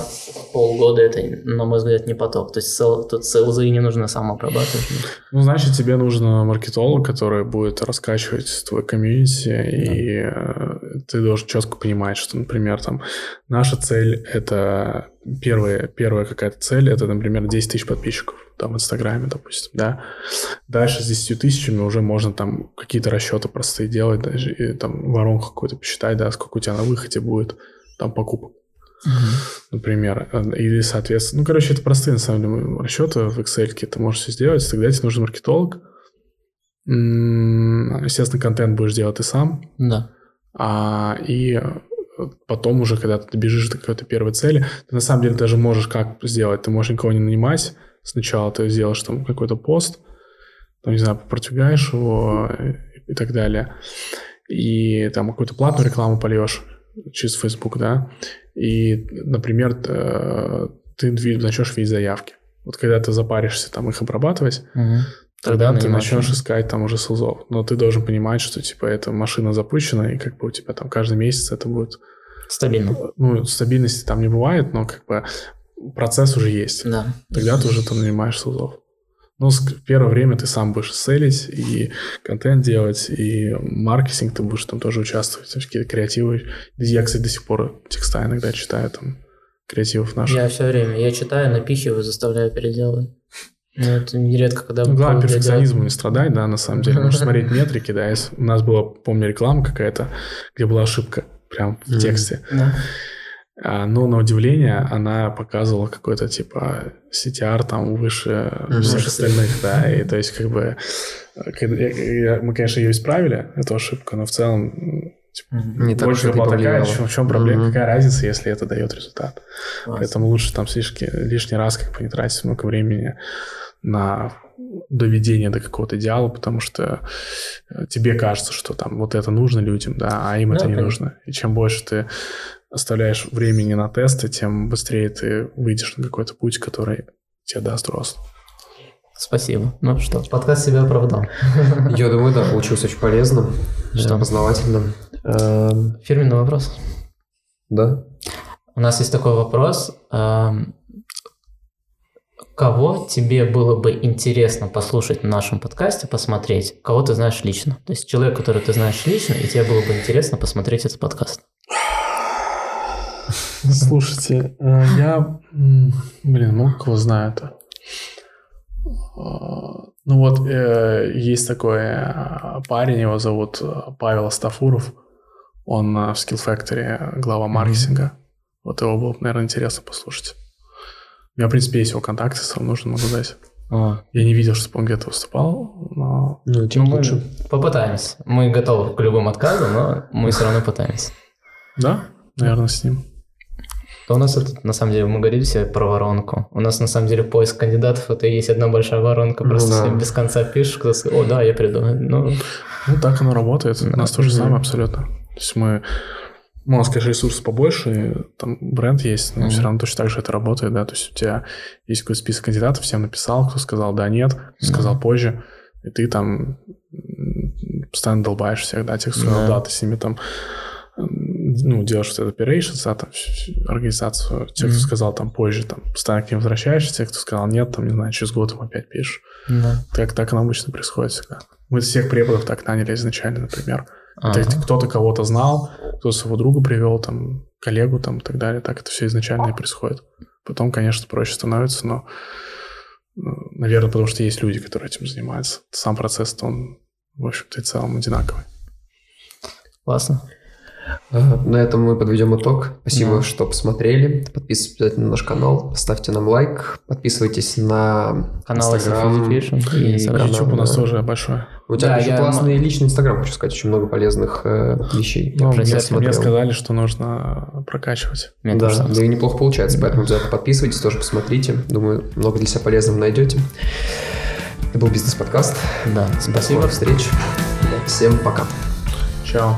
полгода, это, на мой взгляд, не поток. То есть тут селзы не нужно самообрабатывать. Ну, значит, тебе нужно маркетолог, который будет раскачивать твой комьюнити, да. и э, ты должен четко понимать, что, например, там, наша цель – это первая, первая какая-то цель, это, например, 10 тысяч подписчиков там в Инстаграме, допустим, да. Дальше с 10 тысячами уже можно там какие-то расчеты простые делать, даже и, там воронку какую-то посчитать, да, сколько у тебя на выходе будет там покупок. Uh-huh. Например, или, соответственно, ну, короче, это простые, на самом деле, расчеты в Excel, ты можешь все сделать, тогда тебе нужен маркетолог, естественно, контент будешь делать ты сам, да. А, и потом уже, когда ты добежишь до какой-то первой цели, ты на самом деле даже можешь как сделать, ты можешь никого не нанимать, Сначала ты сделаешь там какой-то пост, там, не знаю, продвигаешь его и так далее. И там какую-то платную рекламу польешь через Facebook, да, и, например, ты начнешь видеть заявки. Вот когда ты запаришься там их обрабатывать, угу. Тогда, ты начнешь искать там уже СУЗов. Но ты должен понимать, что типа эта машина запущена, и как бы у тебя там каждый месяц это будет... Стабильно. Ну, стабильности там не бывает, но как бы процесс уже есть. Да. Тогда ты уже там нанимаешь СУЗов. Ну, в первое время ты сам будешь селить и контент делать, и маркетинг ты будешь там тоже участвовать, какие-то креативы. Я, кстати, до сих пор текста иногда читаю там креативов наших. Я все время, я читаю, напихиваю, заставляю переделывать. Но это нередко, когда... Ну, главное, перфекционизму не страдать, да, на самом деле. Нужно смотреть метрики, да. У нас была, помню, реклама какая-то, где была ошибка прям в тексте. А, но на удивление она показывала какой-то типа CTR там выше mm-hmm. всех остальных, да, и то есть как бы мы, конечно, ее исправили, эту ошибку, но в целом Типа, не так больше была такая, в чем проблема, mm-hmm. какая разница, если это дает результат. Класс. Поэтому лучше там слишком лишний раз как бы не тратить много времени на доведение до какого-то идеала, потому что э, тебе кажется, что там вот это нужно людям, да, а им ну, это не конечно. нужно. И чем больше ты оставляешь времени на тесты, тем быстрее ты выйдешь на какой-то путь, который тебе даст рост. Спасибо. Ну что, подкаст себя оправдал. Я думаю, да, получилось очень полезным, что? познавательным. Эм, Фирменный вопрос. Да. У нас есть такой вопрос. Эм, кого тебе было бы интересно послушать в нашем подкасте, посмотреть? Кого ты знаешь лично? То есть человек, который ты знаешь лично, и тебе было бы интересно посмотреть этот подкаст. Слушайте, э, я, блин, много кого знаю-то. А, ну вот, э, есть такой э, парень, его зовут Павел Астафуров. Он в Skill Factory глава маркетинга. Вот его было, наверное, интересно послушать. У меня, в принципе, есть его контакты, если вам нужно, могу дать. А. Я не видел, что он где-то выступал, но... Ну, тем ну, лучше. Попытаемся. Мы готовы к любым отказам, но мы все равно пытаемся. Да? Наверное, с ним. То у нас это, на самом деле, мы говорили все про воронку. У нас, на самом деле, поиск кандидатов, это и есть одна большая воронка. Ну просто ну, да. без конца пишешь, кто о, да, я приду. Ну, ну так оно работает. У нас то же самое абсолютно. То есть мы нас, конечно, ресурсы побольше, там бренд есть, но mm-hmm. все равно точно так же это работает, да, то есть у тебя есть какой-то список кандидатов, всем написал, кто сказал да, нет, кто mm-hmm. сказал позже, и ты там постоянно долбаешь всех, да, тех, кто сказал да, ты с ними там ну, делаешь вот это operations, да, там, организацию, те, кто mm-hmm. сказал там позже, там, постоянно к ним возвращаешься, те, кто сказал нет, там, не знаю, через год им опять пишешь. Mm-hmm. Так, так оно обычно происходит всегда. Мы всех преподов так наняли изначально, например. Ага. Это кто-то кого-то знал, кто своего друга привел, там, коллегу там и так далее. Так это все изначально и происходит. Потом, конечно, проще становится, но, ну, наверное, потому что есть люди, которые этим занимаются. Сам процесс, он, в общем-то, и целом одинаковый. Классно. На этом мы подведем итог. Спасибо, да. что посмотрели. Подписывайтесь обязательно на наш канал, ставьте нам лайк, подписывайтесь на канал Instagram и Instagram. YouTube у нас тоже большой. У тебя да, очень я... классный личный Инстаграм, хочу сказать, очень много полезных э, вещей. Ну, мне, мне сказали, что нужно прокачивать. Мне да, да и неплохо получается, поэтому обязательно подписывайтесь, тоже посмотрите. Думаю, много для себя полезного найдете. Это был бизнес-подкаст. Да, спасибо. До скорых встреч. Да, всем пока. Чао.